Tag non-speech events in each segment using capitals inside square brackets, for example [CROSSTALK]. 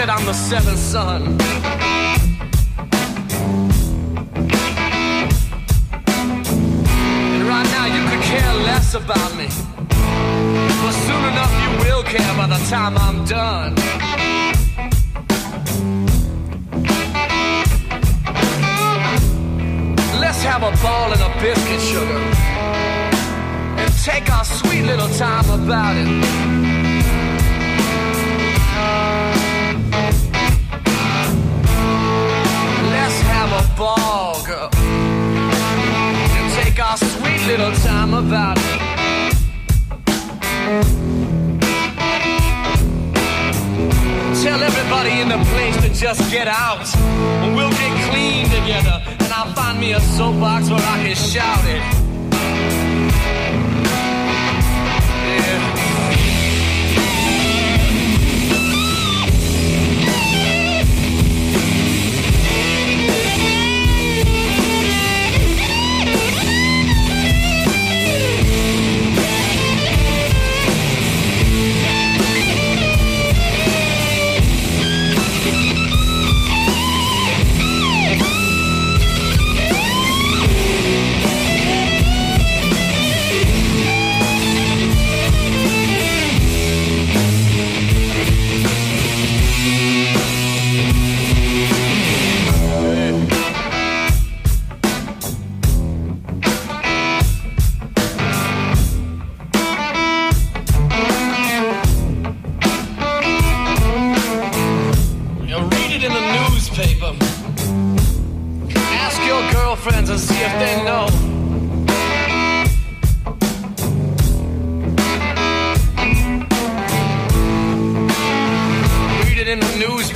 That I'm the seventh son. And right now you could care less about me. But soon enough you will care by the time I'm done. Let's have a ball and a biscuit, sugar. And take our sweet little time about it. Ball, girl. And take our sweet little time about it. Tell everybody in the place to just get out. And we'll get clean together. And I'll find me a soapbox where I can shout it. Yeah.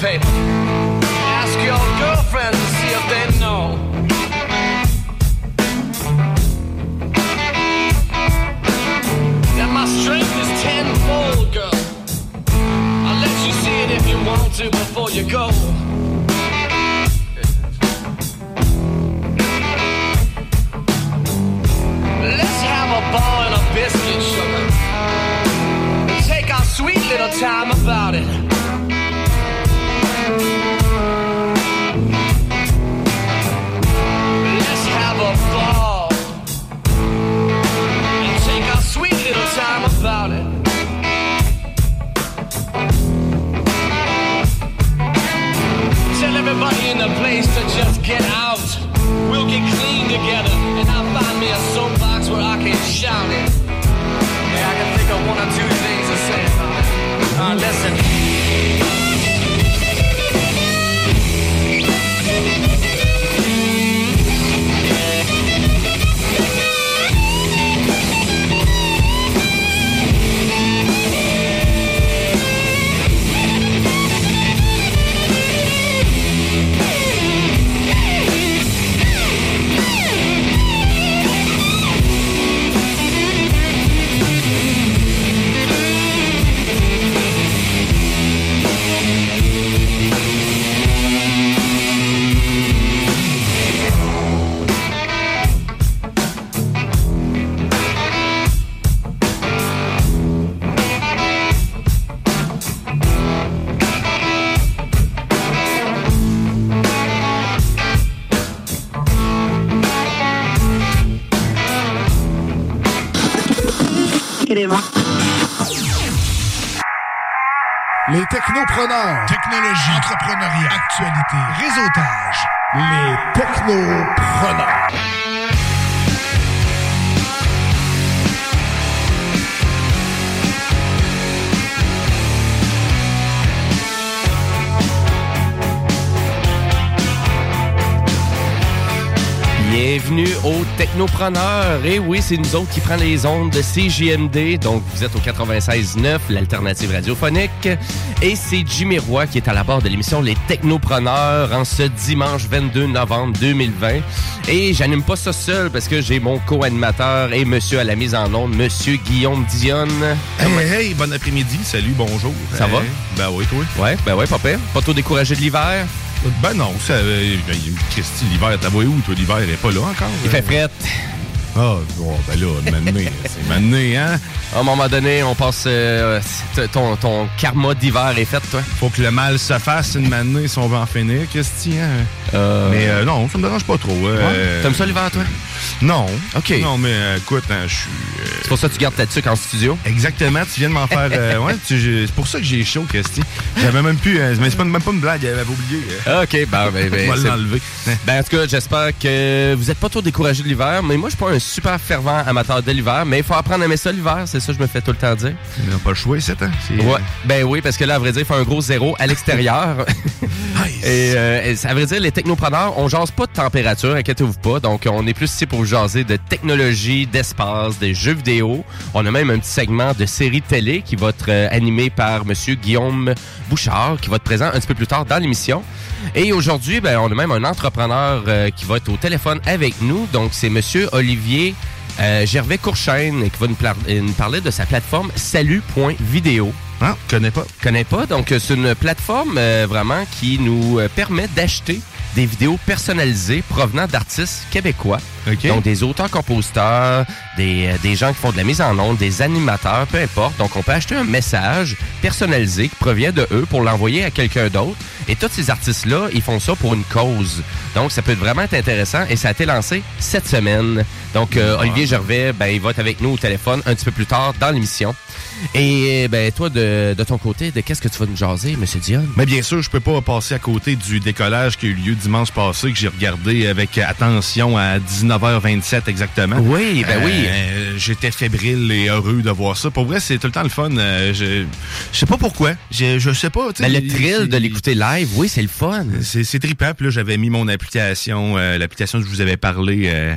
Newspaper. Ask your girlfriends and see if they know. That my strength is tenfold, girl. I'll let you see it if you want to before you go. Technopreneurs. Et oui, c'est nous autres qui prenons les ondes de CJMD. Donc, vous êtes au 96.9, l'alternative radiophonique. Et c'est Jimmy Roy qui est à la barre de l'émission Les Technopreneurs en ce dimanche 22 novembre 2020. Et j'anime pas ça seul parce que j'ai mon co-animateur et monsieur à la mise en onde, monsieur Guillaume Dionne. Hey, hey, bon après-midi. Salut, bonjour. Ça va? Ben oui, toi? Ouais, ben ouais, pas pire. Pas trop découragé de l'hiver? Ben non, ça, euh, Christy, l'hiver, t'as où? Toi, l'hiver, il est pas là encore. Il fait frette. Ah, oh, ben là, mané, [LAUGHS] c'est mané, hein? À un moment donné, on passe. euh, t- ton, ton karma d'hiver est fait, toi. Faut que le mal se fasse une mané si on veut en finir, Christy, hein? Euh, Mais euh, non, ça me dérange pas trop. euh, ouais. T'aimes ça l'hiver, toi? Non. OK. Non, mais euh, écoute, hein, je suis. euh, C'est pour ça que tu gardes ta tuque en studio? Exactement, tu viens de m'en faire. [LAUGHS] euh, ouais, c'est pour ça que j'ai chaud, Christy. J'avais même plus. euh, mais c'est pas, même pas une blague, j'avais oublié. euh. Ah, OK, ben, ben, ben, [LAUGHS] On va c'est- l'enlever. Ben, en tout cas, j'espère que vous êtes pas trop découragé de l'hiver, mais moi, je suis pas un super fervent amateur de l'hiver, mais il faut apprendre à aimer ça l'hiver, c'est ça que je me fais tout le temps dire. On n'a pas le choix, c'est hein? Ouais, ben oui, parce que là, à vrai dire, il fait un gros zéro à l'extérieur. [LAUGHS] Nice. Et, euh, à vrai dire, les technopreneurs, on jase pas de température, inquiétez-vous pas. Donc, on est plus ici pour vous jaser de technologie, d'espace, des jeux vidéo. On a même un petit segment de série télé qui va être euh, animé par Monsieur Guillaume Bouchard, qui va être présent un petit peu plus tard dans l'émission. Et aujourd'hui, ben, on a même un entrepreneur euh, qui va être au téléphone avec nous. Donc, c'est Monsieur Olivier euh, Gervais Courchaine qui va nous, parler de sa plateforme salut.video Ah, connais pas. connais pas. Donc, euh, c'est une plateforme euh, vraiment qui nous permet d'acheter des vidéos personnalisées provenant d'artistes québécois. Donc, des auteurs-compositeurs, des, des gens qui font de la mise en onde, des animateurs, peu importe. Donc, on peut acheter un message personnalisé qui provient de eux pour l'envoyer à quelqu'un d'autre. Et tous ces artistes-là, ils font ça pour une cause. Donc, ça peut être vraiment être intéressant et ça a été lancé cette semaine. Donc, euh, Olivier Gervais, ben, il va être avec nous au téléphone un petit peu plus tard dans l'émission. Et ben toi, de, de ton côté, de qu'est-ce que tu vas nous jaser, Monsieur Dion? Mais bien sûr, je peux pas passer à côté du décollage qui a eu lieu dimanche passé, que j'ai regardé avec attention à 19h27 exactement. Oui, ben oui. Euh, J'étais fébrile et heureux de voir ça. Pour vrai, c'est tout le temps le fun. Euh, je, je sais pas pourquoi. Je, je sais pas. Ben, le thrill de l'écouter live, oui, c'est le fun. C'est, trippant. Puis là, j'avais mis mon application, euh, l'application que je vous avais parlé, euh,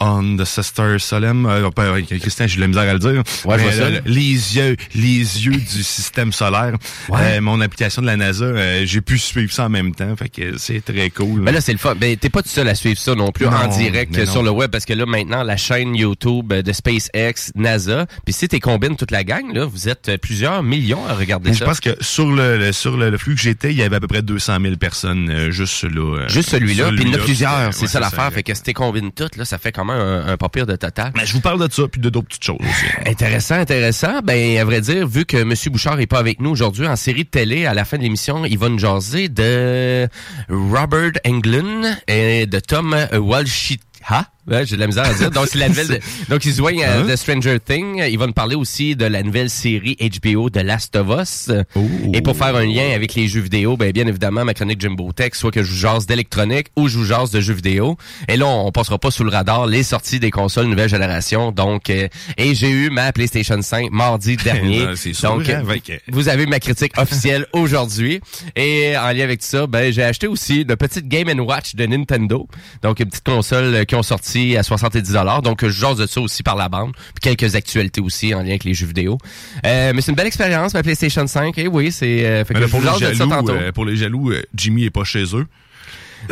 On the Sister Solemn. Euh, ouais, Christian, j'ai de la misère à le dire. Ouais, Mais, ça. euh, les yeux, les yeux du système solaire. Ouais. Euh, mon application de la NASA, euh, j'ai pu suivre ça en même temps. Fait que c'est très cool. Ben là, c'est le fun. Ben, t'es pas tout seul à suivre ça non plus Non, en direct mais euh, sur le web parce que là, maintenant, la chaîne YouTube de SpaceX, NASA, puis si t'es combines toute la gang, là, vous êtes euh, plusieurs millions à regarder Mais je ça. pense que sur le, le- sur le, le flux que j'étais, il y avait à peu près 200 000 personnes euh, juste là. euh, Juste celui-là, puis il y en a plusieurs, c'est ça l'affaire. Fait que si t'es combines toutes, là, ça fait quand même un, un pas pire de total. Mais je vous parle de ça, puis de d'autres petites choses aussi. [LAUGHS] Intéressant, intéressant. Ben, à vrai dire, vu que M. Bouchard est pas avec nous aujourd'hui en série de télé, à la fin de l'émission, il va nous jaser de Robert Englund et de Tom Walshita. Ouais, j'ai de la misère à dire. Donc, c'est la nouvelle. de- [LAUGHS] donc, il se joigne à Hein? The Stranger Thing. Il va nous parler aussi de la nouvelle série HBO de Last of Us. Et pour faire un lien avec les jeux vidéo, ben, bien évidemment, ma chronique Jimbo Tech, soit que je vous jase d'électronique ou je vous jase de jeux vidéo. Et là, on passera pas sous le radar les sorties des consoles nouvelle génération. Donc, euh, et j'ai eu ma PlayStation 5 mardi [LAUGHS] dernier. Non, c'est sûr, Donc, hein, vous- que- vous avez ma critique officielle [LAUGHS] aujourd'hui. Et en lien avec tout ça, ben, j'ai acheté aussi une petite Game Watch de Nintendo. Donc, une petite console euh, qui ont sorti à 70 Donc, je jase de ça aussi par la bande. Puis quelques actualités aussi en lien avec les jeux vidéo. Euh, mais c'est une belle expérience, ma PlayStation 5. Et oui, c'est... euh, fait Mais que là, je pour, les jase de ça jaloux, tantôt. euh, pour les jaloux, euh, Jimmy est pas chez eux.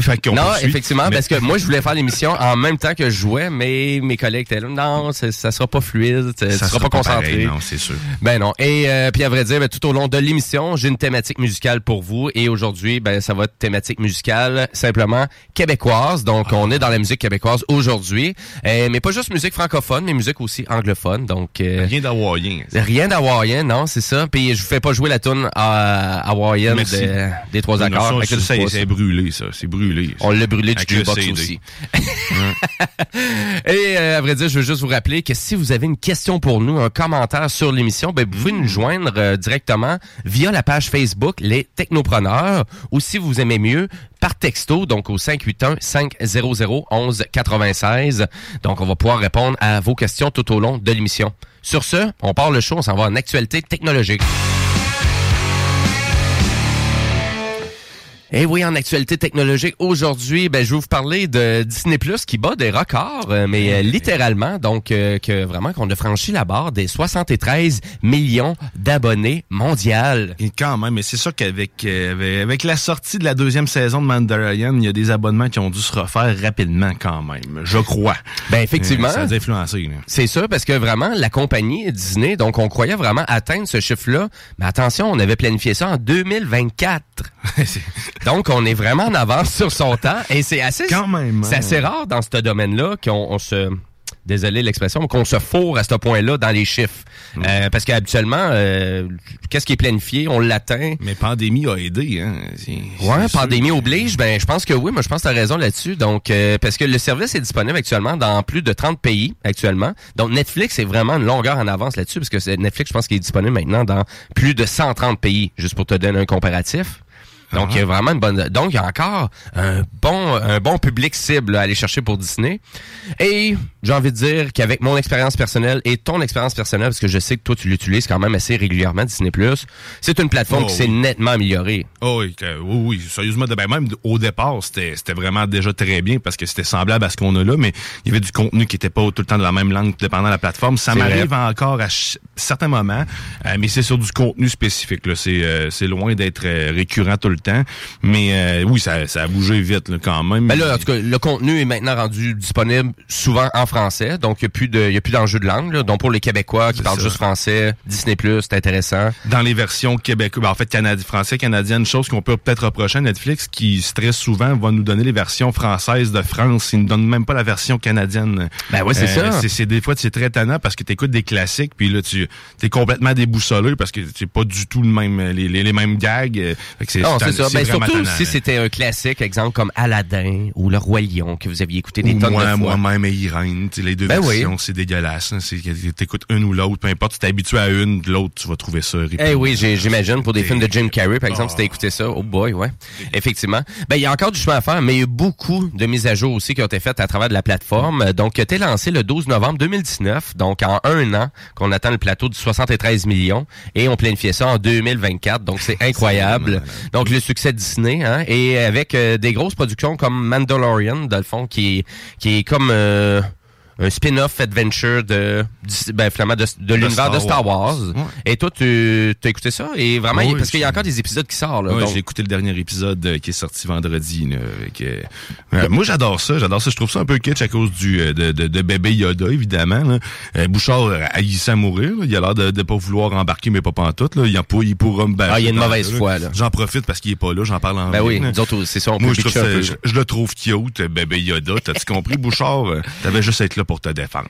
Fait qu'on non, poursuit. effectivement, Mais- parce que moi, je voulais faire l'émission en même temps que je jouais, mais mes collègues étaient là, non, ça, ça sera pas fluide, tu ça seras pas concentré. pareil, non, c'est sûr. Ben non. Et euh, puis à vrai dire, ben, tout au long de l'émission, j'ai une thématique musicale pour vous. Et aujourd'hui, ben ça va être thématique musicale simplement québécoise. Donc on est dans la musique québécoise aujourd'hui, Euh, mais pas juste musique francophone, mais musique aussi anglophone. Donc euh, Rien d'hawaïen. rien d'hawaïen, non, c'est ça. Puis je vous fais pas jouer la tune à hawaïenne Merci. de- des trois accords. ça, c'est brûlé, ça. C'est brûlé brûlé. On l'a brûlé du jukebox CD. aussi. [LAUGHS] Et euh, à vrai dire, je veux juste vous rappeler que si vous avez une question pour nous, un commentaire sur l'émission, ben, vous pouvez nous joindre euh, directement via la page Facebook Les Technopreneurs ou si vous aimez mieux, par texto, donc au 581-500-1196. Donc, on va pouvoir répondre à vos questions tout au long de l'émission. Sur ce, on part le show, on s'en va en actualité technologique. Et oui, en actualité technologique, aujourd'hui, ben, je vais vous parler de Disney Plus qui bat des records, euh, mais euh, littéralement, donc euh, que vraiment qu'on a franchi la barre des 73 millions d'abonnés mondial. Et quand même, mais c'est sûr qu'avec euh, avec, la sortie de la deuxième saison de Mandalorian, il y a des abonnements qui ont dû se refaire rapidement quand même, je crois. Ben effectivement, Ça a là. c'est ça parce que vraiment la compagnie Disney, donc on croyait vraiment atteindre ce chiffre-là, mais attention, on avait planifié ça en 2024. [LAUGHS] Donc on est vraiment en avance sur son temps et c'est assez Quand même, C'est hein. assez rare dans ce domaine-là qu'on on se désolé l'expression, mais qu'on se fourre à ce point-là dans les chiffres. Mm. Euh, parce qu'habituellement, euh, qu'est-ce qui est planifié, on l'atteint. Mais pandémie a aidé. Hein. C'est- Ouais, c'est pandémie sûr. oblige, ben je pense que oui, moi je pense que tu as raison là-dessus. Donc euh, parce que le service est disponible actuellement dans plus de 30 pays actuellement. Donc Netflix est vraiment une longueur en avance là-dessus parce que Netflix je pense qu'il est disponible maintenant dans plus de 130 pays juste pour te donner un comparatif. Donc il y a vraiment une bonne donc il y a encore un bon un bon public cible à aller chercher pour Disney. Et j'ai envie de dire qu'avec mon expérience personnelle et ton expérience personnelle parce que je sais que toi tu l'utilises quand même assez régulièrement Disney Plus, c'est une plateforme Oh, qui s'est nettement améliorée. Oh oui, que- oui, oui, sérieusement, ben même au départ, c'était c'était vraiment déjà très bien parce que c'était semblable à ce qu'on a là, mais il y avait du contenu qui était pas tout le temps de la même langue dépendant de la plateforme. Ça m'arrive encore à certains moments, euh, mais c'est sur du contenu spécifique. C'est euh, c'est loin d'être euh, récurrent tout le temps, mais euh, oui, ça, ça a bougé vite là, quand même. Ben là, en tout cas, le contenu est maintenant rendu disponible souvent en français, donc il n'y a plus de, y a plus d'enjeu de langue. là. Donc pour les Québécois qui parlent ça. juste français, Disney Plus, c'est intéressant. dans les versions québécoises, ben, en fait français, canadienne, chose qu'on peut peut-être reprocher à Netflix, qui très souvent va nous donner les versions françaises de France, ils ne donnent même pas la version canadienne. Ben ouais, c'est ça. C'est, des fois c'est très tannant parce que tu écoutes des classiques, puis là tu es complètement déboussolé parce que c'est pas du tout le même les, les, les mêmes gags. euh, c'est, c'est ça. Ben, surtout tannant, si c'était un classique, exemple comme Aladdin ou Le Roi Lion que vous aviez écouté des Ou tonnes moi, de fois. moi-même et Irène, les deux Ben oui. versions, c'est dégueulasse. hein. T'écoutes une ou l'autre, peu importe, tu t'habitues à une, de l'autre, tu vas trouver ça. Eh oui, j'imagine pour des films de Jim Carrey, par exemple, si t'as écouté ça, oh boy, ouais, effectivement. Ben il y a encore du chemin à faire, mais il y a beaucoup de mises à jour aussi qui ont été faites à travers de la plateforme. Donc, qui a été lancé le 12 novembre 2019, donc en un an qu'on atteint le plateau de 73 millions, et on planifie ça en 2024. Donc c'est incroyable. Donc le succès Disney, hein, et avec euh, des grosses productions comme Mandalorian, dans le fond, qui est qui est comme euh, un spin-off adventure de, du- ben, finalement, de, de l'univers de Star Wars. Ouais. Et toi, tu as écouté ça? Et vraiment, Oui, parce qu'il y a encore des épisodes qui sortent. Là, Ouais, donc- j'ai écouté le dernier épisode euh, qui est sorti vendredi. Là, avec, euh, euh, moi, j'adore ça. J'adore ça. Je trouve ça un peu kitsch à cause du de, de, de bébé Yoda, évidemment. Là. Bouchard haïssait à mourir. là. Il a l'air de, de pas vouloir embarquer, mais pas pantoute. Là. Il, en, pour- il pourra me battre. Ah, il y a une mauvaise foi. J'en profite parce qu'il est pas là. J'en parle en ben oui, c'est ça, on Moi, je, trouve ça- je, je le trouve cute, bébé Yoda. T'as-tu compris, Bouchard? T'avais juste à être là pour te défendre.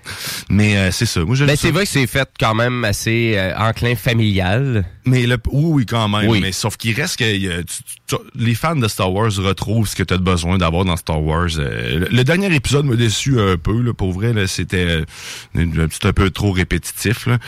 Mais euh, c'est ça. Moi, je Ben, c'est vrai que c'est fait quand même assez euh, enclin familial. Mais le, oui, oui, quand même. Oui. Mais sauf qu'il reste que tu- tu- les fans de Star Wars retrouvent ce que tu as besoin d'avoir dans Star Wars. Euh, le, le dernier épisode m'a déçu un peu, là, pour vrai. C'était euh, un peu trop répétitif. Là.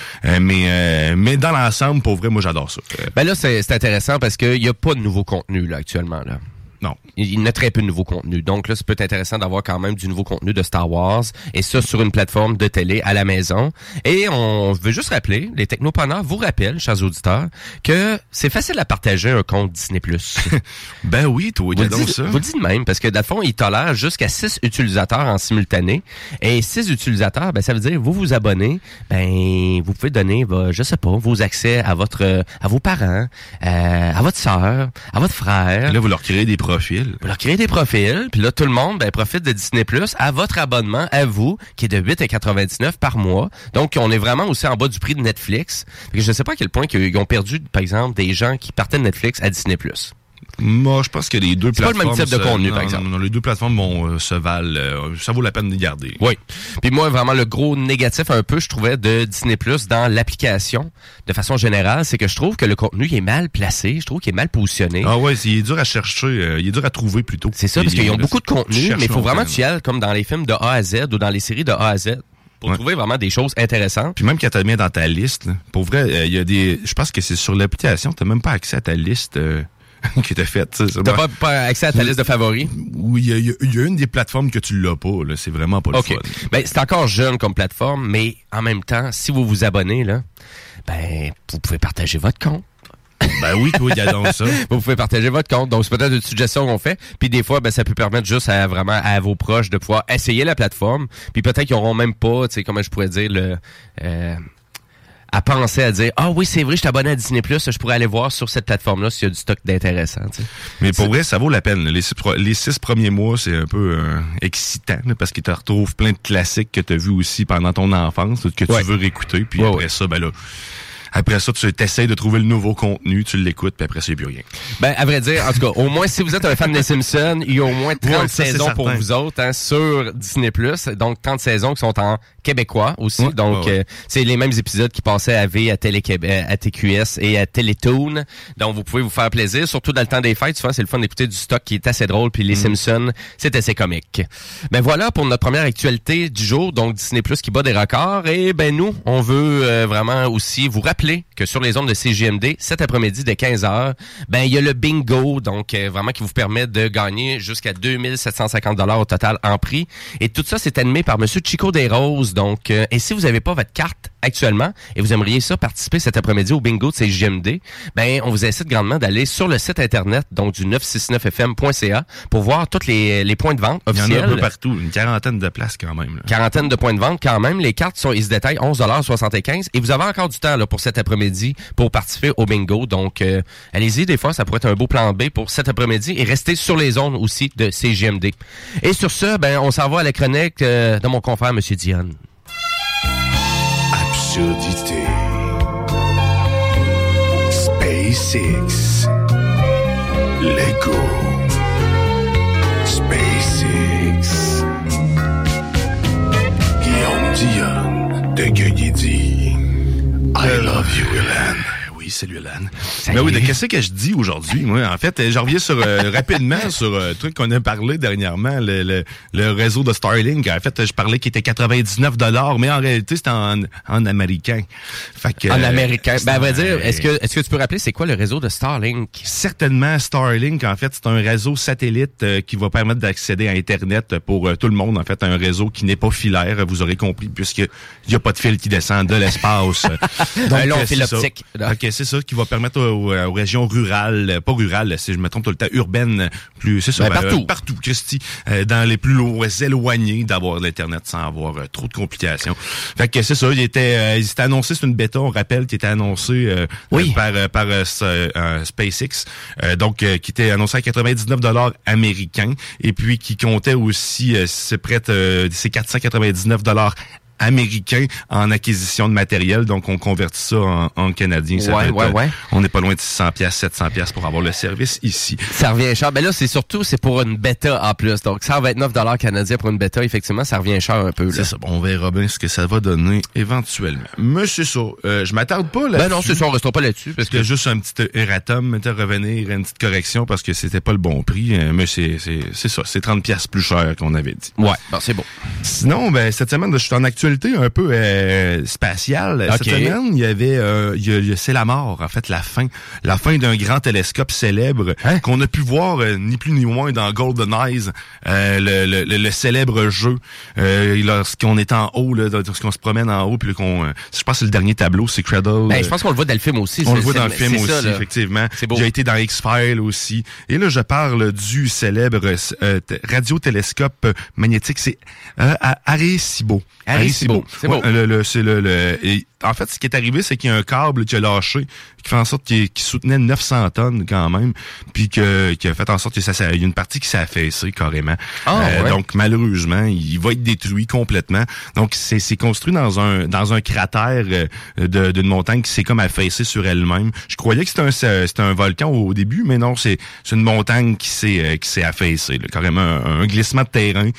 Mais, mais dans l'ensemble, pour vrai, moi j'adore ça. Ben là, c'est c'est intéressant parce qu'il n'y a pas de nouveau contenu là actuellement. là. Non. Il y a très peu de nouveau contenu. Donc là, ça peut être intéressant d'avoir quand même du nouveau contenu de Star Wars et ça sur une plateforme de télé à la maison. Et on veut juste rappeler, les technopreneurs vous rappellent, chers auditeurs, que c'est facile à partager un compte Disney+. [LAUGHS] Ben oui, toi, Vous donc dites, ça. vous le dites même, parce que dans le fond, il tolère jusqu'à 6 utilisateurs en simultané. Et 6 utilisateurs, ben, ça veut dire, vous vous abonnez, ben, vous pouvez donner, bah, je sais pas, vos accès à votre, à vos parents, euh, à votre sœur, à votre frère. Et là, vous leur créez des profils. Leur créez des profils, puis là, tout le monde ben, profite de Disney Plus à votre abonnement, à vous, qui est de 8,99 par mois. Donc, on est vraiment aussi en bas du prix de Netflix. Je ne sais pas à quel point qu'ils ont perdu, par exemple, des gens qui partaient de Netflix à Disney Plus. Moi, je pense que les deux C'est pas le plateformes... même type de contenu, non, par exemple. non, non, les deux plateformes vont, euh, se valent. euh, ça vaut la peine de les garder. Oui. Puis moi, vraiment, le gros négatif un peu, je trouvais, de Disney Plus dans l'application, de façon générale, c'est que je trouve que le contenu il est mal placé, je trouve qu'il est mal positionné. Ah ouais, c'est- il est dur à chercher, euh, il est dur à trouver plutôt. C'est ça, parce qu'ils ont beaucoup de tu contenu, mais il faut vraiment que tu y ailles comme dans les films de A à Z ou dans les séries de A à Z pour Ouais. trouver vraiment des choses intéressantes. Puis même quand tu le mets dans ta liste, là, pour vrai, euh, il y a des. Je pense que c'est sur l'application, t'as même pas accès à ta liste euh, [LAUGHS] faite. T'as pas, pas accès à ta liste de favoris? Oui, il y, a- y une des plateformes que tu l'as pas. Là, c'est vraiment pas le OK. fun. Ben, c'est encore jeune comme plateforme, mais en même temps, si vous vous abonnez, là, ben, vous pouvez partager votre compte. Ben oui, toi, il y a donc ça. [LAUGHS] Vous pouvez partager votre compte. Donc, c'est peut-être une suggestion qu'on fait. Puis des fois, ben, ça peut permettre juste à vraiment à vos proches de pouvoir essayer la plateforme. Puis peut-être qu'ils auront même pas, tu sais, comment je pourrais dire, le euh, à penser à dire Ah oui, c'est vrai, je suis abonné à Disney Plus, je pourrais aller voir sur cette plateforme-là s'il y a du stock d'intéressant. Mais pour vrai, ça vaut la peine. Les six, les six premiers mois, c'est un peu euh, excitant là, parce que tu retrouves plein de classiques que tu as vus aussi pendant ton enfance, que tu Ouais. veux réécouter. Puis Ouais, après ouais. ça, ben là, après ça, tu essaies de trouver le nouveau contenu, tu l'écoutes, puis après a plus rien. Ben, à vrai dire, en tout cas, au moins, si vous êtes un fan des Simpsons, il y a au moins 30 Ouais, ça, c'est saisons pour vous autres hein, sur Disney+. Donc, 30 saisons qui sont en québécois aussi. Ouais, Donc, ouais, ouais. euh, c'est les mêmes épisodes qui passaient à V, à, Télé à TQS et à Télétoon. Donc, vous pouvez vous faire plaisir. Surtout dans le temps des fêtes, souvent, c'est le fun d'écouter du stock qui est assez drôle. Puis Mm. les Simpsons, c'est assez comique. Ben voilà pour notre première actualité du jour. Donc, Disney+, qui bat des records. Et ben nous, on veut euh, vraiment aussi vous rappeler que sur les ondes de CGMD, cet après-midi dès 15h, ben il y a le bingo, donc euh, vraiment qui vous permet de gagner jusqu'à 2750 dollars au total en prix. Et tout ça, c'est animé par Monsieur Chico Desroses. Donc, euh, et si vous n'avez pas votre carte actuellement et vous aimeriez ça participer cet après-midi au bingo de CGMD, ben on vous incite grandement d'aller sur le site internet donc du 969fm.ca pour voir tous les, les points de vente Il y en a officiels. un peu partout, une quarantaine de places quand même. là. Quarantaine de points de vente quand même. Les cartes sont, ils se détaillent 11,75 et vous avez encore du temps là, pour après-midi pour participer au bingo. Donc, euh, allez-y. Des fois, ça pourrait être un beau plan B pour cet après-midi et restez sur les zones aussi de CGMD. Et sur ce, ben, on s'en va à la chronique euh, de mon confrère, Monsieur Dion. Absurdité. SpaceX. Lego. SpaceX. Guillaume Dion de I love you, Hélène. Oui, salut Alan. Ça Ben oui, de est. qu'est-ce que je dis aujourd'hui? Moi, en fait, euh, je reviens sur euh, [LAUGHS] rapidement sur euh, un truc qu'on a parlé dernièrement, le, le, le réseau de Starlink. En fait, je parlais qu'il était 99 dollars, mais en réalité, c'était en, en américain. Fait que, En euh, américain. Ben, à vrai dire, est-ce que, est-ce que tu peux rappeler c'est quoi le réseau de Starlink? Certainement, Starlink, en fait, c'est un réseau satellite euh, qui va permettre d'accéder à Internet pour euh, tout le monde. En fait, un réseau qui n'est pas filaire, vous aurez compris, puisqu'il n'y a pas de fil qui descend de l'espace. [LAUGHS] Un long euh, fil optique. OK, c'est ça qui va permettre aux, aux régions rurales, euh, pas rurales, si je me trompe tout le temps, urbaines, plus, c'est ça. Ben, partout. euh, partout, Christy, euh, dans les plus loin, éloignés d'avoir l'Internet sans avoir euh, trop de complications. Fait que c'est ça, il était, euh, il s'était annoncé, c'est une bêta, on rappelle, qui était annoncé euh, Oui. euh, par, euh, par euh, ce- euh, SpaceX, euh, donc euh, qui était annoncé à 99 dollars américains et puis qui comptait aussi, euh, de euh, c'est 499 dollars américains en acquisition de matériel, donc on convertit ça en, en canadien. Ça Ouais, être, ouais, euh, ouais. On n'est pas loin de 600 pièces, 700 pièces pour avoir le service ici. Ça revient cher. Ben là, c'est surtout, c'est pour une bêta en plus. Donc, 129 dollars canadiens pour une bêta, effectivement, ça revient cher un peu, là. C'est ça. Bon, on verra bien ce que ça va donner éventuellement. Mais c'est ça. Euh, je m'attarde pas là. Ben non, c'est ça, on restera pas là-dessus, parce que juste un petit erratum, mettez revenir, une petite correction parce que c'était pas le bon prix. euh, Mais c'est c'est c'est ça, c'est 30 pièces plus cher qu'on avait dit. Ouais, bon, c'est bon. Sinon, ben cette semaine, je suis en actualité un peu euh, spatiale. Ok. Cette semaine, il y avait, euh, il a- il a- c'est la mort, en fait, la fin, la fin d'un grand télescope célèbre Hein? qu'on a pu voir euh, ni plus ni moins dans Golden Eyes, euh, le, le, le- célèbre jeu. Euh, lorsqu'on est en haut, là, lorsqu'on se promène en haut, puis qu'on, euh, je pense c'est le dernier tableau, c'est Cradle. Ben, je pense qu'on le voit dans le film aussi. on le voit dans le film aussi, ça, effectivement. Beau. J'ai été dans X-Files aussi. Et là, je parle du célèbre radiotélescope magnétique. C'est à- Arecibo. C'est beau. Ouais, le- le- c'est le, le- et en fait, ce qui est arrivé, c'est qu'il y a un câble qui a lâché, qui fait en sorte qu'il soutenait 900 tonnes quand même, puis que, qui a fait en sorte que ça, ça- il y a une partie qui s'est affaissée carrément. Euh, ouais. Donc malheureusement, il va être détruit complètement. Donc c'est c'est construit dans un dans un cratère euh, de- d'une montagne qui s'est comme affaissée sur elle-même. Je croyais que c'était un c'était un volcan au, début, mais non, c'est c'est une montagne qui s'est euh, qui s'est affaissée, là. carrément un, un glissement de terrain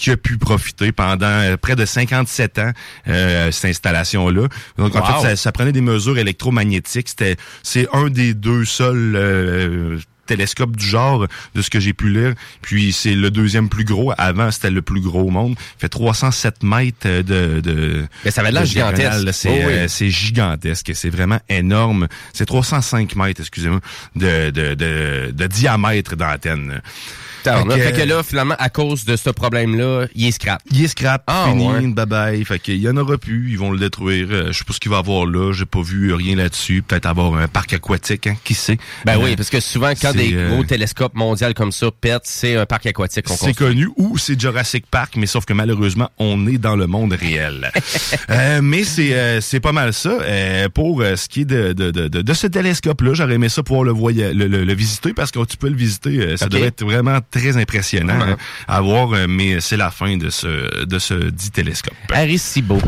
qui a pu profiter pendant euh, près de 57 ans euh, cette installation-là. Donc en fait, ça, ça prenait des mesures électromagnétiques. C'était c'est un des deux seuls euh, télescopes du genre de ce que j'ai pu lire. Puis c'est le deuxième plus gros. Avant, c'était le plus gros au monde. Il fait 307 mètres de... de Mais ça l'air de gigantesque. là. C'est Oh oui. euh, c'est gigantesque. C'est vraiment énorme. C'est 305 mètres, excusez-moi, de, de, de, de diamètre d'antenne. Fait Fait que- que là, finalement, à cause de ce problème-là, il est scrap. Il est scrap, Ah, fini, ouais. bye bye. Fait qu'il y en aura plus, ils vont le détruire. Euh, je sais pas ce qu'il va avoir là, j'ai pas vu rien là-dessus. Peut-être avoir un parc aquatique, hein, qui sait. Ben Euh, oui, parce que souvent, quand des euh, gros télescopes mondiaux comme ça pètent, c'est un parc aquatique qu'on C'est connu ou c'est Jurassic Park, mais sauf que malheureusement, on est dans le monde réel. [LAUGHS] Euh, mais c'est euh, c'est pas mal ça. Pour ce qui est de, de, de, de, de ce télescope-là, j'aurais aimé ça pouvoir le, voya- le, le, le visiter parce que tu peux le visiter. ça Ok. devrait être vraiment très impressionnant Ouais. à voir, euh, mais c'est la fin de ce, de ce dit télescope. Arecibo.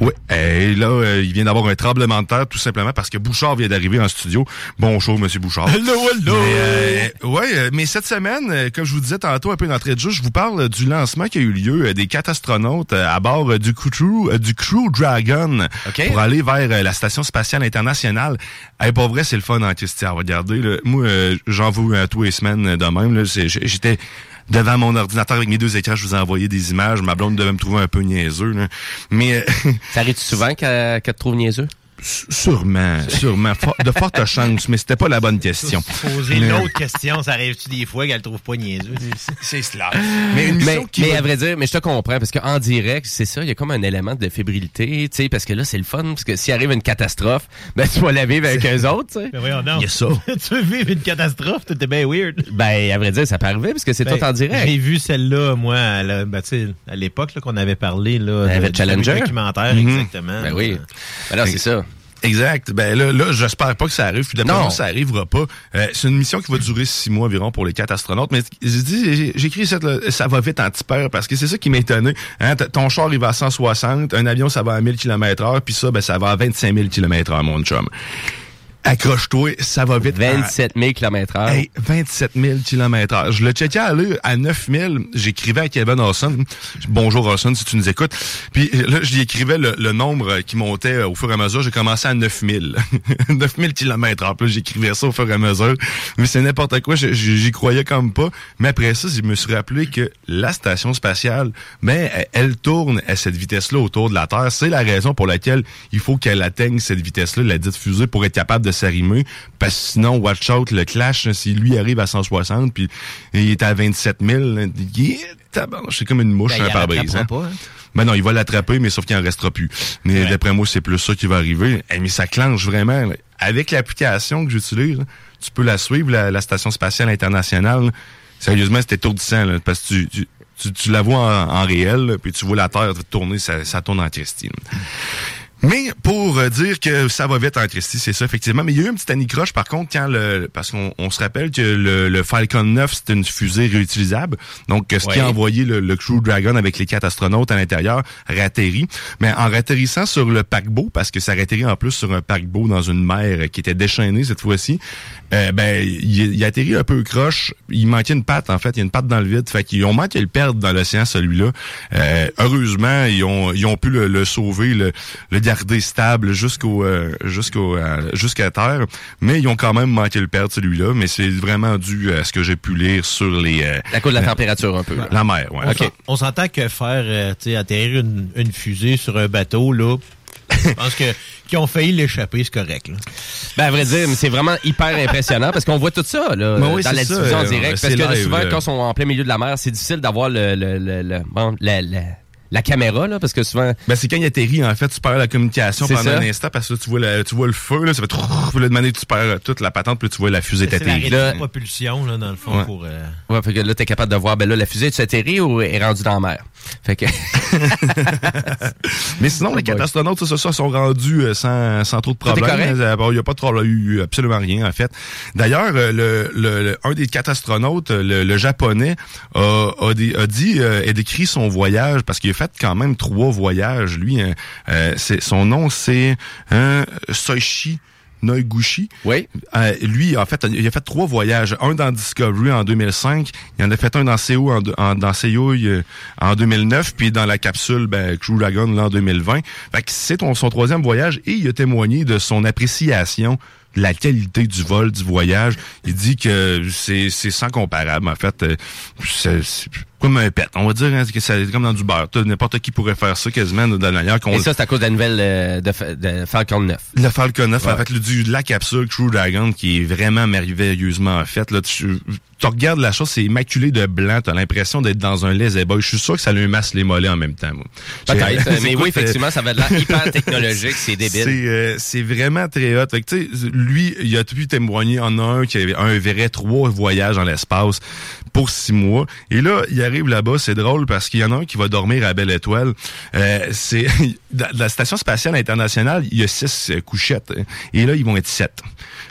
Oui. Et là, euh, il vient d'avoir un tremblement de terre, tout simplement parce que Bouchard vient d'arriver en studio. Bonjour, Monsieur Bouchard. Hello, hello. Mais, euh, ouais, euh, mais cette semaine, euh, comme je vous disais tantôt un peu d'entrée de jeu, je vous parle du lancement qui a eu lieu des quatre astronautes à bord du Crew, du Crew Dragon pour aller vers la station spatiale internationale. Hey, pour vrai, c'est le fun en Christian. Regardez, là, moi, j'en veux à tous les semaines de même. J'étais devant mon ordinateur avec mes deux écrans, je vous ai envoyé des images. Ma blonde devait me trouver un peu niaiseux. là. Mais euh, Ça arrive souvent qu'elle qu'elle te trouve niaiseux? Sûrement, sûrement, for- de fortes [LAUGHS] chances, mais c'était pas la bonne question. Poser Mais- l'autre question, ça arrive-tu des fois qu'elle trouve pas niaiseux? C'est cela. Mais une Mais, mission qui mais va- à vrai dire, mais je te comprends, parce qu'en direct, c'est ça, il y a comme un élément de fébrilité, tu sais, parce que là, c'est le fun, parce que s'il arrive une catastrophe, ben, tu vas la vivre avec eux autres, tu sais. Mais voyons donc. Il y a ça. [LAUGHS] tu veux vivre une catastrophe? T'étais bien weird. Ben, à vrai dire, ça peut arriver, parce que c'est Ben, tout en direct. J'ai vu celle-là, moi, à, la- ben, tu sais, à l'époque là, qu'on avait parlé là, Ben, de, avec du Challenger. documentaire, Mhm. exactement. Ben oui. Ben là, c'est ça. Exact. Ben là, là j'espère pas que ça arrive. Puis d'après ça arrivera pas. Euh, c'est une mission qui va durer six mois environ pour les quatre astronautes. Mais j'ai dit, écrit ça, là, ça va vite anti-peur parce que c'est ça qui m'a étonné. Hein, ton char, il va à 160. Un avion, ça va à 1000 km heure. Puis ça, ben, ça va à 25 000 km heure, mon chum. Accroche-toi, ça va vite. 27 000 km heure. Hey, 27 000 km heure. Je le checkais à l'heure à 9 000. J'écrivais à Kevin Orson. Bonjour Orson, si tu nous écoutes. Puis là, je lui écrivais le, le nombre qui montait au fur et à mesure. J'ai commencé à 9 000. 9 000 km heure. Puis j'écrivais ça au fur et à mesure. Mais c'est n'importe quoi. J'y croyais comme pas. Mais après ça, je me suis rappelé que la station spatiale, ben, elle, elle tourne à cette vitesse-là autour de la Terre. C'est la raison pour laquelle il faut qu'elle atteigne cette vitesse-là, la dite fusée, pour être capable de s'arrimer. Parce que sinon, watch out, le clash, si lui arrive à 160, puis il est à 27 000, là, il est tabarnak, c'est comme une mouche Ben, il pare-brise. hein. pas, hein. Ben non, il va l'attraper, mais sauf qu'il en restera plus. Mais Ouais. d'après moi, c'est plus ça qui va arriver. Eh, mais ça clenche vraiment. là. Avec l'application que j'utilise, tu peux la suivre, la, la Station spatiale internationale. là. Sérieusement, c'est étourdissant, là, parce que tu, tu, tu, tu la vois en, en réel, là, puis tu vois la Terre tourner, ça, ça tourne en Christine. Mais pour euh, dire que ça va vite en Christie, c'est ça, effectivement. Mais il y a eu un petit anicroche, par contre, quand le. Parce qu'on on se rappelle que le, le Falcon 9, c'est une fusée réutilisable. Donc, ce qui a envoyé le, le Crew Dragon avec les quatre astronautes à l'intérieur ratterrit. Mais en ratterrissant sur le paquebot, parce que ça ratterrit en plus sur un paquebot dans une mer qui était déchaînée cette fois-ci, euh, ben, il, il atterrit un peu croche. Il manquait une patte, en fait. Il y a une patte dans le vide. Fait qu'ils ont manqué le perdre dans l'océan, celui-là. Euh, heureusement, ils ont, ils ont pu le, le sauver, le, le garder stable jusqu'au euh, jusqu'au euh, jusqu'à terre. Mais ils ont quand même manqué le perdre, celui-là. Mais c'est vraiment dû à ce que j'ai pu lire sur les euh, À cause de la température, un peu. la mer. Ouais. On s'en- On s'entend que faire, euh, tu sais, atterrir une, une fusée sur un bateau, là, je pense que [LAUGHS] qui ont failli l'échapper, c'est correct. Là. Ben, à vrai dire, mais c'est vraiment hyper impressionnant parce qu'on voit tout ça, là, oui, dans c'est la ça, diffusion en euh, direct. Parce que live, souvent, quand ils sont en plein milieu de la mer, c'est difficile d'avoir le, le, le, le- bon, la, la- la caméra, là, parce que souvent... Ben, c'est quand il atterrit, en fait, tu perds la communication C'est pendant ça. un instant parce que là, tu vois, le, tu vois le feu, là, ça fait trop, là, de manière, tu perds toute la patente, puis tu vois la fusée C'est t'atterrir. la Là- propulsion, là, dans le fond, Ouais. pour... euh, Ouais, fait que là, t'es capable de voir, ben là, la fusée, tu atterri ou est rendue dans la mer? Fait que... [LAUGHS] Mais sinon, les quatre astronautes, ça, ça, ça, sont rendus euh, sans, sans trop de problèmes. Euh, Il n'y a pas de problème, il y a eu absolument rien, en fait. D'ailleurs, euh, le, le, le- un des quatre astronautes, le, le japonais, a, a, a dit euh, et décrit son voyage, parce qu'il a fait quand même trois voyages. Lui, hein, euh, c'est, son nom, c'est euh, Soichi Noiguchi. Oui. Euh, lui, en fait, il a fait trois voyages. Un dans Discovery en 2005. Il en a fait un dans Séoul en, en- dans euh, en 2009. Puis dans la capsule ben, Crew Dragon là, en 2020. Fait que c'est son troisième voyage et il a témoigné de son appréciation de la qualité du vol, du voyage. Il dit que c'est c'est sans comparable. En fait, euh, comme un pet. On va dire hein, que c'est comme dans du beurre. N'importe qui pourrait faire ça quasiment de la manière qu'on Et ça, c'est à cause de la nouvelle euh, de, Fa- de Falcon 9. le Falcon 9, en Ouais. fait, le, du, la capsule Crew Dragon qui est vraiment merveilleusement faite. Là, tu, tu regardes la chose, c'est immaculé de blanc. T'as l'impression d'être dans un lazy boy. Je suis sûr que ça lui masse les mollets en même temps. moi. Peut-être, euh, [LAUGHS] mais oui, effectivement, ça va de l'air [LAUGHS] hyper technologique, c'est débile. c'est euh, c'est vraiment très hot. Fait que, tu sais, lui, il a pu témoigner en un qui avait un vrai trois voyages dans l'espace pour six mois. Et là, il arrive là-bas, c'est drôle parce qu'il y en a un qui va dormir à Belle Étoile. Euh, c'est [LAUGHS] la station spatiale internationale, il y a six euh, couchettes. Et là, ils vont être sept.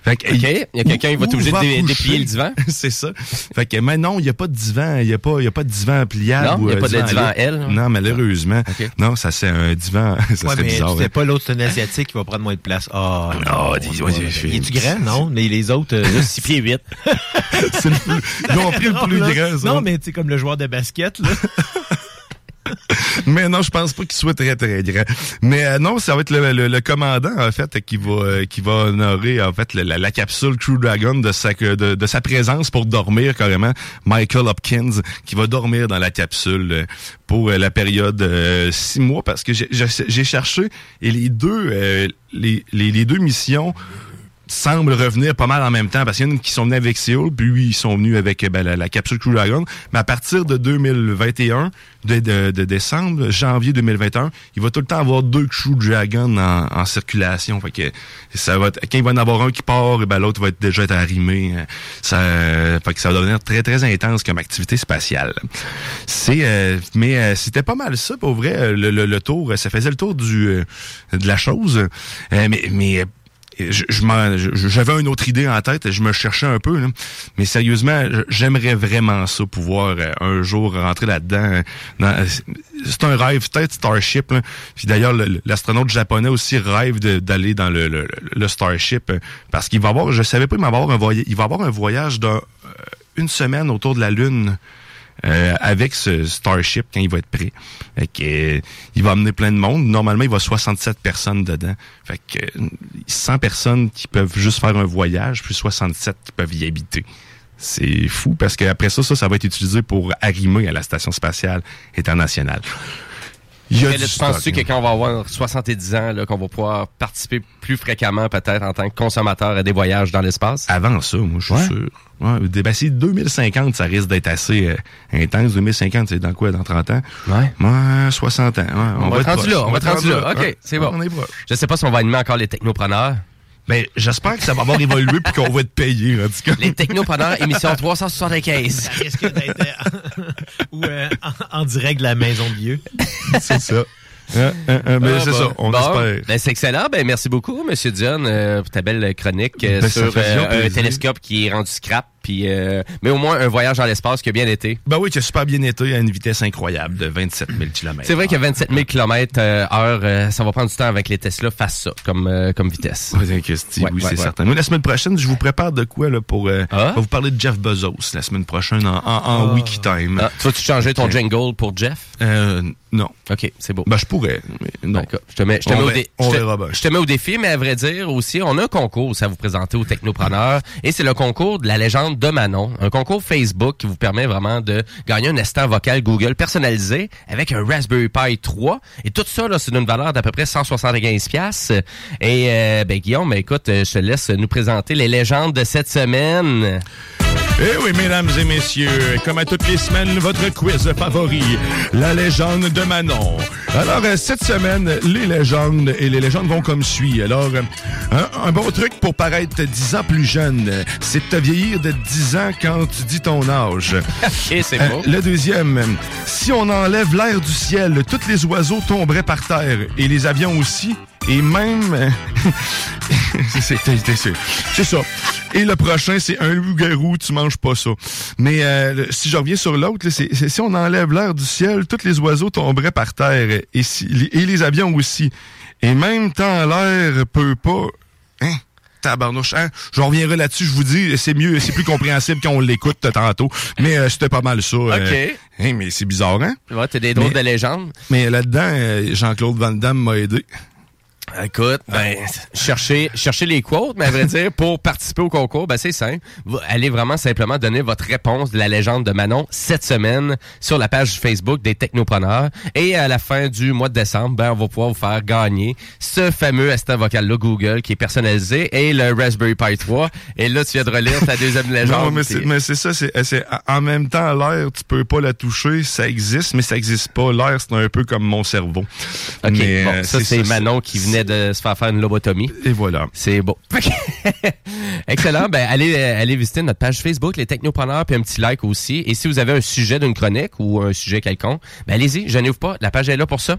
Fait que, OK, il y a quelqu'un qui va obligé de déplier le divan? c'est ça. Fait que, mais non, il n'y a pas de divan. Il n'y a pas, il y a pas de divan pliable. Non, ou, il y a euh, pas de divan à L. Non, malheureusement. OK. Non, ça c'est un divan. [LAUGHS] ça Ouais, serait mais bizarre. tu sais hein. pas l'autre, c'est un asiatique qui va prendre moins de place. Ah, Ah, non, dis- non, ouais, Il est-tu grand? Non, mais les autres... euh, Juste 6 pieds 8. [LAUGHS] C'est le plus- Ils ont pris le [LAUGHS] plus non, grand. ça. Non, mais tu sais, comme le joueur de basket, là. [LAUGHS] Mais non, je pense pas qu'il soit très très grand. Mais euh, non, ça va être le, le- le commandant en fait qui va euh, qui va honorer en fait la, la- capsule Crew Dragon de sa de, de sa présence pour dormir carrément. Michael Hopkins qui va dormir dans la capsule euh, pour euh, la période euh, six mois parce que j'ai- cherché et les deux les, les deux missions semblent revenir pas mal en même temps parce qu'il y en a qui sont venus avec Séoul, puis ils sont venus avec euh, ben, la, la capsule Crew Dragon. Mais à partir de 2021, de, de, de décembre, janvier 2021, il va tout le temps avoir deux Crew Dragon en, en circulation. Fait que ça va être, quand il va en avoir un qui part, ben, l'autre va être déjà être arrimé. Euh, Ça, fait que ça va devenir très très intense comme activité spatiale. C'est, euh, mais euh, c'était pas mal ça pour vrai. Le, le, le tour, ça faisait le tour du euh, de la chose. Euh, mais mais j'avais une autre idée en tête, je me cherchais un peu, mais sérieusement, j'aimerais vraiment ça, pouvoir euh, un jour rentrer là-dedans. euh, dans- c'est un rêve, peut-être Starship. Puis d'ailleurs, le- l'astronaute japonais aussi rêve d'aller dans le, Starship euh, parce qu'il va avoir, je savais pas, il va avoir un voyage, il va avoir un voyage d'une semaine autour de la Lune. Euh, avec ce Starship quand il va être prêt. Fait que, euh, il va amener plein de monde. Normalement, il va 67 personnes dedans. Fait que euh, 100 personnes qui peuvent juste faire un voyage, puis 67 qui peuvent y habiter. C'est fou parce qu'après ça, ça, ça va être utilisé pour arrimer à la station spatiale internationale. Il y a Mais là, tu penses-tu que quand on va avoir 70 ans, là, qu'on va pouvoir participer plus fréquemment, peut-être, en tant que consommateur à des voyages dans l'espace? Avant ça, moi, je suis Ouais. sûr. Ouais, ben, si 2050, ça risque d'être assez euh, intense. 2050, c'est dans quoi? Dans 30 ans? Ouais. Ouais, 60 ans. Ouais, On, va être rendu là, on va être rendu là. OK, c'est bon. On est proche. Je sais pas si on va animer encore les technopreneurs. Ben, j'espère que ça va avoir évolué puis qu'on va être payé, en tout cas. Les technopreneurs, émission 375. Ça risque d'être euh, [LAUGHS] ou, euh, en, en direct de la maison de vieux. [LAUGHS] c'est ça. Hein, hein, hein, mais Ah, c'est bon. ça, on Bon, espère. Ben, c'est excellent. Ben, merci beaucoup, Monsieur Dion, euh, pour ta belle chronique euh, Ben, sur euh, un plaisir. télescope qui est rendu scrap. Puis, euh, mais au moins, un voyage dans l'espace qui a bien été. Ben oui, qui a super bien été à une vitesse incroyable de 27 000 km. C'est vrai que 27 000 km heure, euh, ça va prendre du temps avec les Tesla fassent ça comme, euh, comme vitesse. Oui, Christy, Ouais, oui, ouais, c'est ouais. certain. Nous, la semaine prochaine, je vous prépare de quoi là pour euh, Ah? vous parler de Jeff Bezos la semaine prochaine en, en, en wiki time. Ah, tu vas-tu changer ton jingle pour Jeff? Euh, non. OK, c'est beau. Ben je pourrais, mais non. D'accord. Je te mets, je te mets au dé- je te- mets au défi, mais à vrai dire aussi, on a un concours à vous présenter aux technopreneurs. Et c'est le concours de la légende de Manon. Un concours Facebook qui vous permet vraiment de gagner un assistant vocal Google personnalisé avec un Raspberry Pi 3. Et tout ça, là, c'est d'une valeur d'à peu près 175 pièces. Et, euh, ben, Guillaume, écoute, euh, je te laisse nous présenter les légendes de cette semaine. Eh oui, mesdames et messieurs, comme à toutes les semaines, votre quiz favori, la légende de Manon. Alors, euh, cette semaine, les légendes et les légendes vont comme suit. Alors, euh, un, un bon truc pour paraître 10 ans plus jeune, c'est de te vieillir de 10 ans quand tu dis ton âge. [LAUGHS] Et c'est Euh, beau. le deuxième, si on enlève l'air du ciel, tous les oiseaux tomberaient par terre et les avions aussi. Et même... euh, [LAUGHS] c'est- c'est c'est- ça. Et le prochain, c'est un loup-garou, tu manges pas ça. Mais euh, si je reviens sur l'autre, si on enlève l'air du ciel, tous les oiseaux tomberaient par terre et, si, et les avions aussi. Et même tant l'air peut pas... Hein? Tabarnouche, hein? Je reviendrai là-dessus, je vous dis, c'est mieux, c'est plus compréhensible quand on l'écoute tantôt. Mais euh, c'était pas mal ça. euh. OK. Hein, mais c'est bizarre, hein? Ouais, t'as des drôles Mais- de légendes. Mais là-dedans, euh, Jean-Claude Van Damme m'a aidé. Écoute, ben, cherchez, cherchez les quotes, mais à vrai [LAUGHS] dire, pour participer au concours, ben, c'est simple. Vous allez vraiment simplement donner votre réponse de la légende de Manon cette semaine sur la page Facebook des Technopreneurs. Et à la fin du mois de décembre, ben, on va pouvoir vous faire gagner ce fameux assistant vocal-là Google qui est personnalisé et le Raspberry Pi 3. Et là, tu viens de relire ta deuxième [LAUGHS] légende. Non, mais c'est, mais c'est ça, c'est, c'est en même temps l'air, tu peux pas la toucher, ça existe, mais ça existe pas. L'air, c'est un peu comme mon cerveau. OK, Mais, bon, euh, ça, c'est Manon qui venait de se faire faire une lobotomie. Et voilà. C'est beau. [LAUGHS] Excellent. Ben, allez, euh, allez visiter notre page Facebook, les Technopreneurs, puis un petit like aussi. Et si vous avez un sujet d'une chronique ou un sujet quelconque, ben, allez-y, gênez-vous pas. La page est là pour ça.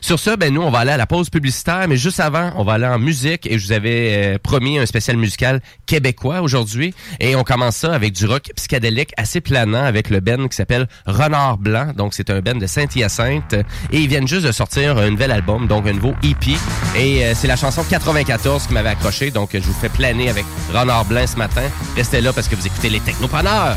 Sur ça, ben, nous, on va aller à la pause publicitaire, mais juste avant, on va aller en musique et je vous avais euh, promis un spécial musical québécois aujourd'hui. Et on commence ça avec du rock psychédélique assez planant avec le Ben qui s'appelle Renard Blanc. Donc, c'est un Ben de Saint-Hyacinthe. Et ils viennent juste de sortir un nouvel album, donc un nouveau EP. Et euh, c'est la chanson 94 qui m'avait accroché. Donc, je vous fais planer avec Renard Blanc ce matin. Restez là parce que vous écoutez les Technopreneurs.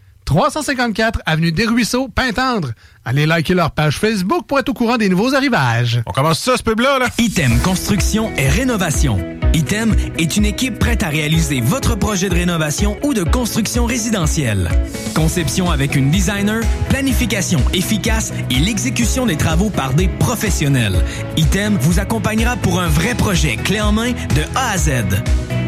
354 Avenue des Ruisseaux, Pintendre. Allez liker leur page Facebook pour être au courant des nouveaux arrivages. On commence ça, ce pub-là, là? Item Construction et Rénovation. Item est une équipe prête à réaliser votre projet de rénovation ou de construction résidentielle. Conception avec une designer, planification efficace et l'exécution des travaux par des professionnels. Item vous accompagnera pour un vrai projet clé en main de A à Z.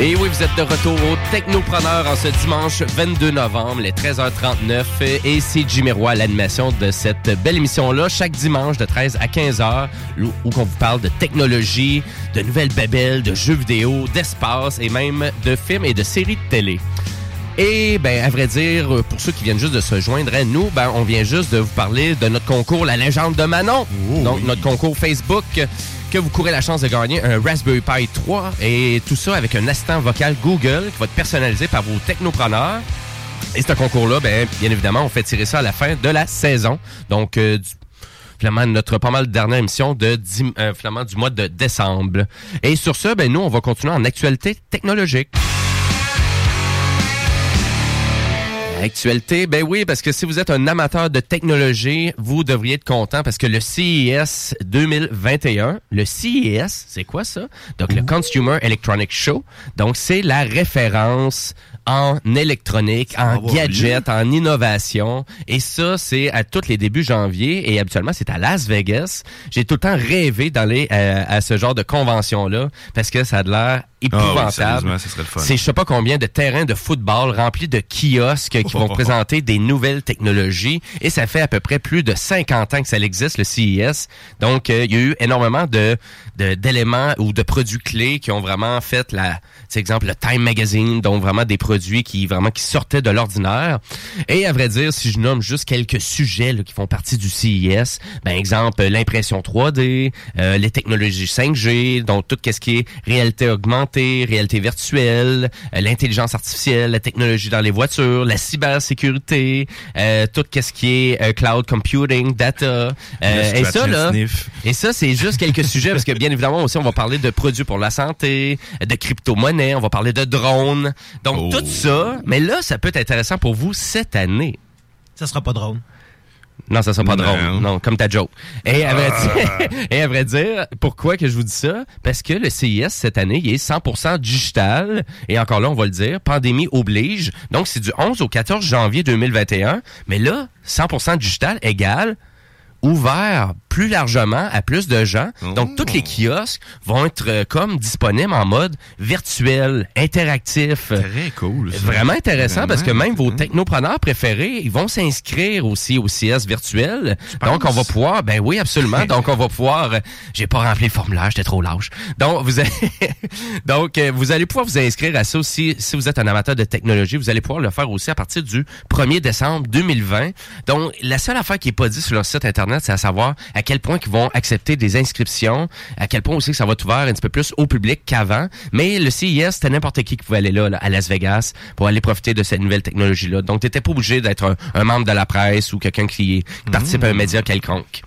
Et oui, vous êtes de retour au Technopreneur en ce dimanche 22 novembre, les 13h39. Et c'est Jimmy Roy l'animation de cette belle émission-là, chaque dimanche de 13 à 15h, où où on vous parle de technologie, de nouvelles babelles, de jeux vidéo, d'espace et même de films et de séries de télé. Et ben à vrai dire, pour ceux qui viennent juste de se joindre à nous, ben on vient juste de vous parler de notre concours La légende de Manon. Donc notre concours Facebook que vous courez la chance de gagner un Raspberry Pi 3 et tout ça avec un assistant vocal Google qui va être personnalisé par vos technopreneurs. Et ce concours-là, ben, bien évidemment, on fait tirer ça à la fin de la saison. Donc, euh, finalement, notre pas mal dernière émission de euh, du mois de décembre. Et sur ce, ben, nous, on va continuer en actualité technologique. Actualité, ben oui, parce que si vous êtes un amateur de technologie, vous devriez être content parce que le CES 2021, le CES, c'est quoi ça? Donc le Consumer Electronic Show, donc c'est la référence en électronique, en gadget, en innovation. Et ça, c'est à tous les débuts janvier. Et habituellement, c'est à Las Vegas. J'ai tout le temps rêvé d'aller euh, à ce genre de convention-là parce que ça a de l'air épouvantable. sérieusement, ça serait le fun. C'est je sais pas combien de terrains de football remplis de kiosques qui vont [LAUGHS] présenter des nouvelles technologies et ça fait à peu près plus de 50 ans que ça existe le CES. Donc euh, il y a eu énormément de d'éléments ou de produits clés qui ont vraiment fait la c'est exemple le Time Magazine donc vraiment des produits qui vraiment qui sortaient de l'ordinaire. Et à vrai dire si je nomme juste quelques sujets là, qui font partie du CES, ben exemple l'impression 3D, euh, les technologies 5G, donc tout ce qui est réalité augmentée, réalité virtuelle, euh, l'intelligence artificielle, la technologie dans les voitures, la cybersécurité, euh, tout ce qui est euh, cloud computing, data. Euh, et ça and là, sniff. et ça c'est juste quelques sujets parce que bien évidemment aussi on va parler de produits pour la santé, de crypto-monnaie, on va parler de drones. Donc tout ça, mais là ça peut être intéressant pour vous cette année. Ça sera pas drôle. Non, ça sera pas Non. drôle. Non, comme ta joke. Et à, vrai Ah. dire, [LAUGHS] et à vrai dire, pourquoi que je vous dis ça? Parce que le CIS, cette année, il est 100% digital. Et encore là, on va le dire, pandémie oblige. Donc, c'est du 11 au 14 janvier 2021. Mais là, 100% digital égale ouvert plus largement à plus de gens. Donc, tous les kiosques vont être euh, comme disponibles en mode virtuel, interactif. Très cool. ça. Vraiment intéressant parce que Vraiment. même vos technopreneurs préférés, ils vont s'inscrire aussi au CS virtuel. Donc on va pouvoir, ben oui absolument. Donc on va pouvoir, euh, j'ai pas rempli le formulaire, j'étais trop lâche. Donc vous allez, [LAUGHS] donc euh, vous allez pouvoir vous inscrire à ça aussi si vous êtes un amateur de technologie. Vous allez pouvoir le faire aussi à partir du 1er décembre 2020. Donc la seule affaire qui est pas dit sur leur site internet, c'est à savoir à quel point ils vont accepter des inscriptions, à quel point aussi que ça va être ouvert un petit peu plus au public qu'avant. Mais le CES, c'était n'importe qui qui pouvait aller là, là, à Las Vegas pour aller profiter de cette nouvelle technologie-là. Donc, tu n'étais pas obligé d'être un, un membre de la presse ou quelqu'un qui, qui participe à un média quelconque.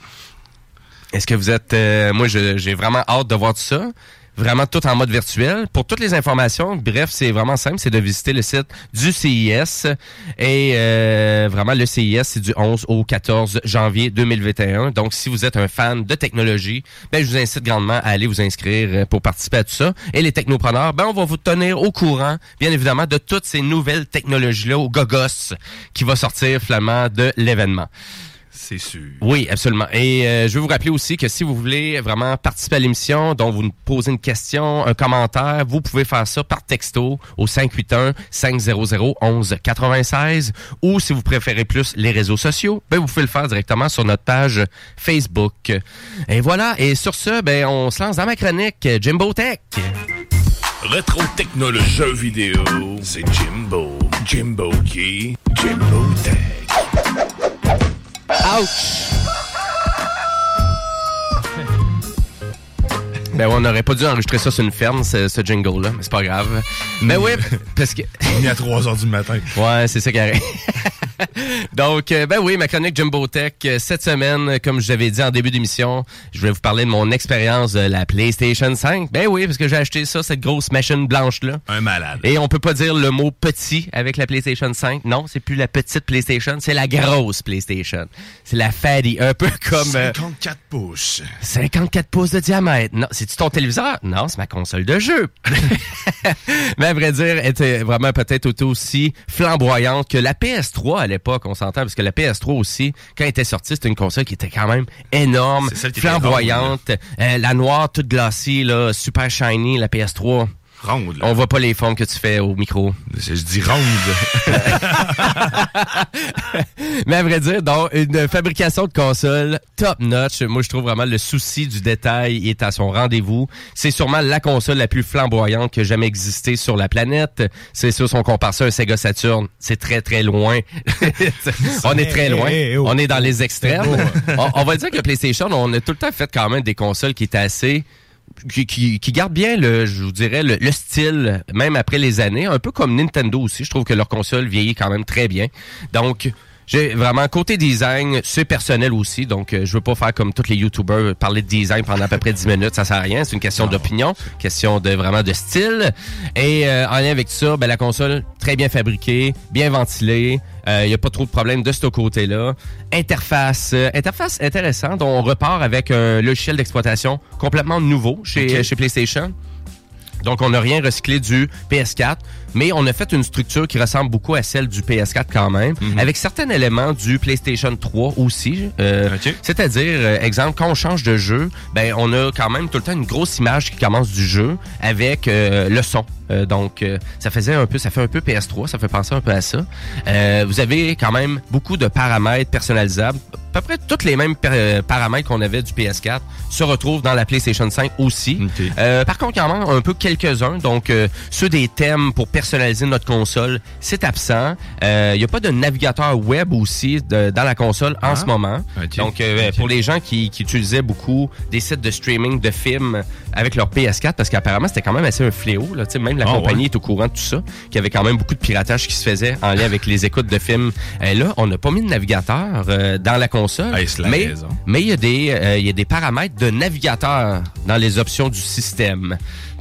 Est-ce que vous êtes... euh, moi, j'ai vraiment hâte de voir tout ça. Vraiment tout en mode virtuel. Pour toutes les informations, bref, c'est vraiment simple, c'est de visiter le site du CIS. Et euh, vraiment, le CIS, c'est du 11 au 14 janvier 2021. Donc, si vous êtes un fan de technologie, ben, je vous incite grandement à aller vous inscrire euh, pour participer à tout ça. Et les technopreneurs, ben, on va vous tenir au courant, bien évidemment, de toutes ces nouvelles technologies-là au gogos qui va sortir finalement de l'événement. C'est sûr. Oui, absolument. Et euh, je veux vous rappeler aussi que si vous voulez vraiment participer à l'émission, dont vous nous posez une question, un commentaire, vous pouvez faire ça par texto au 581 500 1196 ou si vous préférez plus les réseaux sociaux, ben vous pouvez le faire directement sur notre page Facebook. Et voilà, et sur ce, ben on se lance dans ma chronique Jimbo Tech. Rétro technologie jeux vidéo, c'est Jimbo. Jimbo qui? Jimbo Tech. Ouch! Ben, on n'aurait pas dû enregistrer ça sur une ferme, ce, ce jingle-là, mais c'est pas grave. Ben oui, [LAUGHS] parce que... Il est à 3 h du matin. Ouais, c'est ça qui arrive. [LAUGHS] Donc, euh, ben oui, ma chronique Jumbo Tech, euh, cette semaine, euh, comme je l'avais dit en début d'émission, je vais vous parler de mon expérience de la PlayStation 5. Ben oui, parce que j'ai acheté ça, cette grosse machine blanche-là. Un malade. Et on peut pas dire le mot petit avec la PlayStation 5. Non, c'est plus la petite PlayStation, c'est la grosse PlayStation. C'est la fatty, un peu comme... euh, 54 pouces. 54 pouces de diamètre. Non, c'est-tu ton téléviseur? Non, c'est ma console de jeu. [LAUGHS] Mais à vrai dire, elle était vraiment peut-être aussi flamboyante que la PS3 à l'époque, on s'entend, parce que la PS3 aussi, quand elle était sortie, c'était une console qui était quand même énorme, flamboyante, Euh, la noire toute glacée, là, super shiny, la PS3. Ronde, On voit pas les formes que tu fais au micro. Je dis ronde. [LAUGHS] Mais à vrai dire, donc, une fabrication de console top notch. Moi, je trouve vraiment le souci du détail est à son rendez-vous. C'est sûrement la console la plus flamboyante qui a jamais existé sur la planète. C'est sûr, si on compare ça à un Sega Saturn, c'est très, très loin. [LAUGHS] on est très loin. Hey, hey, oh. On est dans les extrêmes. Hein. on, on va dire que le PlayStation, on a tout le temps fait quand même des consoles qui étaient assez qui, qui, gardent bien le, je vous dirais, le, le style, même après les années, un peu comme Nintendo aussi. Je trouve que leur console vieillit quand même très bien. Donc, j'ai vraiment côté design, c'est personnel aussi. Donc, euh, je veux pas faire comme tous les YouTubers parler de design pendant à peu près 10 minutes, ça sert à rien. C'est une question d'opinion, question de vraiment de style. Et euh, en lien avec ça, ben, la console très bien fabriquée, bien ventilée. Il n'y a pas trop de problèmes de ce côté-là. Interface, euh, interface intéressante. On repart avec un logiciel d'exploitation complètement nouveau chez, chez PlayStation. Donc, on n'a rien recyclé du PS4, mais on a fait une structure qui ressemble beaucoup à celle du PS4 quand même, avec certains éléments du PlayStation 3 aussi. Euh, C'est-à-dire, euh, exemple, quand on change de jeu, ben on a quand même tout le temps une grosse image qui commence du jeu avec euh, le son. Euh, donc, ça faisait un peu, ça fait un peu PS3, ça fait penser un peu à ça. Vous avez quand même beaucoup de paramètres personnalisables. À peu près tous les mêmes par- paramètres qu'on avait du PS4 se retrouvent dans la PlayStation 5 aussi. Par contre, il y en manque un peu quelques-uns. Donc, ceux des thèmes pour personnaliser notre console, c'est absent. Euh, Il n'y a pas de navigateur web aussi de- dans la console en Ah. ce moment. Donc, euh, pour les gens qui, qui utilisaient beaucoup des sites de streaming de films avec leur PS4, parce qu'apparemment, c'était quand même assez un fléau. Là. Même la Ah, compagnie ouais. est au courant de tout ça, qu'il y avait quand même beaucoup de piratage qui se faisait en lien avec les écoutes de films. Euh, là, on n'a pas mis de navigateur euh, dans la console. Hey, c'est la mais il y, a des, euh, il y a des paramètres de navigateur dans les options du système.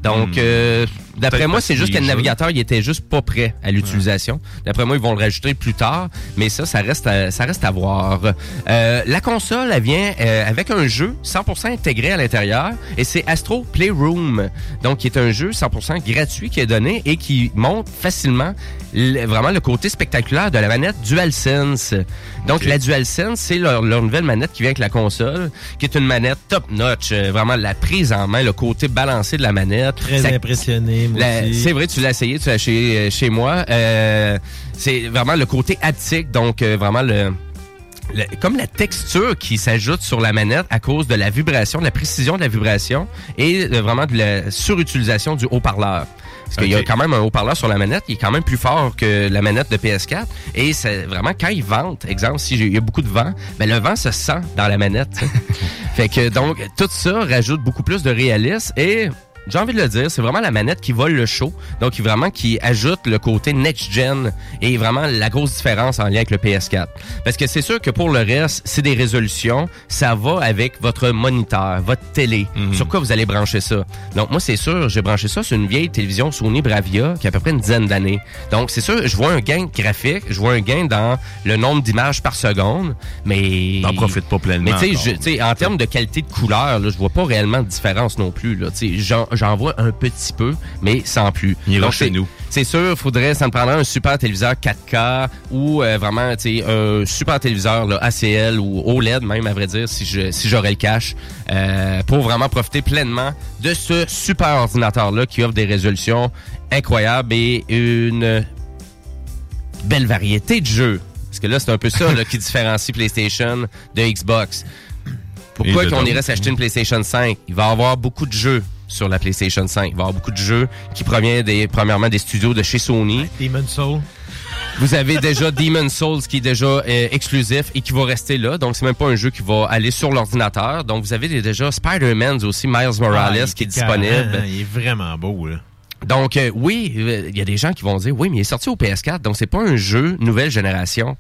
Donc, Hmm. euh, d'après moi, c'est juste que le navigateur, il était juste pas prêt à l'utilisation. D'après moi, ils vont le rajouter plus tard, mais ça, ça reste à, ça reste à voir. Euh, la console, elle vient euh, avec un jeu 100% intégré à l'intérieur, et c'est Astro Playroom, donc qui est un jeu 100% gratuit qui est donné et qui montre facilement le- vraiment le côté spectaculaire de la manette DualSense. Donc, la DualSense, c'est leur, leur nouvelle manette qui vient avec la console, qui est une manette top-notch. euh, vraiment, la prise en main, le côté balancé de la manette. Très Ça- impressionné. C'est vrai, tu l'as essayé, tu l'as chez, euh, chez moi. Euh, c'est vraiment le côté haptique, donc euh, vraiment le, le- comme la texture qui s'ajoute sur la manette à cause de la vibration, de la précision de la vibration et euh, vraiment de la surutilisation du haut-parleur. Parce qu'il y a quand même un haut-parleur sur la manette, il est quand même plus fort que la manette de PS4. Et c'est vraiment quand il vente, exemple, si j'ai- il y a beaucoup de vent, ben le vent se sent dans la manette. [LAUGHS] fait que donc tout ça rajoute beaucoup plus de réalisme et j'ai envie de le dire, c'est vraiment la manette qui vole le show. Donc, qui vraiment qui ajoute le côté next-gen et vraiment la grosse différence en lien avec le PS4. Parce que c'est sûr que pour le reste, c'est des résolutions. Ça va avec votre moniteur, votre télé. Sur quoi vous allez brancher ça? Donc, moi, c'est sûr, j'ai branché ça sur une vieille télévision Sony Bravia qui a à peu près une dizaine d'années. Donc, c'est sûr, je vois un gain graphique, je vois un gain dans le nombre d'images par seconde, mais... T'en profites pas pleinement Mais tu sais, en termes de qualité de couleur, là, je vois pas réellement de différence non plus. Là. J'en, vois un petit peu, mais sans plus. Il est là chez nous. C'est sûr, faudrait, ça me prendrait un super téléviseur 4K ou euh, vraiment, tu sais, un super téléviseur là, ACL ou OLED même, à vrai dire, si je si j'aurais le cash, euh, pour vraiment profiter pleinement de ce super ordinateur-là qui offre des résolutions incroyables et une belle variété de jeux. Parce que là, c'est un peu ça là, qui différencie PlayStation de Xbox. Pourquoi qu'on irait s'acheter une PlayStation 5? Il va y avoir beaucoup de jeux. Sur la PlayStation 5. Il va y avoir beaucoup de jeux qui proviennent des, premièrement des studios de chez Sony. Demon's Soul. Vous avez déjà Demon's Souls qui est déjà euh, exclusif et qui va rester là. Donc, c'est même pas un jeu qui va aller sur l'ordinateur. Donc, vous avez déjà Spider-Man aussi, Miles Morales, Ah, qui est disponible. Il est vraiment beau, là. Donc, euh, oui, euh, il y a des gens qui vont dire, oui, mais il est sorti au PS4, donc c'est pas un jeu nouvelle génération.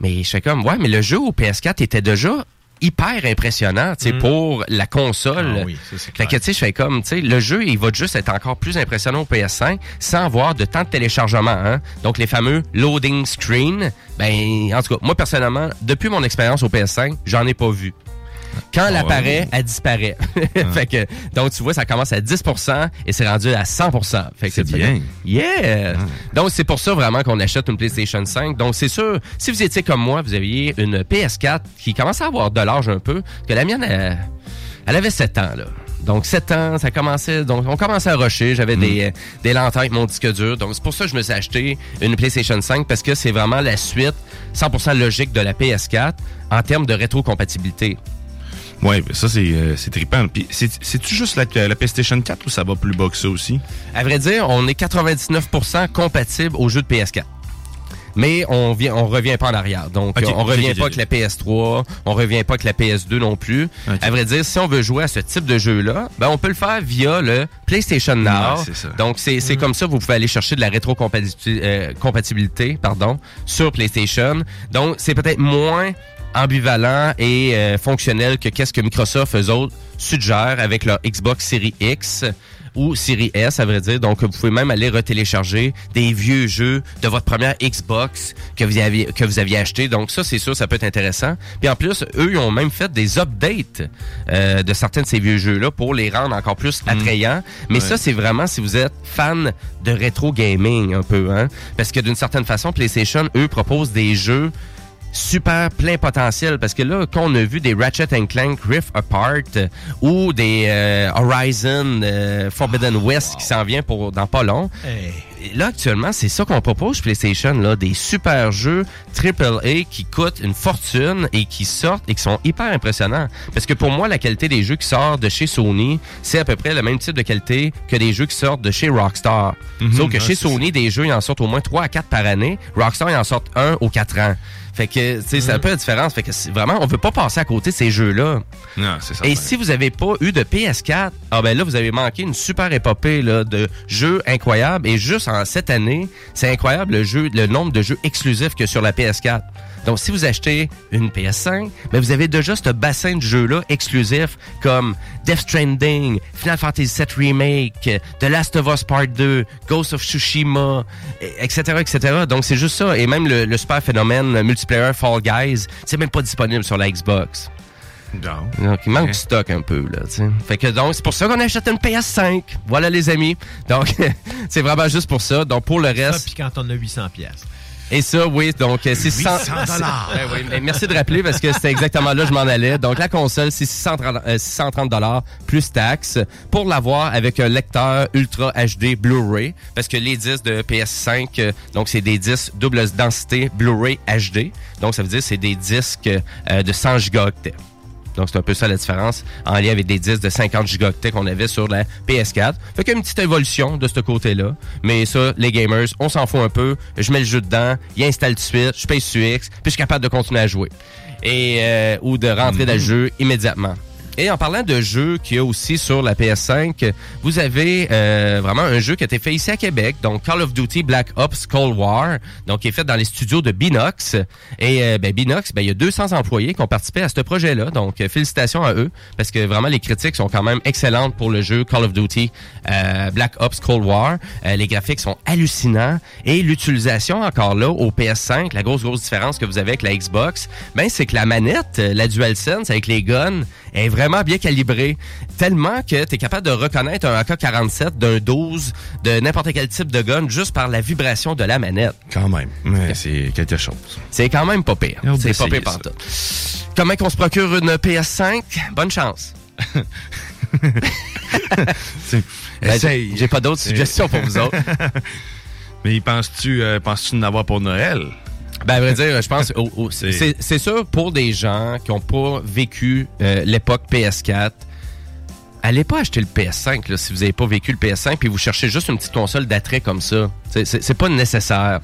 Mais je fais comme, ouais, mais le jeu au PS4 était déjà hyper impressionnant, tu sais, Mm. pour la console. Ah oui, ça, c'est Fait que, tu sais, je fais comme, tu sais, le jeu, il va juste être encore plus impressionnant au PS5 sans avoir de temps de téléchargement, hein. Donc, les fameux loading screen, ben, en tout cas, moi, personnellement, depuis mon expérience au PS5, j'en ai pas vu. Quand elle Ah apparaît, elle disparaît. [LAUGHS] fait que, donc, tu vois, ça commence à 10% et c'est rendu à 100%. Fait que C'est bien. Yeah! Donc, c'est pour ça vraiment qu'on achète une PlayStation 5. Donc, c'est sûr, si vous étiez comme moi, vous aviez une PS4 qui commence à avoir de l'âge un peu, que la mienne, elle, elle avait 7 ans, là. Donc, 7 ans, ça commençait, donc, on commençait à rusher. J'avais des, euh, des lenteurs avec mon disque dur. Donc, c'est pour ça que je me suis acheté une PlayStation 5 parce que c'est vraiment la suite 100% logique de la PS4 en termes de rétrocompatibilité. Ouais, ben ça, c'est euh, c'est trippant. Puis, c'est- c'est-tu juste la, la PlayStation 4 ou ça va plus bas que ça aussi? À vrai dire, on est 99% compatible aux jeux de PS4. Mais on vient, on revient pas en arrière. Donc, euh, on revient pas ok. avec la PS3, on revient pas avec la PS2 non plus. À vrai dire, si on veut jouer à ce type de jeu-là, ben, on peut le faire via le PlayStation Now. Ouais, c'est ça. Donc, c'est c'est comme ça, vous pouvez aller chercher de la rétrocompatibilité euh, compatibilité, pardon, sur PlayStation. Donc, c'est peut-être moins ambivalent et euh, fonctionnel que qu'est-ce que Microsoft, eux autres, suggèrent avec leur Xbox Series X ou Series S, à vrai dire. Donc, vous pouvez même aller retélécharger des vieux jeux de votre première Xbox que vous aviez, que vous aviez acheté. Donc, ça, c'est sûr, ça peut être intéressant. Puis en plus, eux, ils ont même fait des updates euh, de certains de ces vieux jeux-là pour les rendre encore plus attrayants. Mais Ouais. ça, c'est vraiment si vous êtes fan de rétro gaming un peu, hein. Parce que d'une certaine façon, PlayStation, eux, proposent des jeux super plein potentiel parce que là quand on a vu des Ratchet Clank Rift Apart euh, ou des euh, Horizon euh, Forbidden West qui s'en vient pour dans pas long là actuellement c'est ça qu'on propose PlayStation là des super jeux AAA qui coûtent une fortune et qui sortent et qui sont hyper impressionnants. Parce que pour moi la qualité des jeux qui sortent de chez Sony c'est à peu près le même type de qualité que des jeux qui sortent de chez Rockstar. Mhm, sauf que chez Sony des jeux ils en sortent au moins 3 à 4 par année. Rockstar ils en sortent un aux 4 ans fait que, tu sais, c'est un peu la différence. Fait que vraiment, on veut pas passer à côté de ces jeux-là. Non, c'est ça. Et si vous avez pas eu de PS4, ah ben là, vous avez manqué une super épopée là, de jeux incroyables. Et juste en cette année, c'est incroyable le jeu, le nombre de jeux exclusifs que sur la PS4. Donc, si vous achetez une PS5, ben vous avez déjà ce bassin de jeux-là exclusifs comme Death Stranding, Final Fantasy VII Remake, The Last of Us Part 2, Ghost of Tsushima, et- etc., etc. Donc, c'est juste ça. Et même le, le super phénomène le multiplayer Fall Guys, c'est même pas disponible sur la Xbox. Donc, il manque du stock un peu, là, tu sais. Fait que donc, c'est pour ça qu'on achète une PS5. Voilà, les amis. Donc, [LAUGHS] c'est vraiment juste pour ça. Donc, pour le Ça, reste. puis quand on a 800 pièces. Et ça, oui, donc euh, c'est 600 800 dollars. Ouais, oui, mais merci de rappeler parce que c'était exactement là que je m'en allais. Donc la console, c'est 630 euh, 630 dollars plus taxes pour l'avoir avec un lecteur Ultra HD Blu-ray parce que les disques de PS5 euh, donc c'est des disques double densité Blu-ray HD. Donc ça veut dire que c'est des disques euh, de 100 gigaoctets. Donc, c'est un peu ça la différence en lien avec des disques de 50 gigaoctets qu'on avait sur la PS4. Fait qu'il y a une petite évolution de ce côté-là. Mais ça, les gamers, on s'en fout un peu. Je mets le jeu dedans, il installe tout de suite, je paye sur X, puis je suis capable de continuer à jouer. Et, euh, ou de rentrer dans le jeu immédiatement. Et en parlant de jeux qu'il y a aussi sur la PS5, vous avez euh, vraiment un jeu qui a été fait ici à Québec, donc Call of Duty Black Ops Cold War, donc qui est fait dans les studios de Binox. Et euh, ben, Binox, ben, il y a 200 employés qui ont participé à ce projet-là, donc euh, félicitations à eux, parce que vraiment les critiques sont quand même excellentes pour le jeu Call of Duty euh, Black Ops Cold War. Les graphiques sont hallucinants et l'utilisation encore là au PS5, la grosse grosse différence que vous avez avec la Xbox, ben c'est que la manette, la DualSense avec les guns est vraiment bien calibrée, tellement que tu es capable de reconnaître un AK-47 d'un 12 de n'importe quel type de gun juste par la vibration de la manette. Quand même, mais c'est quelque chose. C'est quand même pas pire. C'est pas pire pantoute. Comment qu'on se procure une PS5 Bonne chance. [LAUGHS] Ben, J'ai pas d'autres suggestions pour vous autres. [LAUGHS] Mais penses-tu euh, penses-tu en avoir pour Noël? Ben, à vrai dire, je pense, C'est- sûr pour des gens qui ont pas vécu euh, l'époque PS4. allez pas acheter le PS5 là, si vous n'avez pas vécu le PS5 puis vous cherchez juste une petite console d'attrait comme ça. C'est pas nécessaire.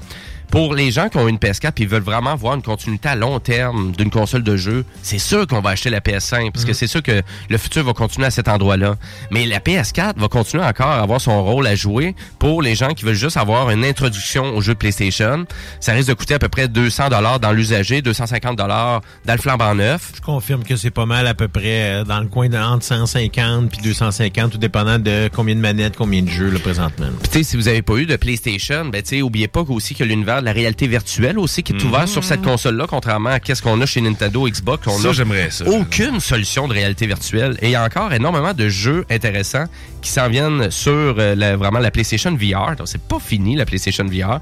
Pour les gens qui ont une PS4 et veulent vraiment voir une continuité à long terme d'une console de jeu, c'est sûr qu'on va acheter la PS5 parce que c'est sûr que le futur va continuer à cet endroit-là. Mais la PS4 va continuer encore à avoir son rôle à jouer pour les gens qui veulent juste avoir une introduction au jeu de PlayStation. Ça risque de coûter à peu près 200 dollars dans l'usager, 250 dollars dans le flambant neuf. Je confirme que c'est pas mal à peu près euh, dans le coin de entre 150 puis 250, tout dépendant de combien de manettes, combien de jeux là, présentement. Tu sais, si vous avez pas eu de PlayStation, ben, tu sais, oubliez pas aussi que l'univers de la réalité virtuelle aussi qui est ouvert sur cette console-là, contrairement à qu'est-ce qu'on a chez Nintendo, Xbox. On Ça, a j'aimerais ça. Aucune solution de réalité virtuelle. Et il y a encore énormément de jeux intéressants qui s'en viennent sur euh, la- vraiment la PlayStation VR. Donc, c'est pas fini, la PlayStation VR.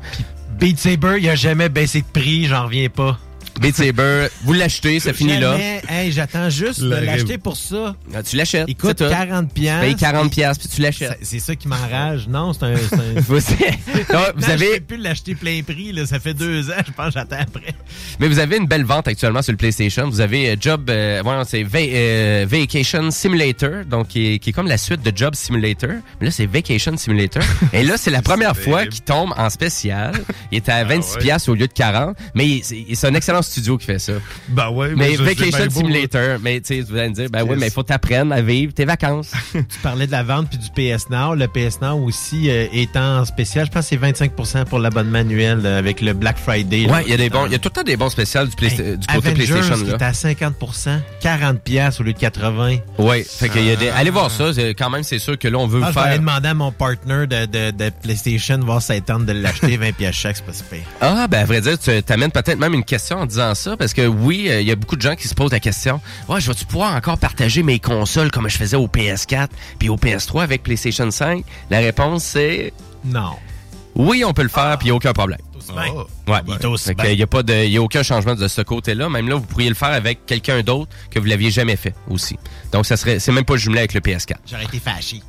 Beat Saber, il a jamais baissé de prix, j'en reviens pas. Beat Saber, vous l'achetez, ça finit là. Hey, j'attends juste de l'acheter pour ça. Ah, Tu l'achètes. Il coûte c'est tout. 40 Tu piastres. payes 40 piastres, puis tu l'achètes. C'est ça qui m'enrage. Non, c'est un... un- [LAUGHS] Vous- Non, vous avez- Je peux plus l'acheter plein prix, là. Ça fait deux ans, je pense, j'attends après. Mais vous avez une belle vente actuellement sur le PlayStation. Vous avez euh, Job, euh, voyons, c'est Va- euh, Vacation Simulator, donc qui est, qui est comme la suite de Job Simulator. Mais là, c'est Vacation Simulator. [LAUGHS] Et là, c'est la première fois qu'il tombe en spécial. Il était à 26 ouais. piastres au lieu de 40. Mais c'est un excellent studio qui fait ça. Ben ouais, Mais ça, c'est Vacation Simulator, mais tu sais, vous allez me dire, ben oui, mais il faut t'apprendre à vivre tes vacances. [LAUGHS] Tu parlais de la vente puis du PS Now. Le PS Now aussi euh, est en spécial. Je pense que c'est 25% pour l'abonnement annuel euh, avec le Black Friday. là. Ouais, il y a des bons, il y a tout le temps des bons spécials du, côté Avengers, PlayStation qui là. est à 50 40 pièces au lieu de 80. Oui, fait qu'il y a des, allez voir ça, quand même c'est sûr que là on veut Ah, je faire demander à mon partner de, de, de PlayStation voir si ça tente de l'acheter [LAUGHS] 20 pièces chaque, c'est pas super. Ah, ben à vrai dire, tu t'amènes peut-être même une question en disant ça, parce que oui, euh, il y a beaucoup de gens qui se posent la question, ouais, je vais-tu pouvoir encore partager mes consoles comme je faisais au PS4 puis au PS3 avec PlayStation 5? La réponse c'est non. Oui, on peut le faire, puis il n'y a aucun problème. Ouais, Il que bien. Il n'y a, pas de- y a aucun changement de ce côté-là. Même là, vous pourriez le faire avec quelqu'un d'autre que vous l'aviez jamais fait aussi. Donc, ça serait, c'est même pas jumelé avec le PS4. J'aurais été fâché.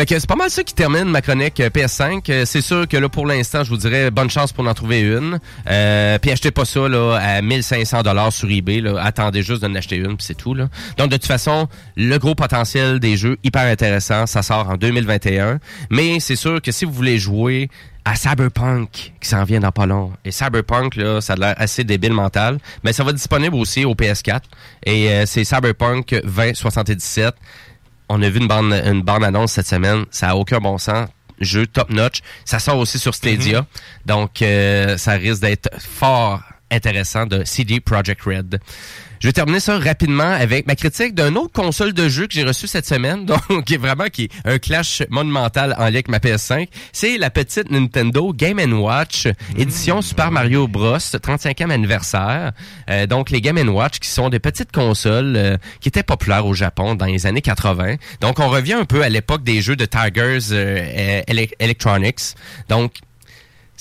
Fait que c'est pas mal ça qui termine ma chronique euh, PS5. Euh, C'est sûr que là, pour l'instant, je vous dirais bonne chance pour en trouver une. Euh, puis achetez pas ça là, à 1500 dollars sur eBay. Là. Attendez juste d'en acheter une, puis c'est tout. Là. Donc, de toute façon, le gros potentiel des jeux, hyper intéressant. Ça sort en 2021. Mais c'est sûr que si vous voulez jouer à Cyberpunk, qui s'en vient dans pas long, et Cyberpunk, là, ça a l'air assez débile mental, mais ça va être disponible aussi au PS4. Et euh, c'est Cyberpunk 2077 on a vu une bande, une bande annonce cette semaine. Ça a aucun bon sens. Jeu top notch. Ça sort aussi sur Stadia. Donc, euh, ça risque d'être fort intéressant de CD Projekt Red. Je vais terminer ça rapidement avec ma critique d'un autre console de jeu que j'ai reçu cette semaine, [LAUGHS] donc qui est vraiment qui est un clash monumental en lien avec ma PS5. C'est la petite Nintendo Game Watch édition Super Mario Bros 35e anniversaire. Euh, donc les Game Watch qui sont des petites consoles euh, qui étaient populaires au Japon dans les années 80. Donc on revient un peu à l'époque des jeux de Tigers euh, Ele- Electronics. Donc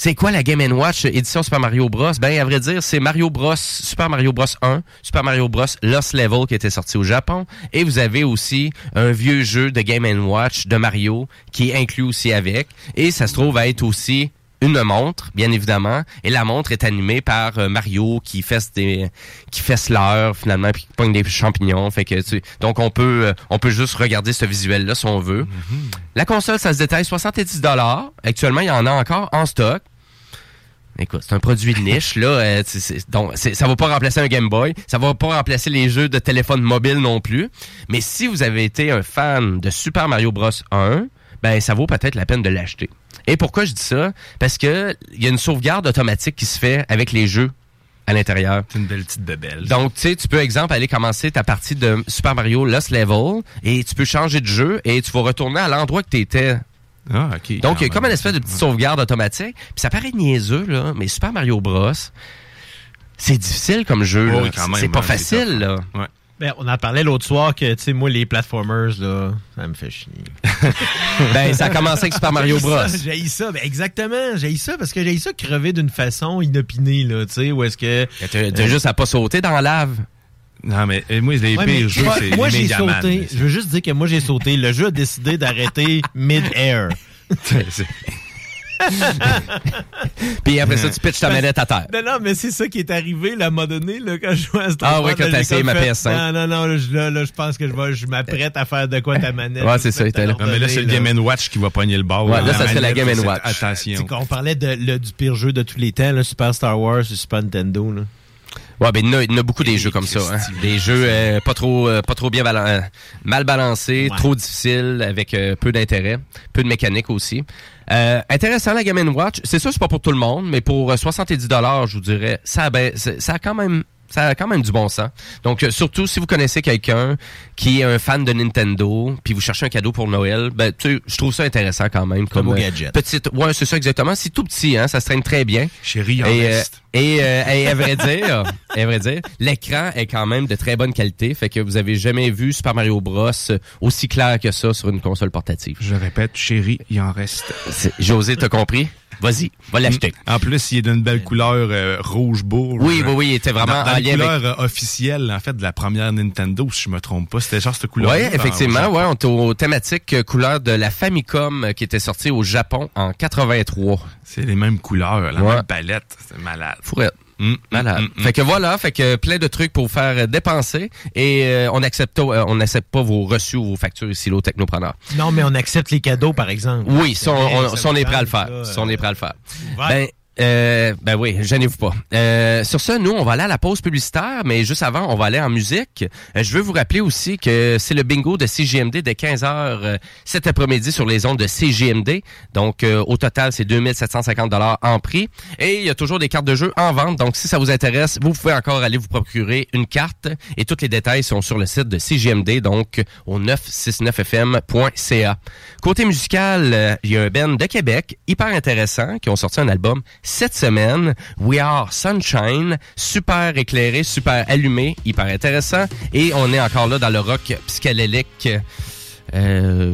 c'est quoi la Game Watch édition Super Mario Bros? Ben, à vrai dire, c'est Mario Bros, Super Mario Bros 1, Super Mario Bros Lost Level qui était sorti au Japon. Et vous avez aussi un vieux jeu de Game Watch de Mario qui est inclus aussi avec. Et ça se trouve à être aussi une montre, bien évidemment. Et la montre est animée par euh, Mario qui fesse des, qui fesse l'heure finalement, puis qui pogne des champignons. Fait que tu, donc on peut, euh, on peut juste regarder ce visuel là si on veut. La console, ça se détaille 70 dollars. Actuellement, il y en a encore en stock. Écoute, c'est un produit de niche là. euh, donc, ça va pas remplacer un Game Boy, ça va pas remplacer les jeux de téléphone mobile non plus. Mais si vous avez été un fan de Super Mario Bros 1, ben ça vaut peut-être la peine de l'acheter. Et pourquoi je dis ça? Parce que il y a une sauvegarde automatique qui se fait avec les jeux à l'intérieur. C'est une belle petite bebelle. Donc, tu sais, tu peux, exemple, aller commencer ta partie de Super Mario Lost Level et tu peux changer de jeu et tu vas retourner à l'endroit que tu étais. Ah, OK. Donc, il y a comme une espèce de petite sauvegarde automatique. Puis ça paraît niaiseux, là, mais Super Mario Bros, c'est difficile comme jeu. Oui, quand même, c'est pas hein, facile, là. Ouais. Ben, on en parlait l'autre soir que, tu sais, moi, les platformers, là, ça me fait chier. [LAUGHS] ben, ça a commencé avec Super Mario Bros. J'ai ça, ben exactement. J'ai ça parce que j'ai ça crever d'une façon inopinée, là, tu sais, où est-ce que... T'as t'as juste à pas sauter dans la lave. Non, mais euh, moi, les Ouais, mais pires jeux, moi, c'est moi j'ai Man, sauté. Je veux juste dire que moi j'ai sauté. Le jeu a décidé d'arrêter [LAUGHS] mid-air. [LAUGHS] Puis après ça, tu pitches ta manette à terre. Non, non, mais c'est ça qui est arrivé, là, à un moment donné, là, quand je jouais à Star Ah ouais, quand t'as essayé ma fait, PS5. Non, non, non, là, je, là, là, je pense que je, vais, je m'apprête à faire de quoi ta manette. Ouais, c'est ça, il était là. Non, mais là, c'est le Game Watch qui va pogner le bord. Ouais, là, ça serait la Game Watch. Attention. On parlait de, le- du pire jeu de tous les temps, là, Super Star Wars, Super Nintendo. Là. Ouais, ben il y en a- beaucoup des jeux comme ça. Hein. Des jeux euh, pas trop euh, pas trop bien balan- euh, mal balancés, Ouais. trop difficiles, avec euh, peu d'intérêt, peu de mécanique aussi. Euh, intéressant la Game Watch. C'est sûr c'est pas pour tout le monde, mais pour euh, 70 dollars, je vous dirais, ça ben- ça a quand même ça a quand même du bon sens. Donc euh, surtout si vous connaissez quelqu'un qui est un fan de Nintendo, puis vous cherchez un cadeau pour Noël, ben tu sais, je trouve ça intéressant quand même comme beau euh, gadget. petite ouais, c'est ça exactement, c'est tout petit hein, ça se traîne très bien. Chérie, il en Et, euh, reste. et, euh, et à vrai dire, [LAUGHS] à vrai dire, l'écran est quand même de très bonne qualité, fait que vous avez jamais vu Super Mario Bros aussi clair que ça sur une console portative. Je répète, chérie, il en reste. José, t'as compris? Vas-y, va l'acheter. En plus, il est d'une belle couleur euh, rouge bourge. Oui, oui, oui, il était vraiment dans, dans en avec- couleurs euh, officielles, en fait, de la première Nintendo, si je me trompe pas. C'était genre cette couleur. Oui, effectivement, ouais, on était aux thématiques euh, couleurs de la Famicom qui était sortie au Japon en 83. C'est les mêmes couleurs, la Ouais. même palette. C'est malade. Fourette. Mm, Malade. mm, mm, Fait que voilà, fait que plein de trucs pour vous faire euh, dépenser et euh, on accepte euh, on n'accepte pas vos reçus ou vos factures ici au Technopreneur. Non, mais on accepte les cadeaux, par exemple. Oui, ça, on, est prêt à le faire. euh, on est prêt à le faire. Ouais. Ben, euh, ben oui, gênez-vous pas. Euh, sur ça, nous, on va aller à la pause publicitaire, mais juste avant, on va aller en musique. Euh, je veux vous rappeler aussi que c'est le bingo de CGMD de 15h euh, cet après-midi sur les ondes de CGMD. Donc, au total, c'est 2750 dollars en prix. Et il y a toujours des cartes de jeu en vente. Donc, si ça vous intéresse, vous pouvez encore aller vous procurer une carte. Et tous les détails sont sur le site de CGMD, donc au 969fm.ca. Côté musical, il y a un band de Québec, hyper intéressant, qui ont sorti un album cette semaine. We Are Sunshine, super éclairé, super allumé, hyper intéressant. Et on est encore là dans le rock psychédélique. Euh,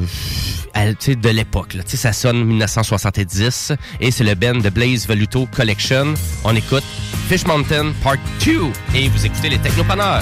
de l'époque. Ça sonne 1970 et c'est le band de Blaze Voluto Collection. On écoute Fish Mountain Part 2 et vous écoutez les Technopreneurs.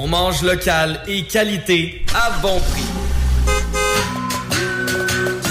On mange local et qualité à bon prix.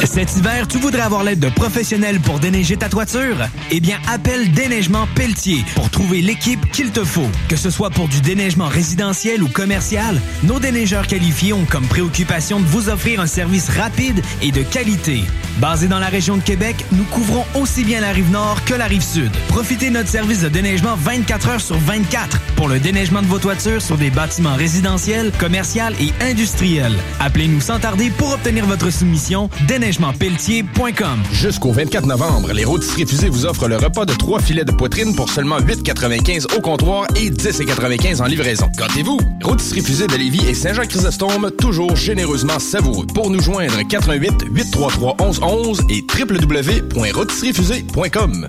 Cet hiver, tu voudrais avoir l'aide de professionnels pour déneiger ta toiture? Eh bien, appelle Déneigement Pelletier pour trouver l'équipe qu'il te faut. Que ce soit pour du déneigement résidentiel ou commercial, nos déneigeurs qualifiés ont comme préoccupation de vous offrir un service rapide et de qualité. Basé dans la région de Québec, nous couvrons aussi bien la rive nord que la rive sud. Profitez de notre service de déneigement 24 heures sur 24 pour le déneigement de vos toitures sur des bâtiments résidentiels, commerciaux et industriels. Appelez-nous sans tarder pour obtenir votre soumission déneigementpelletier.com. Jusqu'au 24 novembre, les rôtisseries fusées vous offrent le repas de trois filets de poitrine pour seulement 8,95 au comptoir et 10,95 en livraison. Gâtez-vous! Rôtisserie fusée de Lévis et Saint-Jean-Chrysostome, toujours généreusement savoureux. Pour nous joindre, 88 833 1111 et www.rôtisseriefusée.com.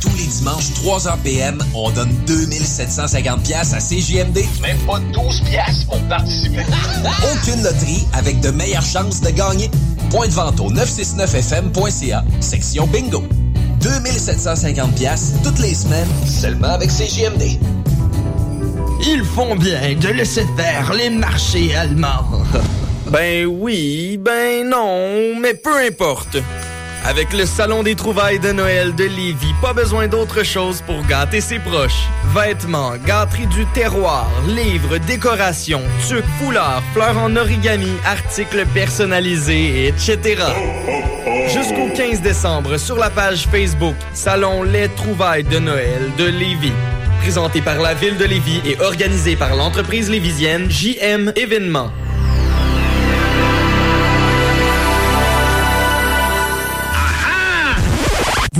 Tous les dimanches, 3h PM, on donne 2750 pièces à CJMD. Même pas 12 pièces pour participer. [LAUGHS] Aucune loterie avec de meilleures chances de gagner. Point de vente au 969fm.ca, section bingo. 2750 pièces toutes les semaines, seulement avec CJMD. Ils font bien de laisser faire les marchés allemands. [LAUGHS] ben oui, ben non, mais peu importe. Avec le Salon des trouvailles de Noël de Lévis, pas besoin d'autre chose pour gâter ses proches. Vêtements, gâteries du terroir, livres, décorations, tucs, foulards, fleurs en origami, articles personnalisés, etc. Jusqu'au 15 décembre, sur la page Facebook Salon Les trouvailles de Noël de Lévis. Présenté par la ville de Lévis et organisé par l'entreprise lévisienne JM Événements.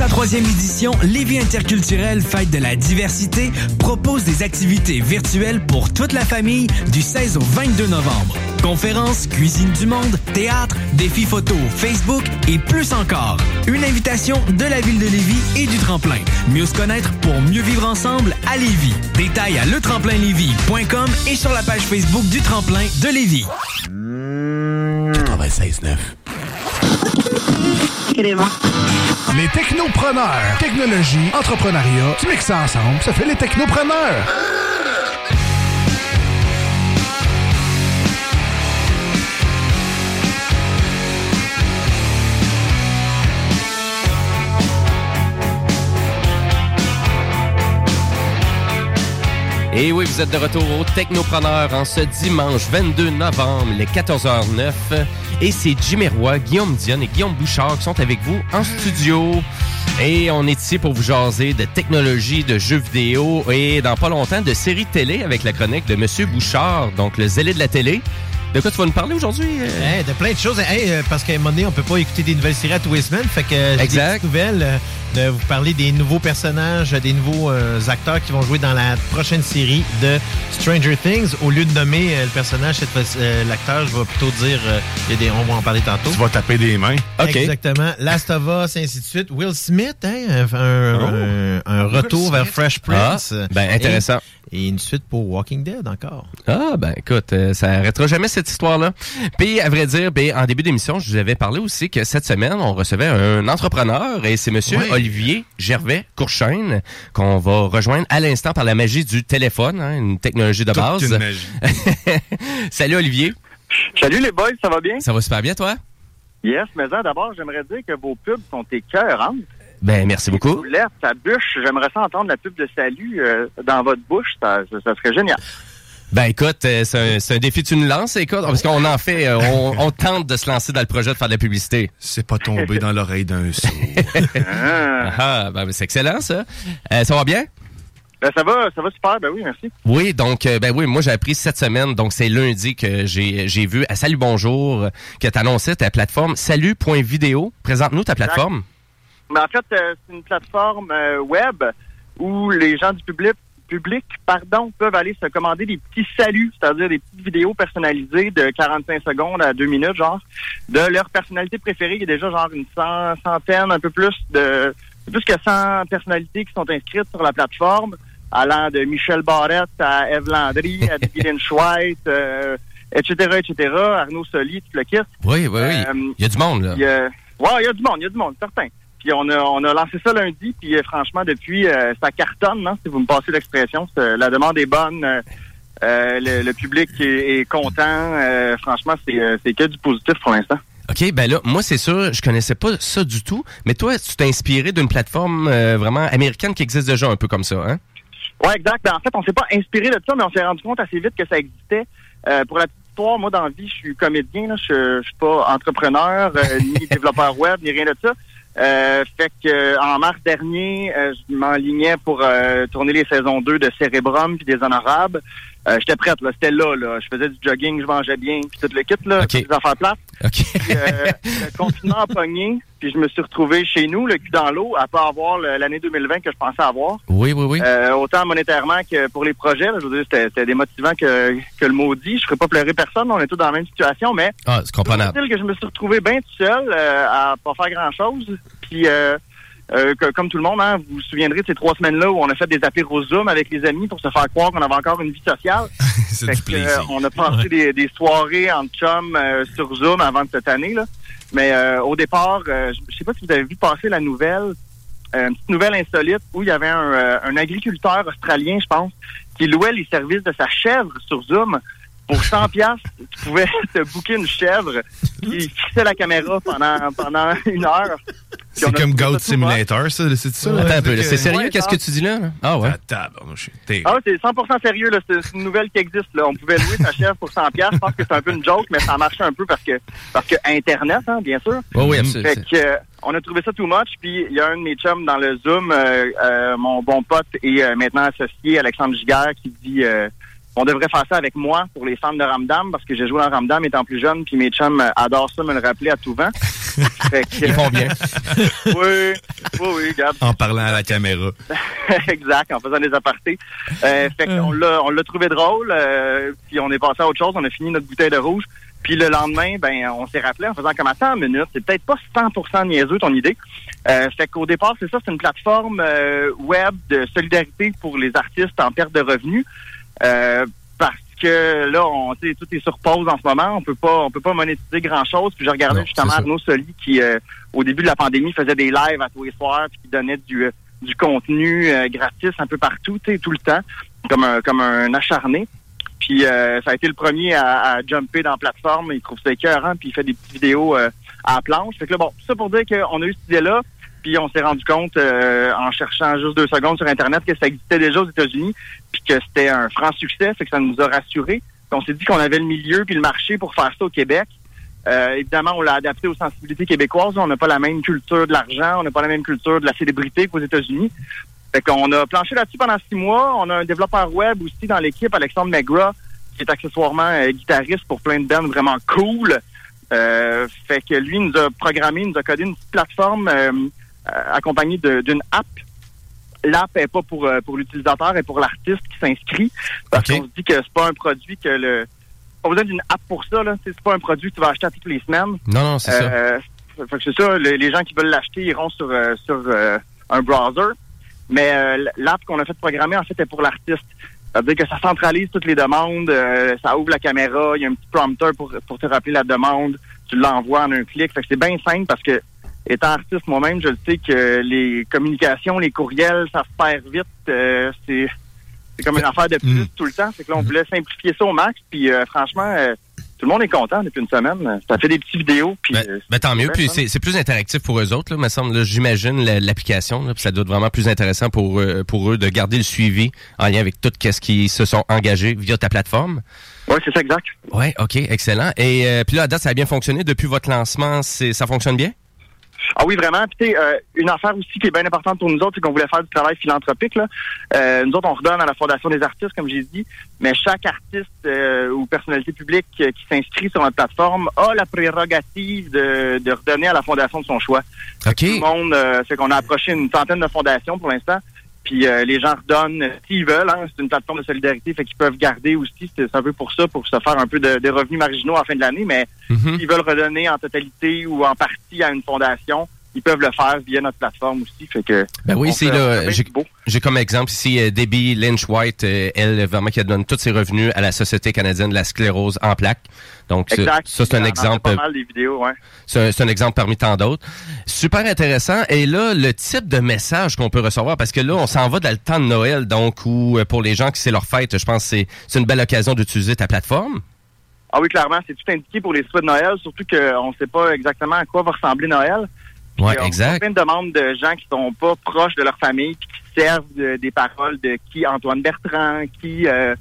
Sa troisième édition, Lévis Interculturel Fête de la diversité propose des activités virtuelles pour toute la famille du 16 au 22 novembre. Conférences, cuisine du monde, théâtre, défis photo, Facebook et plus encore. Une invitation de la ville de Lévis et du tremplin. Mieux se connaître pour mieux vivre ensemble à Lévis. Détails à letremplinlévis.com et sur la page Facebook du tremplin de Lévis. 96.9. Les technopreneurs. Technologie, entrepreneuriat, tu mixes ça ensemble, ça fait les technopreneurs. Et oui, vous êtes de retour au Technopreneur en ce dimanche 22 novembre, les 14h09. Et c'est Jimmy Roy, Guillaume Dion et Guillaume Bouchard qui sont avec vous en studio. Et on est ici pour vous jaser de technologie, de jeux vidéo et dans pas longtemps de séries télé avec la chronique de Monsieur Bouchard, donc le zélé de la télé. De quoi tu vas nous parler aujourd'hui? euh? Hey, de plein de choses. Hey, euh, parce qu'à un moment donné, on peut pas écouter des nouvelles séries à tous les semaines. Fait que euh, j'ai des nouvelles. De vous parler des nouveaux personnages, des nouveaux euh, acteurs qui vont jouer dans la prochaine série de Stranger Things. Au lieu de nommer euh, le personnage, cette fois- euh, l'acteur, je vais plutôt dire, euh, il y a des, on va en parler tantôt. Tu vas taper des mains. Exactement. Last of Us, ainsi de suite. Will Smith, hein, un, Oh. un- un retour vers. Fresh Prince. Ah, ben, intéressant. Et, et une suite pour Walking Dead encore. Ah, ben écoute, euh, ça arrêtera jamais cette histoire-là. Puis, à vrai dire, ben, en début d'émission, je vous avais parlé aussi que cette semaine, on recevait un entrepreneur et c'est monsieur Ouais. Olivier Gervais Courchaine qu'on va rejoindre à l'instant par la magie du téléphone, hein, une technologie de Toute base. une [LAUGHS] magie. Salut Olivier. Salut les boys, ça va bien? Ça va super bien, toi? Yes, mais d'abord, j'aimerais dire que vos pubs sont écœurantes. Ben, merci beaucoup. Vous lèvez ta bûche. J'aimerais ça entendre la pub de salut euh, dans votre bouche. Ça, ça, ça serait génial. Ben écoute, euh, c'est un, c'est un défi que tu nous lances, écoute, parce qu'on en fait, euh, on, on tente de se lancer dans le projet de faire de la publicité. C'est pas tombé dans l'oreille d'un [LAUGHS] sourd. ah, ben, c'est excellent ça. Euh, ça va bien? Ben, ça va, ça va super. Ben oui, merci. Oui, donc euh, ben oui, moi j'ai appris cette semaine, donc c'est lundi que j'ai j'ai vu à Salut Bonjour que tu annonçais ta plateforme salut.video. Présente-nous ta plateforme. Mais en fait, euh, c'est une plateforme euh, web où les gens du public public, pardon, peuvent aller se commander des petits saluts, c'est-à-dire des petites vidéos personnalisées de 45 secondes à 2 minutes, genre, de leur personnalité préférée. Il y a déjà genre une cent- centaine, un peu plus de plus que 100 personnalités qui sont inscrites sur la plateforme, allant de Michel Barrette à Eve Landry, à [LAUGHS] Dylan Schweight, euh, etc., etc., Arnaud Soli, tout le kit. Oui, oui, oui. Euh, Il y a du monde là. ouais, il y a du monde, il y a du monde, certain. Puis on a, on a lancé ça lundi, puis euh, franchement, depuis, euh, ça cartonne, non? si vous me passez l'expression. C'est- La demande est bonne, euh, euh, le, le public est, est content. euh, franchement, c'est euh, que du positif pour l'instant. OK, ben là, moi c'est sûr, je connaissais pas ça du tout, mais toi tu t'es inspiré d'une plateforme euh, vraiment américaine qui existe déjà un peu comme ça, hein? Ouais, exact. Ben, en fait, on s'est pas inspiré de ça, mais on s'est rendu compte assez vite que ça existait. Euh, pour la moi, dans la vie, je suis comédien. Là, je, je suis pas entrepreneur, euh, ni [LAUGHS] développeur web, ni rien de ça. Euh, fait que euh, en mars dernier, euh, je m'enlignais pour euh, tourner les saisons 2 de Cérébrum puis des Honorables. Euh, J'étais prête, là. C'était là, là. Je faisais du jogging, je mangeais bien, puis tout le kit, là. Toutes les affaires plates. Puis, euh, [LAUGHS] le confinement a pogné, puis je me suis retrouvé chez nous, le cul dans l'eau, à pas avoir l'année 2020 que je pensais avoir. Oui, oui, oui. Euh, autant monétairement que pour les projets. là. je veux dire, c'était démotivant que, que le maudit. Je ferais pas pleurer personne. On est tous dans la même situation, mais Ah, c'est comprenable. que je me suis retrouvé bien tout seul euh, à pas faire grand-chose. Puis, euh, que- comme tout le monde, hein, vous vous souviendrez de ces trois semaines-là où on a fait des apéros Zoom avec les amis pour se faire croire qu'on avait encore une vie sociale. [LAUGHS] Fait que, euh, on a passé des, des soirées en chum euh, sur Zoom avant de cette année. Là. Mais euh, au départ, euh, je sais pas si vous avez vu passer la nouvelle, euh, une petite nouvelle insolite où il y avait un, euh, un agriculteur australien, je pense, qui louait les services de sa chèvre sur Zoom. Pour 100 piastres, tu pouvais [LAUGHS] te booker une chèvre qui fixait la caméra pendant pendant une heure. C'est comme Goat. Simulator, ça, c'est ça? Attends un peu, là, c'est sérieux, Ouais, qu'est-ce que tu dis là? Ah ouais. Ah ouais, c'est 100% sérieux, là. C'est une nouvelle qui existe, là. On pouvait louer sa chèvre pour 100 pièces. Je pense que c'est un peu une joke, mais ça a marché un peu parce que, parce que Internet, hein, bien sûr. Oui, oui, absolument. Fait que, euh, on a trouvé ça too much, puis il y a un de mes chums dans le Zoom, euh, euh, mon bon pote et euh, maintenant associé, Alexandre Giguère, qui dit, euh, on devrait faire ça avec moi pour les fans de Ramdam, parce que j'ai joué dans Ramdam étant plus jeune, puis mes chums adorent ça, me le rappeler à tout vent. [LAUGHS] Fait que, Ils font bien. [LAUGHS] oui, oui, oui, regarde. En parlant à la caméra. [LAUGHS] exact, en faisant des apartés. Euh, fait qu'on l'a, on l'a trouvé drôle, euh, puis on est passé à autre chose, on a fini notre bouteille de rouge. Puis le lendemain, ben, on s'est rappelé en faisant comme attends une minute, c'est peut-être pas 100% niaiseux ton idée. Euh, fait qu'au départ, c'est ça, c'est une plateforme euh, web de solidarité pour les artistes en perte de revenus. Euh, parce que là, on, tu sais, tout est sur pause en ce moment. On peut pas, on peut pas monétiser grand chose. Puis je regardais Non, justement. Arnaud Soli qui, euh, au début de la pandémie, faisait des lives à tous les soirs, puis qui donnait du, euh, du contenu euh, gratis un peu partout, tu sais, tout le temps, comme un, comme un acharné. Puis euh, ça a été le premier à, à jumper dans la plateforme. Il trouve ça écœurant, puis il fait des petites vidéos euh, à la planche. Fait que là, bon, tout ça pour dire qu'on a eu cette idée-là, puis on s'est rendu compte euh, en cherchant juste deux secondes sur Internet que ça existait déjà aux États-Unis, puis que c'était un franc succès, fait que ça nous a rassurés. On s'est dit qu'on avait le milieu puis le marché pour faire ça au Québec. Euh, évidemment, on l'a adapté aux sensibilités québécoises. On n'a pas la même culture de l'argent, on n'a pas la même culture de la célébrité qu'aux États-Unis. Fait qu'on a planché là-dessus pendant six mois. On a un développeur web aussi dans l'équipe, Alexandre McGrath, qui est accessoirement euh, guitariste pour plein de bands vraiment cool. Euh, fait que lui nous a programmé, nous a codé une petite plateforme euh, accompagné de- d'une app. L'app est pas pour euh, pour l'utilisateur, elle est pour l'artiste qui s'inscrit. Parce qu'on se dit que c'est pas un produit que le pas besoin d'une app pour ça là. C'est pas un produit que tu vas acheter à toutes les semaines. Non, non, c'est ça. Euh, fait que c'est ça. le- les gens qui veulent l'acheter iront sur euh, sur euh, un browser. Mais euh, l'app qu'on a fait programmer en fait est pour l'artiste. C'est-à-dire que ça centralise toutes les demandes, euh, ça ouvre la caméra, il y a un petit prompteur pour, pour te rappeler la demande, tu l'envoies en un clic. Fait que c'est bien simple parce que étant artiste moi-même, je le sais que les communications, les courriels, ça se perd vite. euh, c'est comme une affaire de plus tout le temps. C'est que là, on voulait simplifier ça au max. Puis euh, franchement, euh, tout le monde est content depuis une semaine. Ça fait des petites vidéos. Puis, euh, Ben, tant mieux. c'est Puis c'est plus interactif pour eux autres, là, me semble. J'imagine la- l'application. ça doit être vraiment plus intéressant pour eux, pour eux de garder le suivi en lien avec tout ce qui se sont engagés via ta plateforme. Oui, c'est ça, exact. Ouais, ok, excellent. Et puis là, à date, ça a bien fonctionné depuis votre lancement. Ça fonctionne bien? Ah oui, vraiment. Puis, euh, une affaire aussi qui est bien importante pour nous autres, c'est qu'on voulait faire du travail philanthropique. Là. Euh, nous autres, on redonne à la Fondation des artistes, comme j'ai dit, mais chaque artiste euh, ou personnalité publique euh, qui s'inscrit sur notre plateforme a la prérogative de, de redonner à la Fondation de son choix. OK. Tout le monde, euh, c'est qu'on a approché une centaine de fondations pour l'instant. Puis euh, les gens redonnent s'ils veulent. Hein, c'est une plateforme de solidarité, fait qu'ils peuvent garder aussi. C'est un peu pour ça, pour se faire un peu de, de revenus marginaux à la fin de l'année. Mais Mhm. s'ils veulent redonner en totalité ou en partie à une fondation, ils peuvent le faire via notre plateforme aussi. Fait que Ben oui, c'est là. J'ai comme exemple ici euh, Debbie Lynch White, euh, elle vraiment qui donne tous ses revenus à la Société canadienne de la sclérose en plaques. Donc ça, Exact. ça, c'est un exemple. Ouais. C'est un, exemple parmi tant d'autres. Super intéressant. Et là, le type de message qu'on peut recevoir, parce que là, on s'en va dans le temps de Noël, donc où euh, pour les gens qui c'est leur fête, je pense que c'est c'est une belle occasion d'utiliser ta plateforme. Ah oui, clairement, c'est tout indiqué pour les souhaits de Noël, surtout qu'on ne sait pas exactement à quoi va ressembler Noël. Ouais, on exact. a plein de demandes de gens qui sont pas proches de leur famille, puis qui servent de- des paroles de qui Antoine Bertrand, qui euh,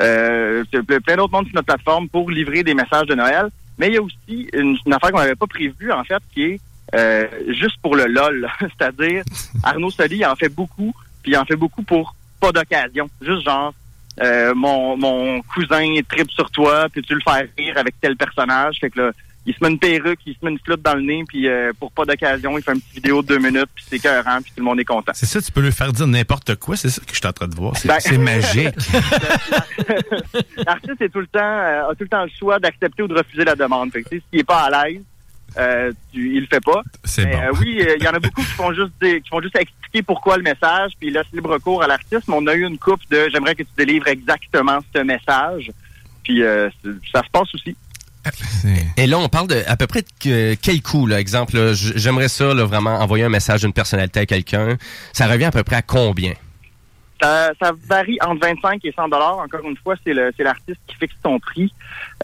euh, plein d'autres mondes sur notre plateforme pour livrer des messages de Noël. Mais il y a aussi une, une affaire qu'on n'avait pas prévue, en fait, qui est euh, juste pour le LOL. [LAUGHS] C'est-à-dire, [LAUGHS] Arnaud Soli il en fait beaucoup, puis il en fait beaucoup pour pas d'occasion. Juste genre, euh, mon, mon cousin tripe sur toi, puis tu le fais rire avec tel personnage. Fait que là, il se met une perruque, il se met une flûte dans le nez, puis euh, pour pas d'occasion, il fait une petite vidéo de deux minutes, puis c'est écœurant, puis tout le monde est content. C'est ça, tu peux lui faire dire n'importe quoi, c'est ça que je suis en train de voir. C'est Ben- magique. [LAUGHS] L'artiste est tout le temps, euh, a tout le temps le choix d'accepter ou de refuser la demande. Fait que, s'il est pas à l'aise, euh, tu, il le fait pas. C'est bon. euh, oui, il y en a beaucoup qui font juste des- qui font juste expliquer pourquoi le message, puis laissent libre cours à l'artiste. Mais on a eu une coupe de j'aimerais que tu délivres exactement ce message. Puis euh, ça se passe aussi. Et là, on parle de à peu près de que- quel coût, là, exemple. J'aimerais ça, là, vraiment, envoyer un message d'une personnalité à quelqu'un. Ça revient à peu près à combien? Ça, ça varie entre 25 et 100 dollars. Encore une fois, c'est le c'est l'artiste qui fixe son prix.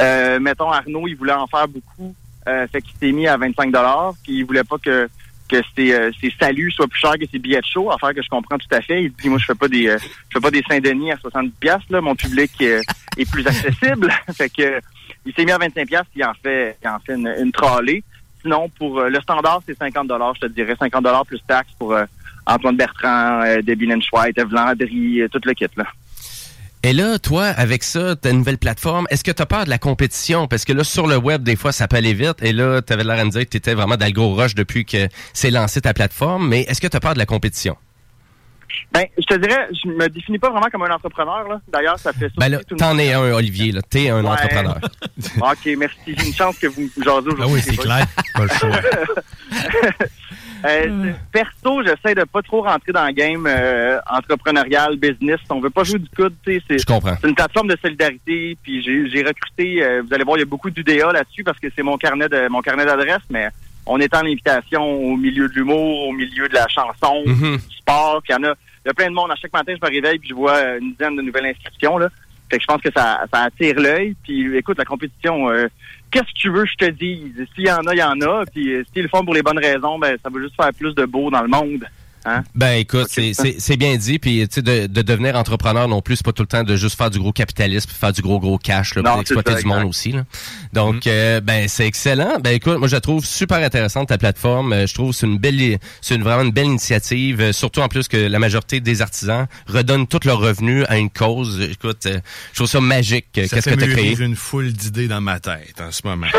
Euh, mettons Arnaud, il voulait en faire beaucoup, euh, fait qu'il s'est mis à 25 dollars. Puis il voulait pas que que ses, euh, ses saluts soient plus chers que ses billets de show, affaire que je comprends tout à fait. Il dit moi je fais pas des euh, je fais pas des Saint-Denis à 70 pièces là, mon public euh, est plus accessible. [LAUGHS] fait que il s'est mis à 25 pièces, il en fait il en fait une, une trolley. Sinon pour euh, le standard c'est 50 dollars, je te dirais 50 dollars plus taxes pour euh, Antoine Bertrand, euh, Debbie White, Eve Landry, tout le kit là. Et là, toi, avec ça, ta nouvelle plateforme, est-ce que tu as peur de la compétition? Parce que là, sur le web, des fois, ça peut aller vite. Et là, tu avais l'air de me dire que tu étais vraiment dans le gros rush depuis que c'est lancé ta plateforme. Mais est-ce que tu as peur de la compétition? Ben, je te dirais, je me définis pas vraiment comme un entrepreneur, là. D'ailleurs, ça fait ça. Ben là, tout le t'en es un, Olivier. là. T'es un Ouais. entrepreneur. [LAUGHS] OK, merci. J'ai une chance que vous me jasez aujourd'hui. Ah oui, c'est clair. Pas le choix. [LAUGHS] Euh, Perso, j'essaie de pas trop rentrer dans le game euh, entrepreneurial, business. On veut pas jouer du coude, c'est- Je comprends. C'est une plateforme de solidarité. Puis j'ai j'ai recruté, euh, vous allez voir, il y a beaucoup d'UDA là-dessus parce que c'est mon carnet de mon carnet d'adresse, mais on étend l'invitation au milieu de l'humour, au milieu de la chanson, Mhm. du sport. Puis il y en a, il y a plein de monde. À chaque matin, je me réveille puis je vois une dizaine de nouvelles inscriptions. Là. Fait que je pense que ça, ça attire l'œil. Puis écoute, la compétition, euh, qu'est-ce que tu veux que je te dise? S'il y en a, il y en a. Puis euh, s'ils le font pour les bonnes raisons, ben ça va juste faire plus de beau dans le monde. Hein? Ben écoute, c'est- c'est c'est bien dit, puis tu sais de, de devenir entrepreneur non plus, c'est pas tout le temps de juste faire du gros capitalisme, faire du gros gros cash, là, Non, pour exploiter ça, du monde aussi. Là. Donc euh, ben c'est excellent. Ben écoute, moi je la trouve super intéressante ta plateforme. Euh, Je trouve que c'est une belle, c'est une vraiment une belle initiative, euh, surtout en plus que la majorité des artisans redonnent tous leurs revenus à une cause. Écoute, je trouve ça magique. Ça Qu'est-ce fait que tu as créé? mûrir une foule d'idées dans ma tête en ce moment. [LAUGHS]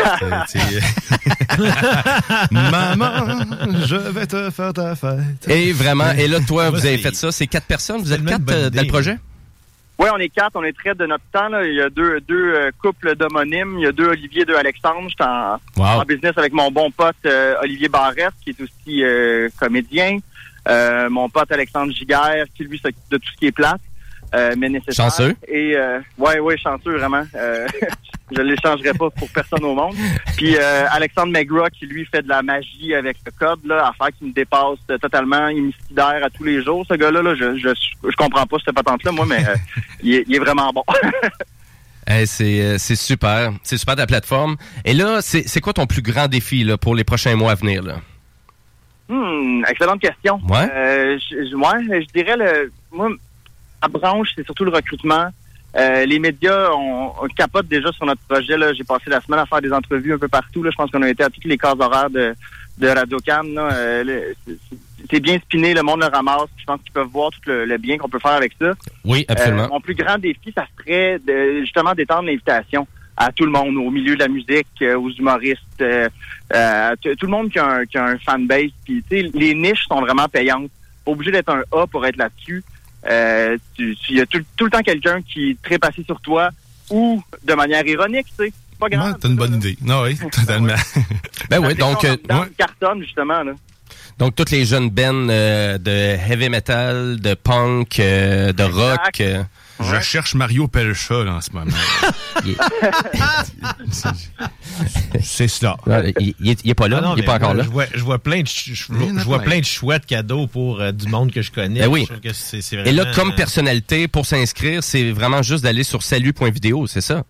Maman, je vais te faire ta fête. Et vraiment, et là toi vous avez fait ça, c'est quatre personnes, vous êtes quatre euh, dans le projet? Oui, on est quatre, on est très de notre temps. Là. Il y a deux, deux euh, couples d'homonymes. Il y a deux Olivier, deux Alexandre. Je suis en, Wow. en business avec mon bon pote euh, Olivier Barrette, qui est aussi euh, comédien. Euh, mon pote Alexandre Giguère, qui lui s'occupe de tout ce qui est place, euh, mais nécessaire. Chanceux. Et euh, ouais, ouais, chanceux vraiment. Euh, [LAUGHS] je l'échangerai pas pour personne au monde. Puis euh, Alexandre McGraw, qui lui fait de la magie avec le code, là, affaire qui me dépasse totalement, il me sidère à tous les jours. Ce gars-là, là, je, je je comprends pas cette patente-là, moi, mais euh, il, est, il est vraiment bon. [LAUGHS] C'est c'est super, c'est super ta plateforme. Et là, c'est c'est quoi ton plus grand défi là, pour les prochains mois à venir là? Hmm, excellente question. Ouais. Euh, je, je- ouais, je dirais le moi ma branche, c'est surtout le recrutement. Euh, les médias, on, on capote déjà sur notre projet. Là. J'ai passé la semaine à faire des entrevues un peu partout. Là. Je pense qu'on a été à toutes les cases horaires de, de Radio-Can. là. Euh, c'est- bien spiné, le monde le ramasse. Je pense qu'ils peuvent voir tout le, le bien qu'on peut faire avec ça. Oui, absolument. Euh, mon plus grand défi, ça serait de, justement d'étendre l'invitation à tout le monde, au milieu de la musique, euh, aux humoristes, euh, euh, à t- tout le monde qui a un, qui a un fanbase. Puis, les niches sont vraiment payantes. Pas obligé d'être un A pour être là-dessus. Euh, tu- tu- Il y a tout, tout le temps quelqu'un qui tripe assis sur toi ou de manière ironique, tu sais. C'est Pas grave. Ouais, T'as une bonne idée. Non, oui, [LAUGHS] totalement. Ben oui, donc euh, Dans le carton, justement, là. donc toutes les jeunes bands euh, de heavy metal, de punk, euh, de rock. Je cherche Mario Pelcha là, en ce moment. [LAUGHS] [LAUGHS] C'est cela. Il, il est, il est pas là, Ah non, il est pas encore moi, là. Je vois, je vois plein de, je, vois- je plein. plein de chouettes cadeaux pour euh, du monde que je connais. Ben oui. Je Et là, comme euh, personnalité, pour s'inscrire, c'est vraiment juste d'aller sur salut.video, c'est ça?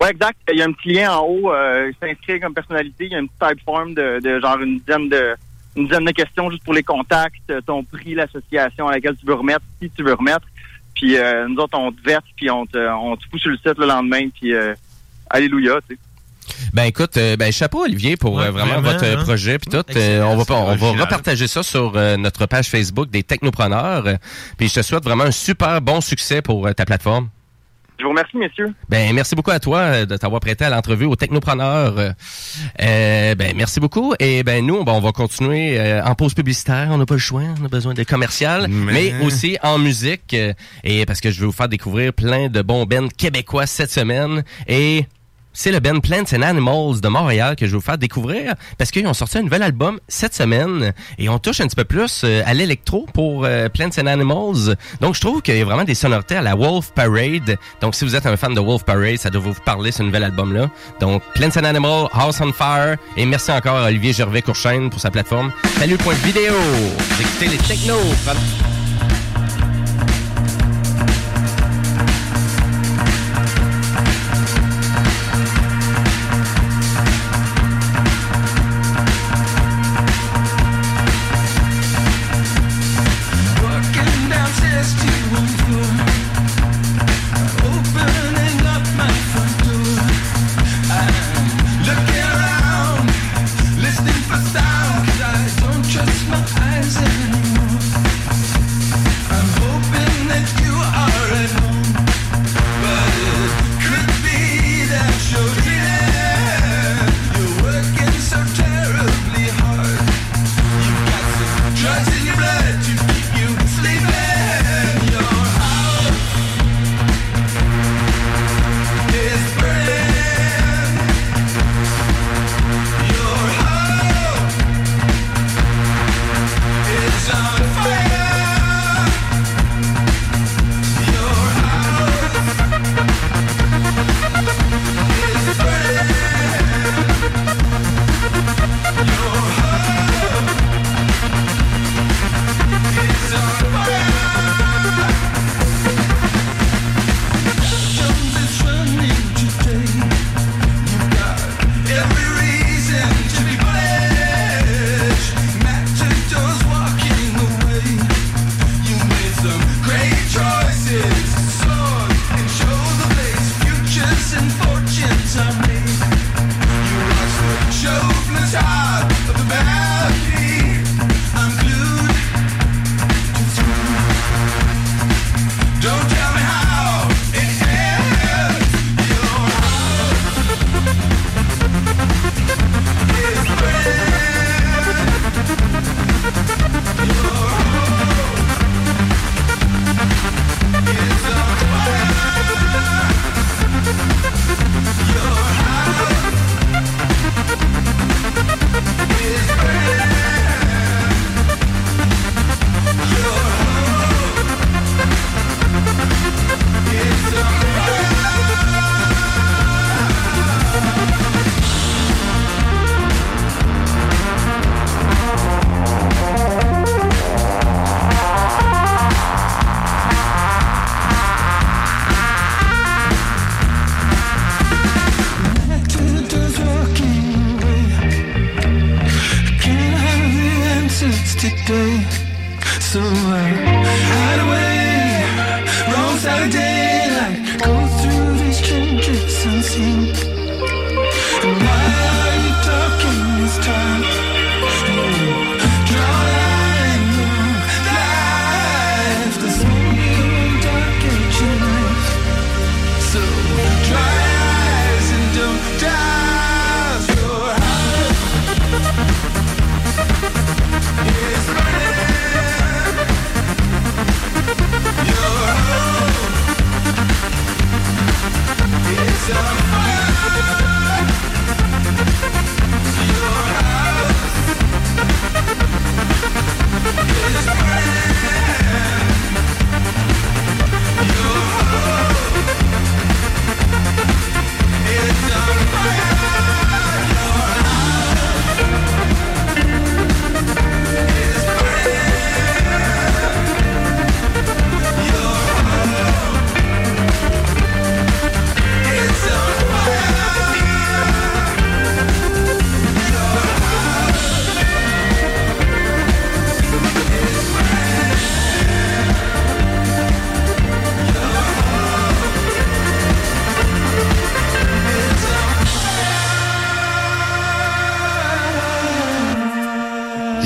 Ouais, exact. Il y a un petit lien en haut, euh, s'inscrire comme personnalité. Il y a une petite type form de, de genre une dizaine de une dizaine de questions juste pour les contacts, euh, ton prix, l'association à laquelle tu veux remettre, si tu veux remettre. Puis euh, nous autres, on te verse, puis on te, on te fout sur le site le lendemain, puis euh, alléluia, tu sais. Ben écoute, euh, ben chapeau Olivier pour Ouais, euh, vraiment, vraiment, votre hein? projet puis tout. Euh, on va on va repartager ça sur euh, notre page Facebook des technopreneurs. Euh, Puis je te souhaite vraiment un super bon succès pour euh, ta plateforme. Je vous remercie, messieurs. Ben merci beaucoup à toi euh, de t'avoir prêté à l'entrevue au Technopreneur. Euh, euh, ben merci beaucoup. Et ben nous ben, on va continuer euh, en pause publicitaire, on n'a pas le choix, on a besoin de commercial, mais, Mais- aussi en musique. Euh, et parce que je vais vous faire découvrir plein de bons bands québécois cette semaine. Et c'est le band Plants and Animals de Montréal que je vais vous faire découvrir parce qu'ils ont sorti un nouvel album cette semaine et on touche un petit peu plus euh, à l'électro pour euh, Plants and Animals. Donc je trouve qu'il y a vraiment des sonorités à la Wolf Parade. Donc si vous êtes un fan de Wolf Parade, ça doit vous parler ce nouvel album là. Donc Plants and Animals, House on Fire et merci encore à Olivier Gervais Courchaine pour sa plateforme. Salut point vidéo. Vous les technos.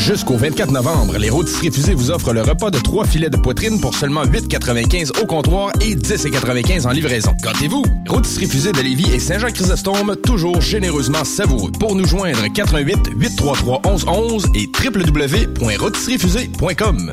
Jusqu'au 24 novembre, les rôtisseries fusées vous offrent le repas de trois filets de poitrine pour seulement 8,95 au comptoir et 10,95 en livraison. Gâtez-vous! Rôtisserie fusée de Lévis et Saint-Jean-Chrysostome, toujours généreusement savoureux. Pour nous joindre, 88 833 1111 et www.rôtisseriefusée.com.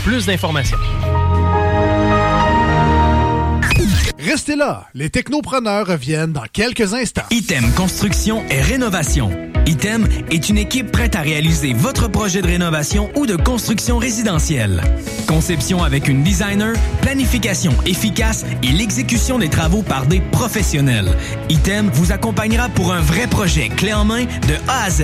plus d'informations. Restez là, les technopreneurs reviennent dans quelques instants. Item Construction et Rénovation. Item est une équipe prête à réaliser votre projet de rénovation ou de construction résidentielle. Conception avec une designer, planification efficace et l'exécution des travaux par des professionnels. Item vous accompagnera pour un vrai projet clé en main de A à Z.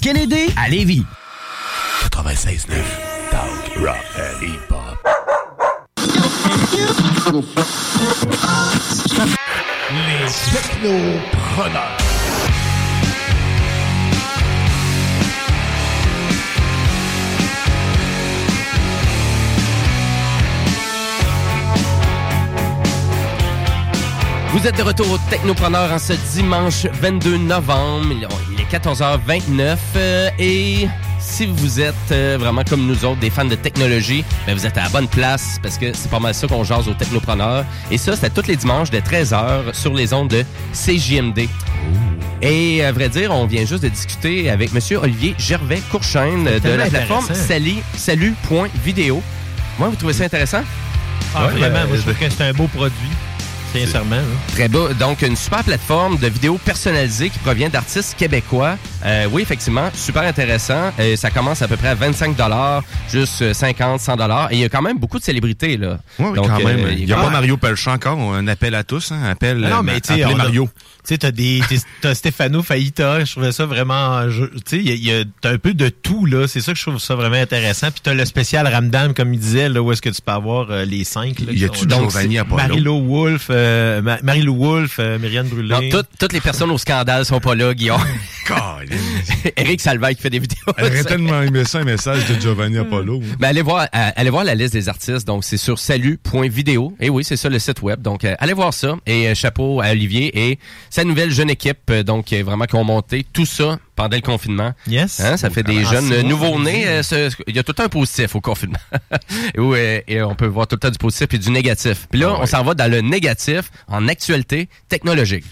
Kennedy à Lévis. 96.9 Talk, rock and hip-hop. Les technopreneurs. Vous êtes de retour au Technopreneur en ce dimanche 22 novembre. Il est 14h29 euh, et si vous êtes euh, vraiment comme nous autres, des fans de technologie, ben vous êtes à la bonne place parce que c'est pas mal ça qu'on jase au Technopreneur. Et ça, c'est tous les dimanches de 13h sur les ondes de CJMD. Et à vrai dire, on vient juste de discuter avec Monsieur Olivier Gervais Courchaine C'est de la plateforme Salut.video. Moi, vous trouvez ça intéressant? Ah, Ouais, vraiment, euh, moi, je trouve que c'est un beau produit. Sincèrement. hein. Très beau. Donc, une super plateforme de vidéos personnalisées qui provient d'artistes québécois. Euh, oui, effectivement, super intéressant. Euh, ça commence à peu près à 25 juste 50, 100 Et il y a quand même beaucoup de célébrités, là. Oui, oui, Donc, quand même. euh, Il n'y a pas même- Mario Pelchat encore. Un appel à tous. Hein? Appel, Ah non, mais tu sais, appelez on a- Mario. Sais, t'as des, t'as Stefano Faïta, je trouvais ça vraiment, tu sais, il y a- il y a, t'as un peu de tout, là. C'est ça que je trouve ça vraiment intéressant. Puis t'as le spécial Ramdam, comme il disait, là, où est-ce que tu peux avoir euh, les cinq, là. Y qui a-tu sont- Giovanni c'est Apollo? Marie-Lou Wolfe, euh, Ma- Marie-Lou Wolfe, euh, Myriane Brûlé. Non, toutes- toutes les personnes au scandale sont pas là, Guillaume. [LAUGHS] Eric [LAUGHS] Salvaille qui fait des vidéos. Elle aurait tellement aimé ça, un message de Giovanni Apollo. Ben, allez voir, euh, allez voir la liste des artistes. Donc, c'est sur salut.video. Et oui, c'est ça le site web. Donc, euh, allez voir ça. Et euh, chapeau à Olivier et sa nouvelle jeune équipe. euh, donc, vraiment, qui ont monté tout ça pendant le confinement. Yes. Hein, ça fait des Ah, jeunes nouveaux-nés. euh, ce- Il y a tout le temps un positif au confinement. [LAUGHS] et, où, euh, et on peut voir tout le temps du positif et du négatif. Puis là, on s'en va dans le négatif en actualité technologique.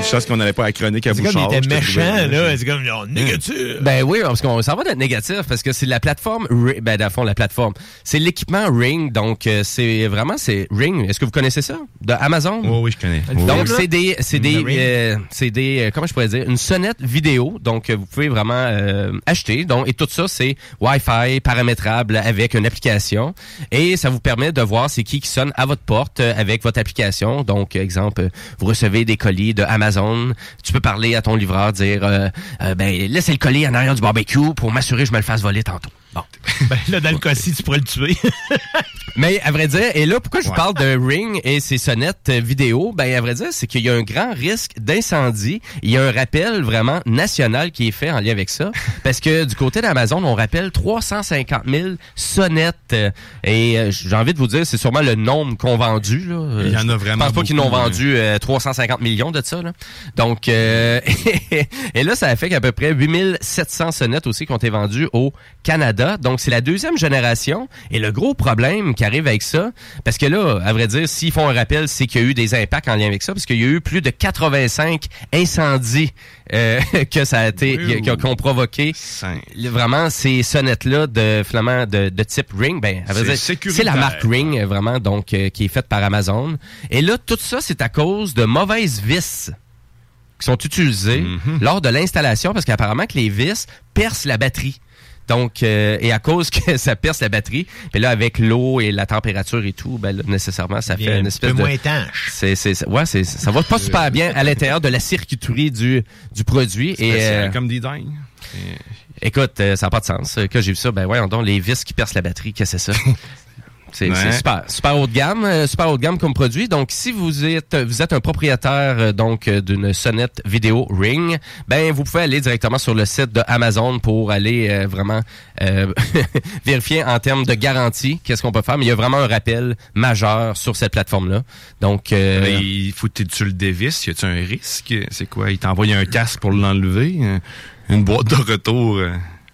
Une chose qu'on n'avait pas à chronique à C'est comme Bouchard. il était méchant, là. C'est comme, oh, négatif. Ben oui, parce qu'on s'en va le négatif parce que c'est la plateforme, ben le fond la plateforme, c'est l'équipement Ring, donc euh, c'est vraiment c'est Ring. Est-ce que vous connaissez ça? De Amazon? Oh oui, je connais. Donc Oui, oui. c'est des c'est des euh, c'est des euh, comment je pourrais dire? Une sonnette vidéo donc vous pouvez vraiment euh, acheter donc et tout ça c'est Wi-Fi paramétrable avec une application et ça vous permet de voir c'est qui qui sonne à votre porte avec votre application donc exemple vous recevez des colis de Amazon tu peux parler à ton livreur dire euh, euh, ben laissez le colis en arrière du barbecue pour m'assurer que je me le fasse voler tantôt bon Ben là, dans le cas-ci, tu pourrais le tuer. [LAUGHS] mais à vrai dire, et là, pourquoi je vous Ouais. parle de Ring et ses sonnettes euh, vidéo? Ben, à vrai dire, c'est qu'il y a un grand risque d'incendie. Il y a un rappel vraiment national qui est fait en lien avec ça. [LAUGHS] Parce que du côté d'Amazon, on rappelle 350 000 sonnettes. euh, Et euh, j'ai envie de vous dire, c'est sûrement le nombre qu'ont vendu. Là. Euh, Il y en a Je vraiment pense pas qu'ils n'ont vendu euh, 350 millions de ça. Là. Donc, euh, [LAUGHS] et là, ça a fait qu'à peu près 8700 sonnettes aussi qui ont été vendues au Canada. Donc, c'est la deuxième génération. Et le gros problème qui arrive avec ça, parce que là, à vrai dire, s'ils font un rappel, c'est qu'il y a eu des impacts en lien avec ça, parce qu'il y a eu plus de 85 incendies euh, [LAUGHS] que ça a été, Oui, qui ont- qui ont provoqué vraiment ces sonnettes-là de flamand de, de type Ring. Ben, C'est la marque Ring, vraiment, donc, euh, qui est faite par Amazon. Et là, tout ça, c'est à cause de mauvaises vis qui sont utilisées lors de l'installation, parce qu'apparemment que les vis percent la batterie. Donc, euh, et à cause que [LAUGHS] ça perce la batterie, puis là, avec l'eau et la température et tout, ben là, nécessairement, ça fait un une espèce peu de... moins étanche. C'est, c'est, c'est- ouais, c'est, ça va pas super bien à l'intérieur de la circuiterie du, du produit. Et, Spécial, euh, comme des dingues. Écoute, euh, ça n'a pas de sens. Euh, Quand j'ai vu ça, ben voyons donc, les vis qui percent la batterie, qu'est-ce que c'est ça? [LAUGHS] C'est Ouais. super, super haut de gamme, euh, super haut de gamme comme produit. Donc, si vous êtes, vous êtes un propriétaire euh, donc euh, d'une sonnette vidéo Ring, ben vous pouvez aller directement sur le site de Amazon pour aller euh, vraiment euh, [LAUGHS] vérifier en termes de garantie qu'est-ce qu'on peut faire. Mais il y a vraiment un rappel majeur sur cette plateforme-là. Donc, euh, Mais il faut que tu le dévisses. Y a-tu un risque? C'est quoi? Il t'envoie un casque pour l'enlever? Une boîte de retour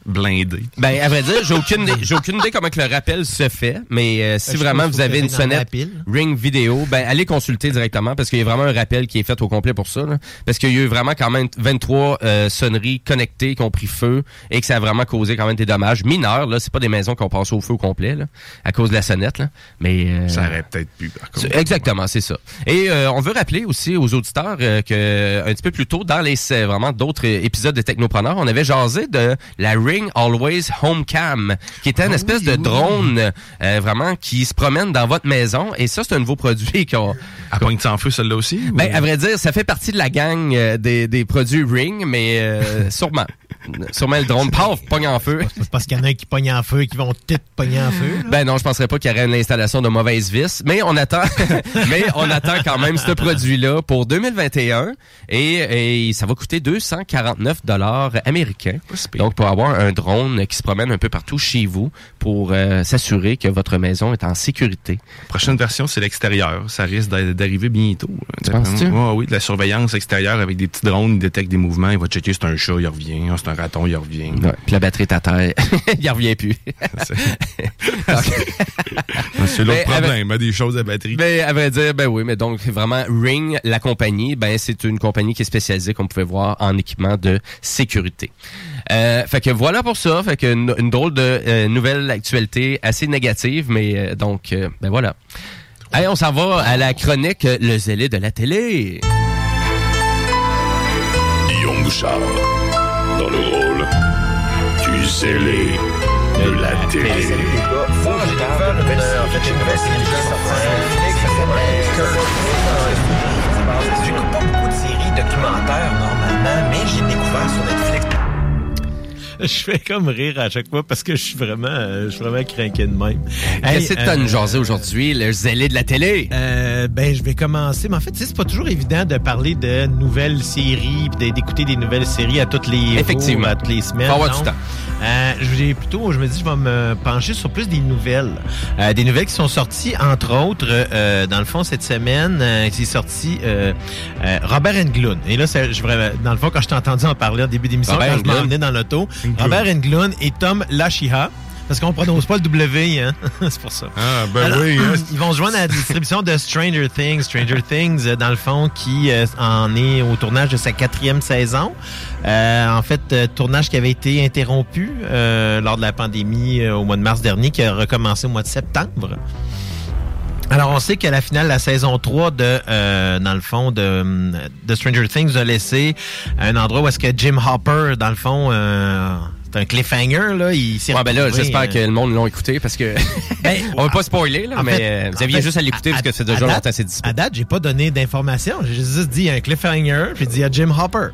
blindée. Ben, à vrai dire, j'ai aucune j'ai aucune idée comment que le rappel se fait, mais euh, si je vraiment vous avez une sonnette pile. Ring vidéo, ben allez consulter directement parce qu'il y a vraiment un rappel qui est fait au complet pour ça. là. parce qu'il y a eu vraiment quand même 23 euh, sonneries connectées qui ont pris feu et que ça a vraiment causé quand même des dommages mineurs. Là, c'est pas des maisons qui ont passé au feu au complet là, à cause de la sonnette. Là. Mais euh, Ça aurait peut-être pu, par contre. c'est- Exactement, c'est ça. Et euh, on veut rappeler aussi aux auditeurs euh, que un petit peu plus tôt dans les c'est vraiment d'autres euh, épisodes de Technopreneur, on avait jasé de la Ring Always Home Cam, qui était une espèce de drone euh, vraiment qui se promène dans votre maison. Et ça, c'est un nouveau produit [LAUGHS] qu'on. À pointe sans feu, celle-là aussi? Ben, à vrai dire, ça fait partie de la gang euh, des, des produits Ring, mais euh, [LAUGHS] sûrement. Sûrement le drone, paf, pogne en feu. C'est parce qu'il y en a qui pognent en feu et qui vont toutes pogner en feu. là. Ben non, je penserais pas qu'il y aurait une installation de mauvaise vis, mais on attend, [LAUGHS] mais on attend quand même ce produit-là pour 2021 et, et ça va coûter 249 dollars américains. Donc pour avoir un drone qui se promène un peu partout chez vous pour euh, s'assurer que votre maison est en sécurité. Prochaine version, c'est l'extérieur. Ça risque d'a- d'arriver bientôt. Tu penses-tu? Ouais, oui, de la surveillance extérieure avec des petits drones, ils détectent des mouvements, il va checker c'est un chat, il revient, c'est un raton, il revient. Ouais, puis la batterie est à terre, [LAUGHS] il revient plus. c'est [LAUGHS] l'autre problème, hein, des choses à batterie. Ben, à vrai dire, ben oui, mais donc vraiment Ring, la compagnie, ben c'est une compagnie qui est spécialisée, comme vous pouvez voir, en équipement de sécurité. Euh, fait que voilà pour ça. Fait que une, une drôle de euh, nouvelle actualité assez négative, mais euh, donc, euh, ben voilà. Allez, on s'en va à la chronique Le zélé de la télé. Le rôle zélé de la télé. J'écoute pas beaucoup de séries documentaires normalement, mais j'ai découvert sur. [LAUGHS] Je fais comme rire à chaque fois parce que je suis vraiment, euh, je suis vraiment craqué de même. Qu'est-ce que euh, nous jaser aujourd'hui, le zélé de la télé? Euh, ben, je vais commencer. Mais en fait, tu sais, c'est pas toujours évident de parler de nouvelles séries puis d'écouter des nouvelles séries à toutes les Effectivement. à toutes les semaines. Faut avoir du temps. euh, j'ai plutôt, je me dis, je vais me pencher sur plus des nouvelles, Euh, des nouvelles qui sont sorties entre autres, euh, dans le fond cette semaine, euh, c'est sorti euh, euh, Robert Englund. Et là, je, dans le fond, quand je t'ai entendu en parler au début d'émission, quand je venais dans l'auto, Englund. Robert Englund et Tom Lachiha. Parce qu'on prononce pas le W, hein? [LAUGHS] c'est pour ça. Ah, ben Alors, oui. hein. Ils vont se joindre à la distribution de Stranger Things. Stranger Things, euh, dans le fond, qui euh, en est au tournage de sa quatrième saison. Euh, en fait, euh, tournage qui avait été interrompu euh, lors de la pandémie au mois de mars dernier, qui a recommencé au mois de septembre. Alors, on sait qu'à la finale, la saison 3 de, euh, dans le fond, de, de Stranger Things a laissé un endroit où est-ce que Jim Hopper, dans le fond, euh, c'est un cliffhanger, là, il s'est Ouais, ben là, j'espère euh, que le monde l'ont écouté parce que [LAUGHS] on veut pas spoiler là, en mais fait- euh, vous en aviez fait, juste à l'écouter parce que c'est déjà longtemps c'est disponible. À date, j'ai pas donné d'informations. J'ai juste dit un cliffhanger, puis dit à Jim Hopper.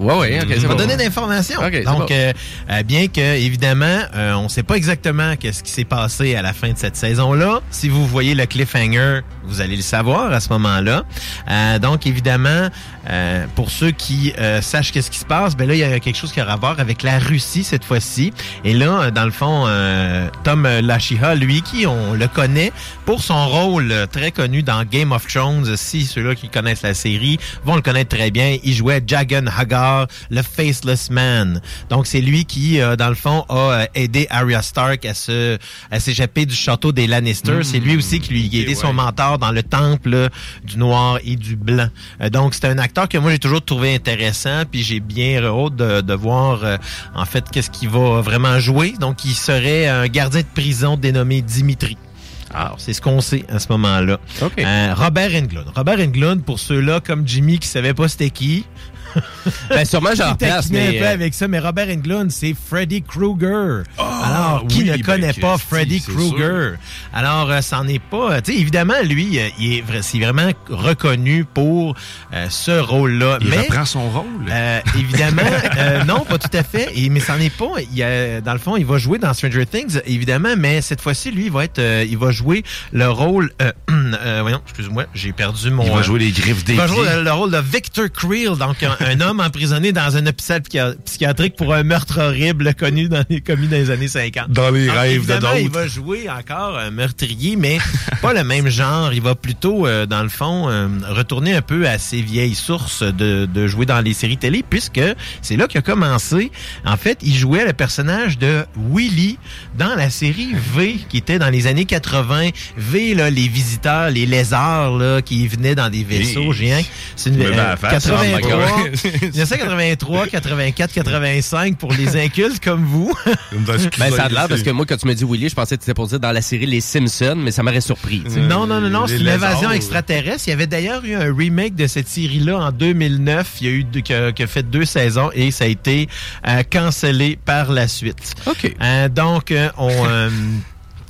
Ouais, ouais, ok, pas bon. donné d'informations. Ok, c'est Donc, euh, euh, bien que, évidemment, euh, on sait pas exactement qu'est-ce qui s'est passé à la fin de cette saison-là. Si vous voyez le cliffhanger, vous allez le savoir à ce moment-là. Euh, donc, évidemment, euh, pour ceux qui euh, sachent qu'est-ce qui se passe, ben là, il y a quelque chose qui a à voir avec la Russie cette fois-ci. Et là, euh, dans le fond, euh, Tom Lachiha, lui, qui on le connaît pour son rôle euh, très connu dans Game of Thrones. Si ceux-là qui connaissent la série vont le connaître très bien, il jouait Jagan Hagar, le Faceless Man. Donc, c'est lui qui, euh, dans le fond, a euh, aidé Arya Stark à se à s'échapper du château des Lannister. C'est lui aussi qui lui a aidé son mentor dans le temple là, du noir et du blanc. Euh, donc, c'est un acteur que moi, j'ai toujours trouvé intéressant, puis j'ai bien hâte de, de voir, euh, en fait, qu'est-ce qu'il va vraiment jouer. Donc, il serait un gardien de prison dénommé Dimitri. Alors, c'est ce qu'on sait à ce moment-là. Euh, Robert Englund. Robert Englund, pour ceux-là comme Jimmy qui savaient pas c'était qui. Ben, sûrement, j'en taquinait mais, un peu euh, avec ça, mais Robert Englund, c'est Freddy Krueger. Alors, qui oui, ne ben, connaît pas Freddy Krueger? Alors, euh, c'en est pas... euh, Tu sais, évidemment, lui, euh, il est, c'est vraiment reconnu pour euh, ce rôle-là. Il mais, reprend son rôle. évidemment, [LAUGHS] non, pas tout à fait. Et, mais c'en est pas. Il y a, dans le fond, il va jouer dans Stranger Things, évidemment, mais cette fois-ci, lui, il va être, il va jouer le rôle. [CLEARS THROAT] Voyons, excuse-moi, j'ai perdu mon. Il va jouer les griffes des Il va jouer le, le rôle de Victor Creel, donc un, un homme emprisonné dans un hôpital psychi- psychiatrique pour un meurtre horrible connu dans les, commis dans les années 50. Dans les rêves de évidemment, Il d'autres. va jouer encore un meurtrier, mais pas le même genre. Il va plutôt, euh, dans le fond, euh, retourner un peu à ses vieilles sources de, de jouer dans les séries télé, puisque c'est là qu'il a commencé. En fait, il jouait le personnage de Willy dans la série V, qui était dans les années 80. V, là, les visiteurs, les lézards, là, qui venaient dans des vaisseaux Et- géants. C'est une my 83, God. 1983, 84, 85 pour les incultes comme vous. [LAUGHS] Ben, ça a l'air parce que moi, quand tu m'as dit Willy, je pensais que c'était pour dire dans la série Les Simpsons, mais ça m'aurait surpris. sais. Non, non, non, non, c'est Les une invasion lézards. extraterrestre. Il y avait d'ailleurs eu un remake de cette série-là en 2009. Il y a eu deux- qui, a, qui a fait deux saisons et ça a été euh, cancellé par la suite. OK. donc, euh, on...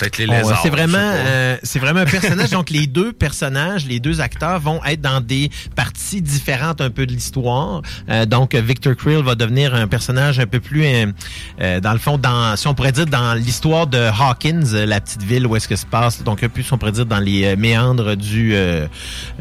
Peut-être les on- lézards. C'est vraiment, euh, c'est vraiment un personnage. Donc, les deux personnages, les deux acteurs vont être dans des parties différentes un peu de l'histoire. Euh, donc, Victor Creel va devenir un personnage un peu plus, euh, euh, dans le fond, dans, si on pourrait dire, dans l'histoire de Hawkins, la petite ville où est-ce que se passe. Donc, un peu, si on pourrait dire, dans les euh, méandres du euh,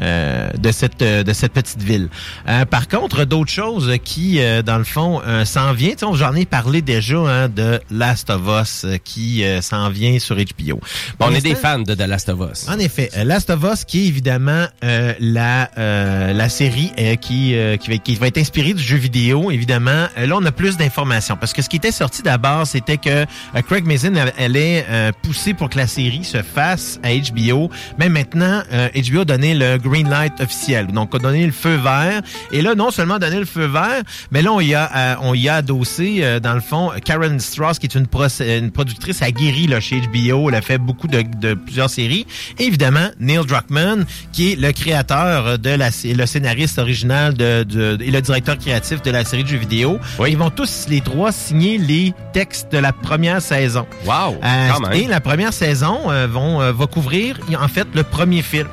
euh, de cette de cette petite ville. Euh, par contre, d'autres choses qui, euh, dans le fond, s'en vient. J'en ai parlé déjà hein, de Last of Us qui s'en vient sur HBO HBO. Bon, on est des fans de The Last of Us. En effet, euh, Last of Us, qui est évidemment euh, la euh, la série euh, qui, euh, qui, va, qui va être inspirée du jeu vidéo, évidemment. Euh, là, on a plus d'informations parce que ce qui était sorti d'abord, c'était que Craig Mazin allait euh, pousser pour que la série se fasse à HBO. Mais maintenant, euh, HBO a donné le green light officiel, donc a donné le feu vert. Et là, non seulement donné le feu vert, mais là, on y a, euh, on y a adossé, euh, dans le fond, Karen Strauss, qui est une, proc- une productrice aguerrie là, chez HBO. Elle a fait beaucoup de, de plusieurs séries. Et évidemment, Neil Druckmann, qui est le créateur de la le scénariste original de, de- et le directeur créatif de la série de jeux vidéo. Ils vont tous les trois signer les textes de la première saison. Wow! Euh, et la première saison euh, vont, euh, va couvrir en fait le premier film.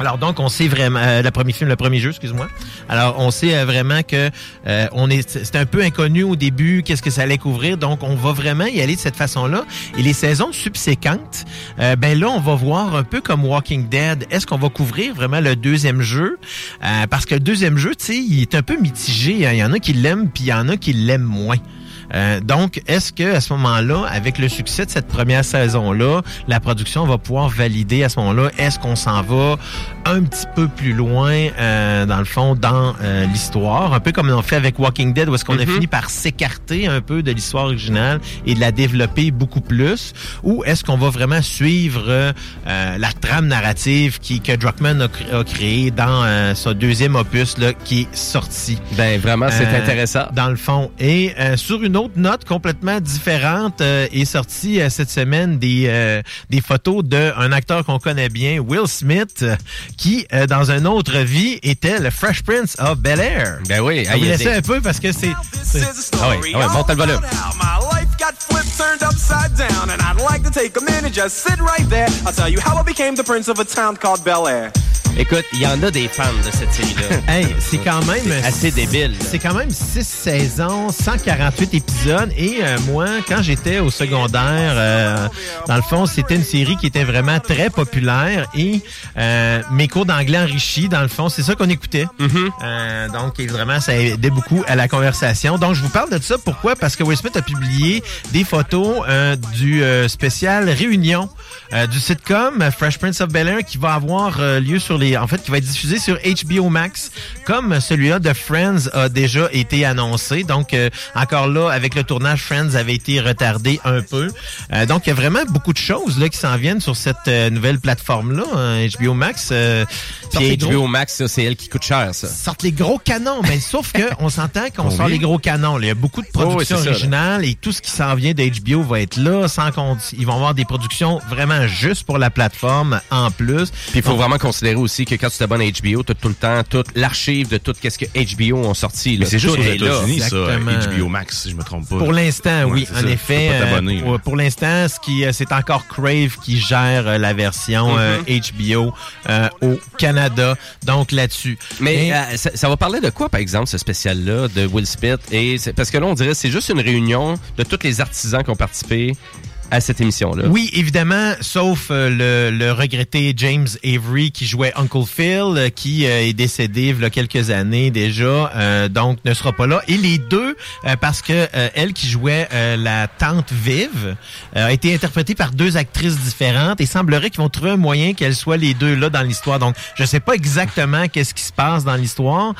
Alors donc on sait vraiment euh, le premier film, le premier jeu, excuse-moi. Alors on sait euh, vraiment que euh, on est c'est un peu inconnu au début qu'est-ce que ça allait couvrir. Donc on va vraiment y aller de cette façon-là. Et les saisons subséquentes, euh, ben là on va voir un peu comme Walking Dead. Est-ce qu'on va couvrir vraiment le deuxième jeu? Euh, Parce que le deuxième jeu, tu sais, il est un peu mitigé. hein. Il y en a qui l'aiment puis il y en a qui l'aiment moins. Euh, donc, est-ce que à ce moment-là, avec le succès de cette première saison-là, la production va pouvoir valider à ce moment-là, est-ce qu'on s'en va un petit peu plus loin, euh, dans le fond, dans euh, l'histoire, un peu comme on fait avec Walking Dead, où est-ce qu'on a Mhm. fini par s'écarter un peu de l'histoire originale et de la développer beaucoup plus, ou est-ce qu'on va vraiment suivre euh, la trame narrative qui, que Druckmann a, a créée dans euh, son deuxième opus là, qui est sorti? Ben vraiment, c'est intéressant. Dans le fond. Et euh, sur une autre note complètement différente, euh, est sorti euh, cette semaine des, euh, des photos d'un acteur qu'on connaît bien, Will Smith, euh, qui, euh, dans une autre vie, était le Fresh Prince of Bel-Air. Ben oui. Vous il des- un peu parce que c'est... c'est- Ah oui, ah oui, monte le volume. My life got flipped, turned upside down, and I'd like to take a minute, just sit right there. I'll tell you how I became the prince of a town called Bel Air. Écoute, il y en a des fans de cette série-là. [LAUGHS] Hey, c'est quand même assez débile. C'est quand même 6 saisons, 148 épisodes. Et euh, moi, quand j'étais au secondaire, euh, dans le fond, c'était une série qui était vraiment très populaire. Et euh, mes cours d'anglais enrichis, dans le fond, c'est ça qu'on écoutait. Euh, donc, évidemment, ça aidait beaucoup à la conversation. Donc, je vous parle de ça. Pourquoi? Parce que Will Smith a publié des photos euh, du euh, spécial Réunion euh, du sitcom euh, Fresh Prince of Bel-Air qui va avoir euh, lieu sur les... En fait, qui va être diffusé sur HBO Max, comme celui-là de Friends a déjà été annoncé. Donc, euh, encore là, avec le tournage, Friends avait été retardé un peu. Donc, il y a vraiment beaucoup de choses là qui s'en viennent sur cette nouvelle plateforme-là, hein, HBO Max. Puis HBO gros- Max, ça, c'est elle qui coûte cher, ça. sortent les gros canons, mais sauf que [LAUGHS] on s'entend qu'on sort les gros canons. là. Il y a beaucoup de Oh, oui, productions ça, originales et tout ce qui s'en vient de HBO va être là, sans compte. Ils vont avoir des productions vraiment juste pour la plateforme en plus. Puis il faut vraiment considérer aussi que quand tu t'abonnes à HBO, tu as tout le temps toute l'archive de tout ce que HBO ont sorti. Mais c'est juste aux. États-Unis, ça, Exactement. HBO Max, si je me trompe pas. Pour l'instant, oui, en ça. effet. Pas euh, pour, pour l'instant, ce qui, euh, c'est encore Crave qui gère euh, la version euh, HBO euh, au Canada. Donc là-dessus. Mais Et- euh, ça, ça va parler de quoi, par exemple, ce spécial-là de Will Smith? Et parce que là, on dirait que c'est juste une réunion de tous les artisans qui ont participé à cette émission-là. Oui, évidemment, sauf euh, le, le regretté James Avery qui jouait Uncle Phil, euh, qui euh, est décédé il y a quelques années déjà, euh, donc ne sera pas là. Et les deux, euh, parce que elle qui jouait la tante Viv, euh, a été interprétée par deux actrices différentes et semblerait qu'ils vont trouver un moyen qu'elles soient les deux là dans l'histoire. Donc, je sais pas exactement qu'est-ce qui se passe dans l'histoire,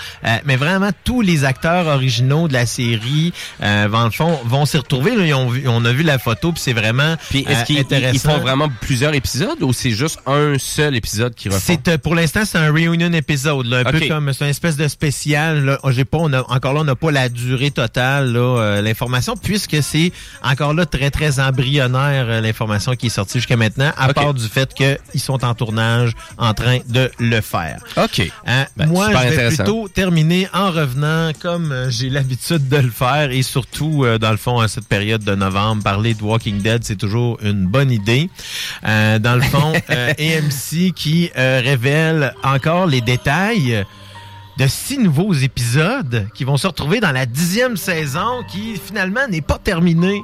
mais vraiment tous les acteurs originaux de la série, dans le fond, vont s'y retrouver. Là, ils on a vu la photo, puis c'est vraiment Puis est-ce euh, qu'ils font vraiment plusieurs épisodes ou c'est juste un seul épisode qui refont? C'est euh, pour l'instant c'est un reunion épisode, là, un peu comme c'est une espèce de spécial. Là. J'ai pas, on a- encore là on n'a pas la durée totale là, euh, l'information puisque c'est encore là très très embryonnaire l'information qui est sortie jusqu'à maintenant, à part du fait qu'ils sont en tournage en train de le faire. Ok. Hein, Ben, moi, je vais plutôt terminer en revenant comme j'ai l'habitude de le faire et surtout, dans le fond, à cette période de novembre, parler de Walking Dead, c'est toujours une bonne idée. Euh, dans le fond, [LAUGHS] euh, AMC qui euh, révèle encore les détails de six nouveaux épisodes qui vont se retrouver dans la dixième saison qui finalement n'est pas terminée.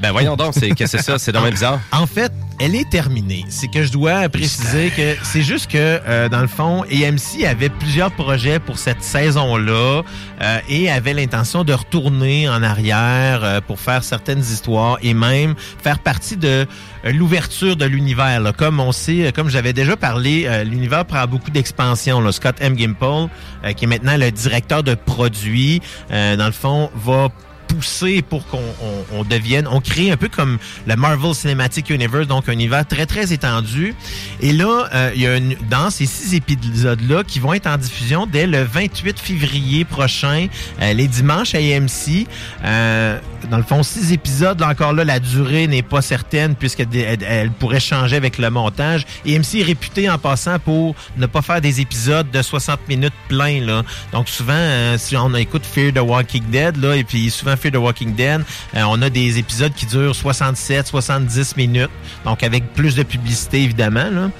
Ben voyons donc, c'est que c'est ça, c'est bizarre. En fait, elle est terminée. C'est que je dois préciser que c'est juste que, euh, dans le fond, AMC avait plusieurs projets pour cette saison-là euh, et avait l'intention de retourner en arrière euh, pour faire certaines histoires et même faire partie de euh, l'ouverture de l'univers. Comme on sait, comme j'avais déjà parlé, l'univers prend beaucoup d'expansion. là. Scott M. Gimple, qui est maintenant le directeur de produits, dans le fond, va pousser pour qu'on on, on devienne, on crée un peu comme le Marvel Cinematic Universe, donc un univers très très étendu. Et là, euh, il y a une, dans ces six épisodes-là qui vont être en diffusion dès le 28 février prochain, euh, les dimanches à AMC. Euh, dans le fond, six épisodes, là encore là, la durée n'est pas certaine puisqu'elle elle, pourrait changer avec le montage. AMC est réputé en passant pour ne pas faire des épisodes de 60 minutes pleins. Là. Donc souvent, euh, si on écoute Fear the Walking Dead, là, et puis souvent Fear the Walking Dead, euh, on a des épisodes qui durent 67, 70 minutes, donc avec plus de publicité évidemment. Là.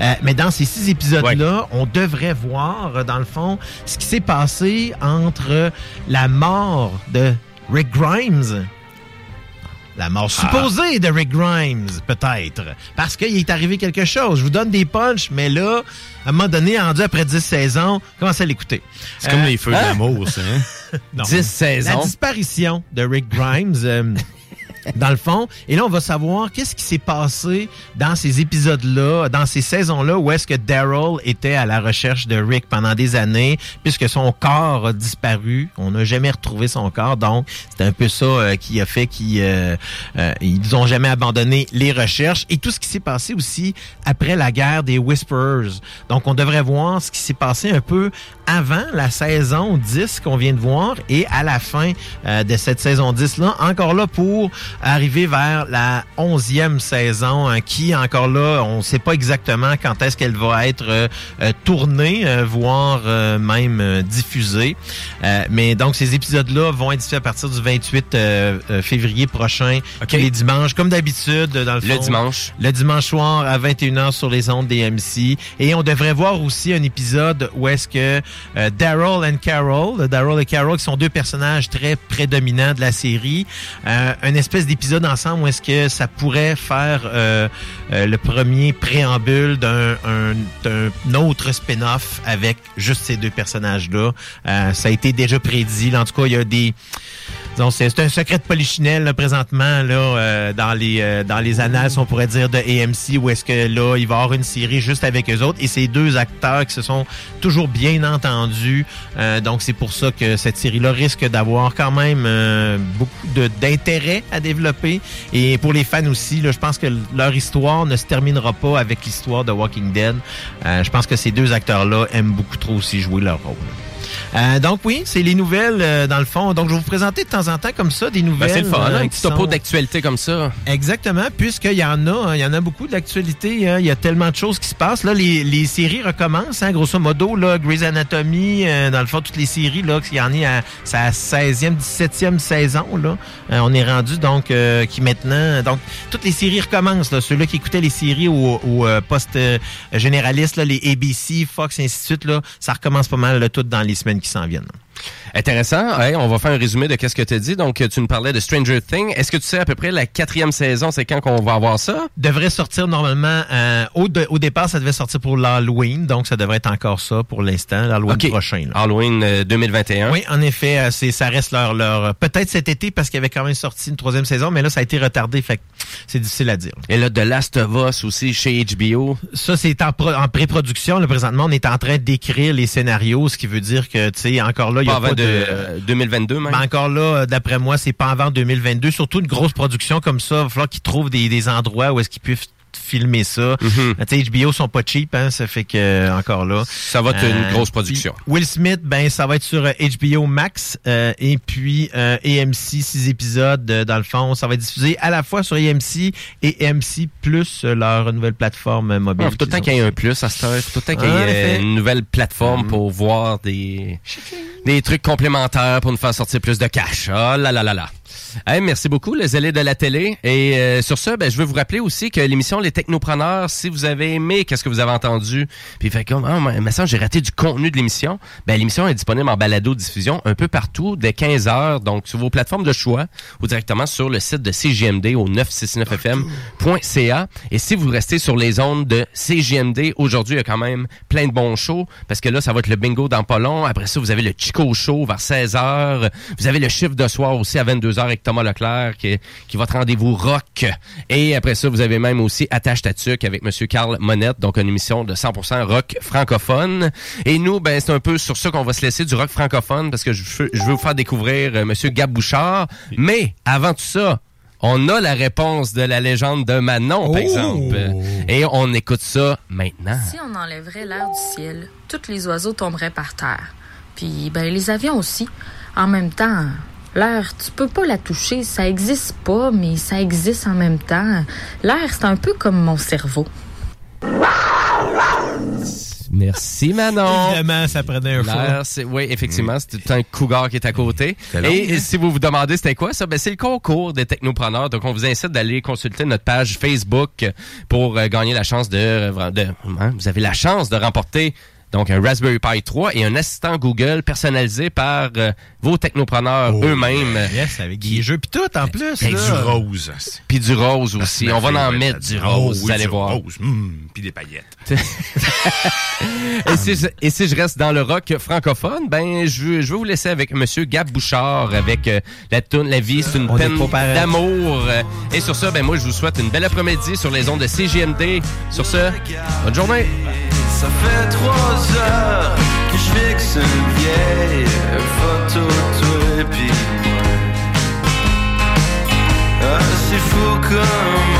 Euh, mais dans ces six épisodes-là, on devrait voir, euh, dans le fond, ce qui s'est passé entre la mort de Rick Grimes la mort supposée de Rick Grimes, peut-être. Parce qu'il est arrivé quelque chose. Je vous donne des punchs, mais là, à un moment donné, rendu après 10 saisons, commencez à l'écouter. C'est comme les feux de l'amour, ça, hein? [LAUGHS] Non. 10 saisons. La disparition de Rick Grimes, euh, dans le fond. Et là, on va savoir qu'est-ce qui s'est passé dans ces épisodes-là, dans ces saisons-là, où est-ce que Daryl était à la recherche de Rick pendant des années, puisque son corps a disparu. On n'a jamais retrouvé son corps. Donc, c'est un peu ça euh, qui a fait qu'ils euh, euh, ont jamais abandonné les recherches. Et tout ce qui s'est passé aussi après la guerre des Whisperers. Donc, on devrait voir ce qui s'est passé un peu avant la saison 10 qu'on vient de voir et à la fin euh, de cette saison 10-là, encore là pour arriver vers la 11e saison hein, qui, encore là, on ne sait pas exactement quand est-ce qu'elle va être euh, euh, tournée, euh, voire euh, même euh, diffusée. Euh, mais donc, ces épisodes-là vont être diffusés à partir du 28 euh, euh, février prochain, tous les dimanches, comme d'habitude, dans le Le fond. dimanche. Le dimanche soir à 21h sur les ondes des MC. Et on devrait voir aussi un épisode où est-ce que euh, Daryl and Carol, Daryl et Carol, qui sont deux personnages très prédominants de la série, euh, un espèce d'épisode ensemble où est-ce que ça pourrait faire euh, euh, le premier préambule d'un un- d'un autre spin-off avec juste ces deux personnages-là. Euh, ça a été déjà prédit. En tout cas, il y a des... disons, C'est un secret de polichinelle là, présentement là, euh, dans les euh, dans les annales, on pourrait dire, de AMC, où est-ce que là, il va y avoir une série juste avec eux autres. Et ces deux acteurs qui se sont toujours bien entendus. Euh, donc, c'est pour ça que cette série-là risque d'avoir quand même euh, beaucoup d'intérêt à développer. Et pour les fans aussi, là, je pense que leur histoire ne se terminera pas avec l'histoire de Walking Dead. Euh, je pense que ces deux acteurs-là aiment beaucoup trop aussi jouer leur rôle. Euh, donc oui, c'est les nouvelles euh, dans le fond. Donc je vais vous présenter de temps en temps comme ça des Ben, nouvelles. c'est le fun, euh, hein, un petit topo sont- d'actualité comme ça. Exactement, puisqu'il y en a, hein, il y en a beaucoup d'actualités. hein. Il y a tellement de choses qui se passent. Là, les, les séries recommencent, hein, grosso modo. Là, Grey's Anatomy, euh, dans le fond, toutes les séries, là, qu'il y en est à sa 16e, 17e saison. Là, Euh, on est rendu donc euh, qui maintenant, donc toutes les séries recommencent. Là, ceux-là qui écoutaient les séries au, au poste généraliste, là, les ABC, Fox, et ainsi de suite, là, ça recommence pas mal là, tout dans les semaines qui s'en viennent. Intéressant. On va faire un résumé de qu'est-ce que tu as dit. Donc, tu nous parlais de Stranger Things. Est-ce que tu sais à peu près la quatrième saison, c'est quand qu'on va avoir ça? devrait sortir normalement euh, au, de- au départ ça devait sortir pour l'Halloween donc ça devrait être encore ça pour l'instant l'Halloween prochain là. Halloween euh, 2021. oui en effet euh, c'est ça reste leur leur peut-être cet été parce qu'il y avait quand même sorti une troisième saison mais là ça a été retardé fait c'est difficile à dire Et là, The Last of Us aussi chez HBO. ça c'est en, pro- en pré-production là présentement on est en train d'écrire les scénarios ce qui veut dire que tu sais encore là il y Pas avant de, euh, 2022 même. Mais encore là, euh, d'après moi, c'est pas avant 2022. Surtout une grosse production comme ça, il va falloir qu'ils trouvent des, des endroits où est-ce qu'ils peuvent filmer ça. Euh, Tu sais, HBO sont pas cheap, hein, ça fait que euh, encore là. Ça va être une grosse production. Will Smith, ben ça va être sur euh, HBO Max euh, et puis euh, AMC six épisodes euh, dans le fond, ça va être diffusé à la fois sur AMC et AMC plus euh, leur nouvelle plateforme euh, mobile. Il faut tout le temps qu'il y ait un plus à cette heure. Faut tout le temps qu'il y ait euh, une nouvelle plateforme pour voir des, des trucs complémentaires pour nous faire sortir plus de cash. Oh là là là là. Hey, merci beaucoup, les zélés de la télé. Et euh, sur ce, ben, je veux vous rappeler aussi que l'émission Les Technopreneurs, si vous avez aimé, qu'est-ce que vous avez entendu, puis fait comme, ah, mais ça, j'ai raté du contenu de l'émission, ben, l'émission est disponible en balado-diffusion un peu partout, dès 15 heures, donc sur vos plateformes de choix, ou directement sur le site de CGMD au 969fm.ca. Et si vous restez sur les ondes de CGMD, aujourd'hui, il y a quand même plein de bons shows, parce que là, ça va être le bingo dans pas long. Après ça, vous avez le Chico Show vers 16 heures. Vous avez le chiffre de soir aussi à 22 heures avec Thomas Leclerc, qui, qui est votre rendez-vous rock. Et après ça, vous avez même aussi Attache Tatuc avec Monsieur Carl Monette, donc une émission de 100% rock francophone. Et nous, ben, c'est un peu sur ça qu'on va se laisser du rock francophone, parce que je veux, je veux vous faire découvrir euh, Monsieur Gab Bouchard. Mais, avant tout ça, on a la réponse de la légende de Manon, par exemple. Et on écoute ça maintenant. Si on enlèverait l'air du ciel, tous les oiseaux tomberaient par terre. Puis, ben, les avions aussi. En même temps, l'air, tu peux pas la toucher. Ça existe pas, mais ça existe en même temps. L'air, c'est un peu comme mon cerveau. Merci Manon. Évidemment, ça prenait un L'air, fou. c'est- Oui, effectivement, c'est tout un cougar qui est à côté. Long, Et si vous vous demandez c'était quoi ça, ben c'est le concours des technopreneurs. Donc on vous incite d'aller consulter notre page Facebook pour euh, gagner la chance de, de- hein, vous avez la chance de remporter donc un Raspberry Pi 3 et un assistant Google personnalisé par euh, vos technopreneurs eux-mêmes. Oh, Yes, avec des jeux puis tout en plus. Avec là. du rose. Puis du rose aussi. On va en mettre du oh, rose, oui, vous allez du voir. rose, hum, puis des paillettes. [LAUGHS] et, si je, et si je reste dans le rock francophone, ben je veux, je veux vous laisser avec Monsieur Gab Bouchard avec euh, la tune La vie c'est une On peine d'amour. Et sur ça, ben moi je vous souhaite une belle après-midi sur les ondes de CGMD. Sur ce, bonne journée. Ça fait trois heures que je fixe une vieille photo toi et puis moi. Ah, c'est fou comme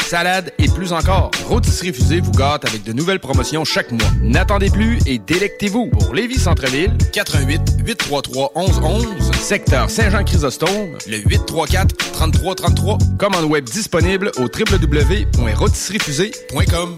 salade et plus encore. Rôtisserie fusée vous gâte avec de nouvelles promotions chaque mois. N'attendez plus et délectez-vous. Pour Lévis Centre-Ville, 88 833 1111, secteur Saint-Jean-Chrysostome, le 834 3333. Commande web disponible au www.rôtisseriefusée.com.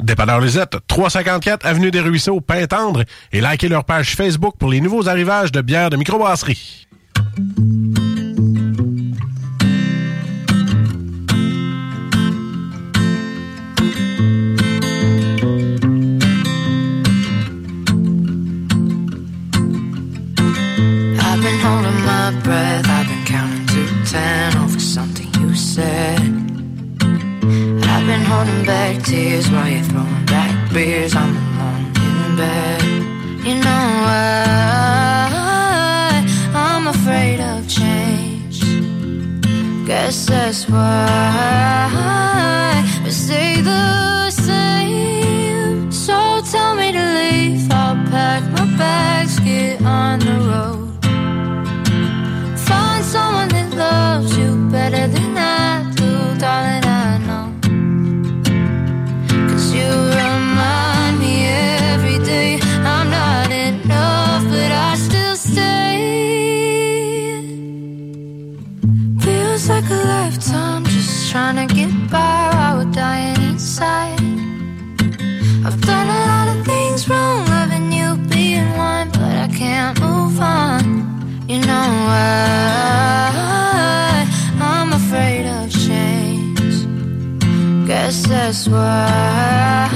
Dépanneur Lisette, 354 Avenue des Ruisseaux, Pintendre, et likez leur page Facebook pour les nouveaux arrivages de bières de microbrasserie. Been holding back tears while you're throwing back beers. I'm alone in bed. You know why I'm afraid of change. Guess that's why we stay the same. So tell me to leave. I'll pack my bags, get on the road. Find someone that loves you better than I do, darling. Trying to get by while we're dying inside. I've done a lot of things wrong, loving you being one, but I can't move on. You know why I'm afraid of change. Guess that's why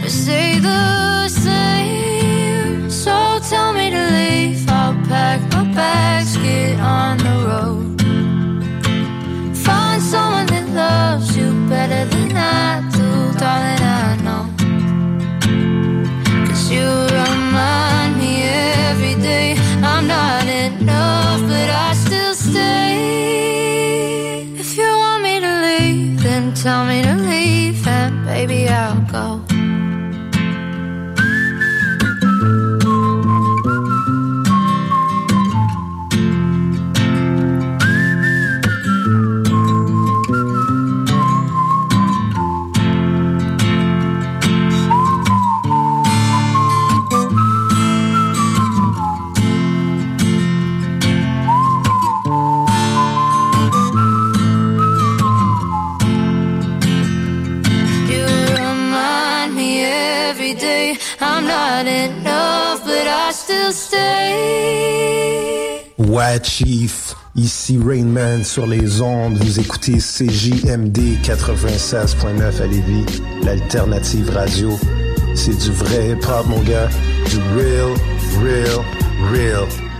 we stay the same. So tell me to leave. I'll pack my bags, get on better than I do, darling. Chief. Ici Rainman sur les ondes. Vous écoutez CJMD 96.9 à Lévis, l'alternative radio. C'est du vrai hip-hop, mon gars. Du real, real, real.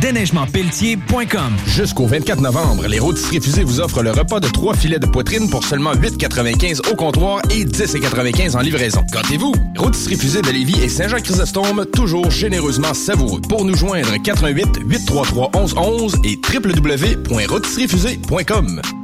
déneigementpelletier.com. Jusqu'au 24 novembre, les rôtisseries fusées vous offrent le repas de trois filets de poitrine pour seulement 8,95 au comptoir et 10,95 en livraison. Gâtez-vous! Rôtisserie fusée de Lévis et Saint-Jean-Chrysostome, toujours généreusement savoureux. Pour nous joindre, 88 833 1111 et www.rôtisseriefusée.com.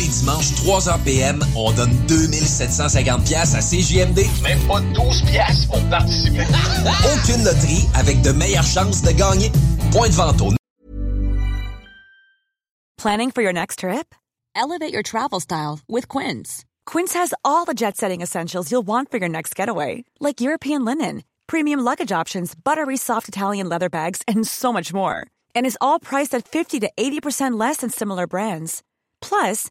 les dimanches, 3h PM, on donne 2750 pièces à CJMD. Même pas 12 pièces pour participer. [LAUGHS] Aucune loterie avec de meilleures chances de gagner. Point de vente au Planning for your next trip? Elevate your travel style with Quince. Quince has all the jet setting essentials you'll want for your next getaway, like European linen, premium luggage options, buttery soft Italian leather bags, and so much more. And is all priced at 50 to 80% less than similar brands. Plus,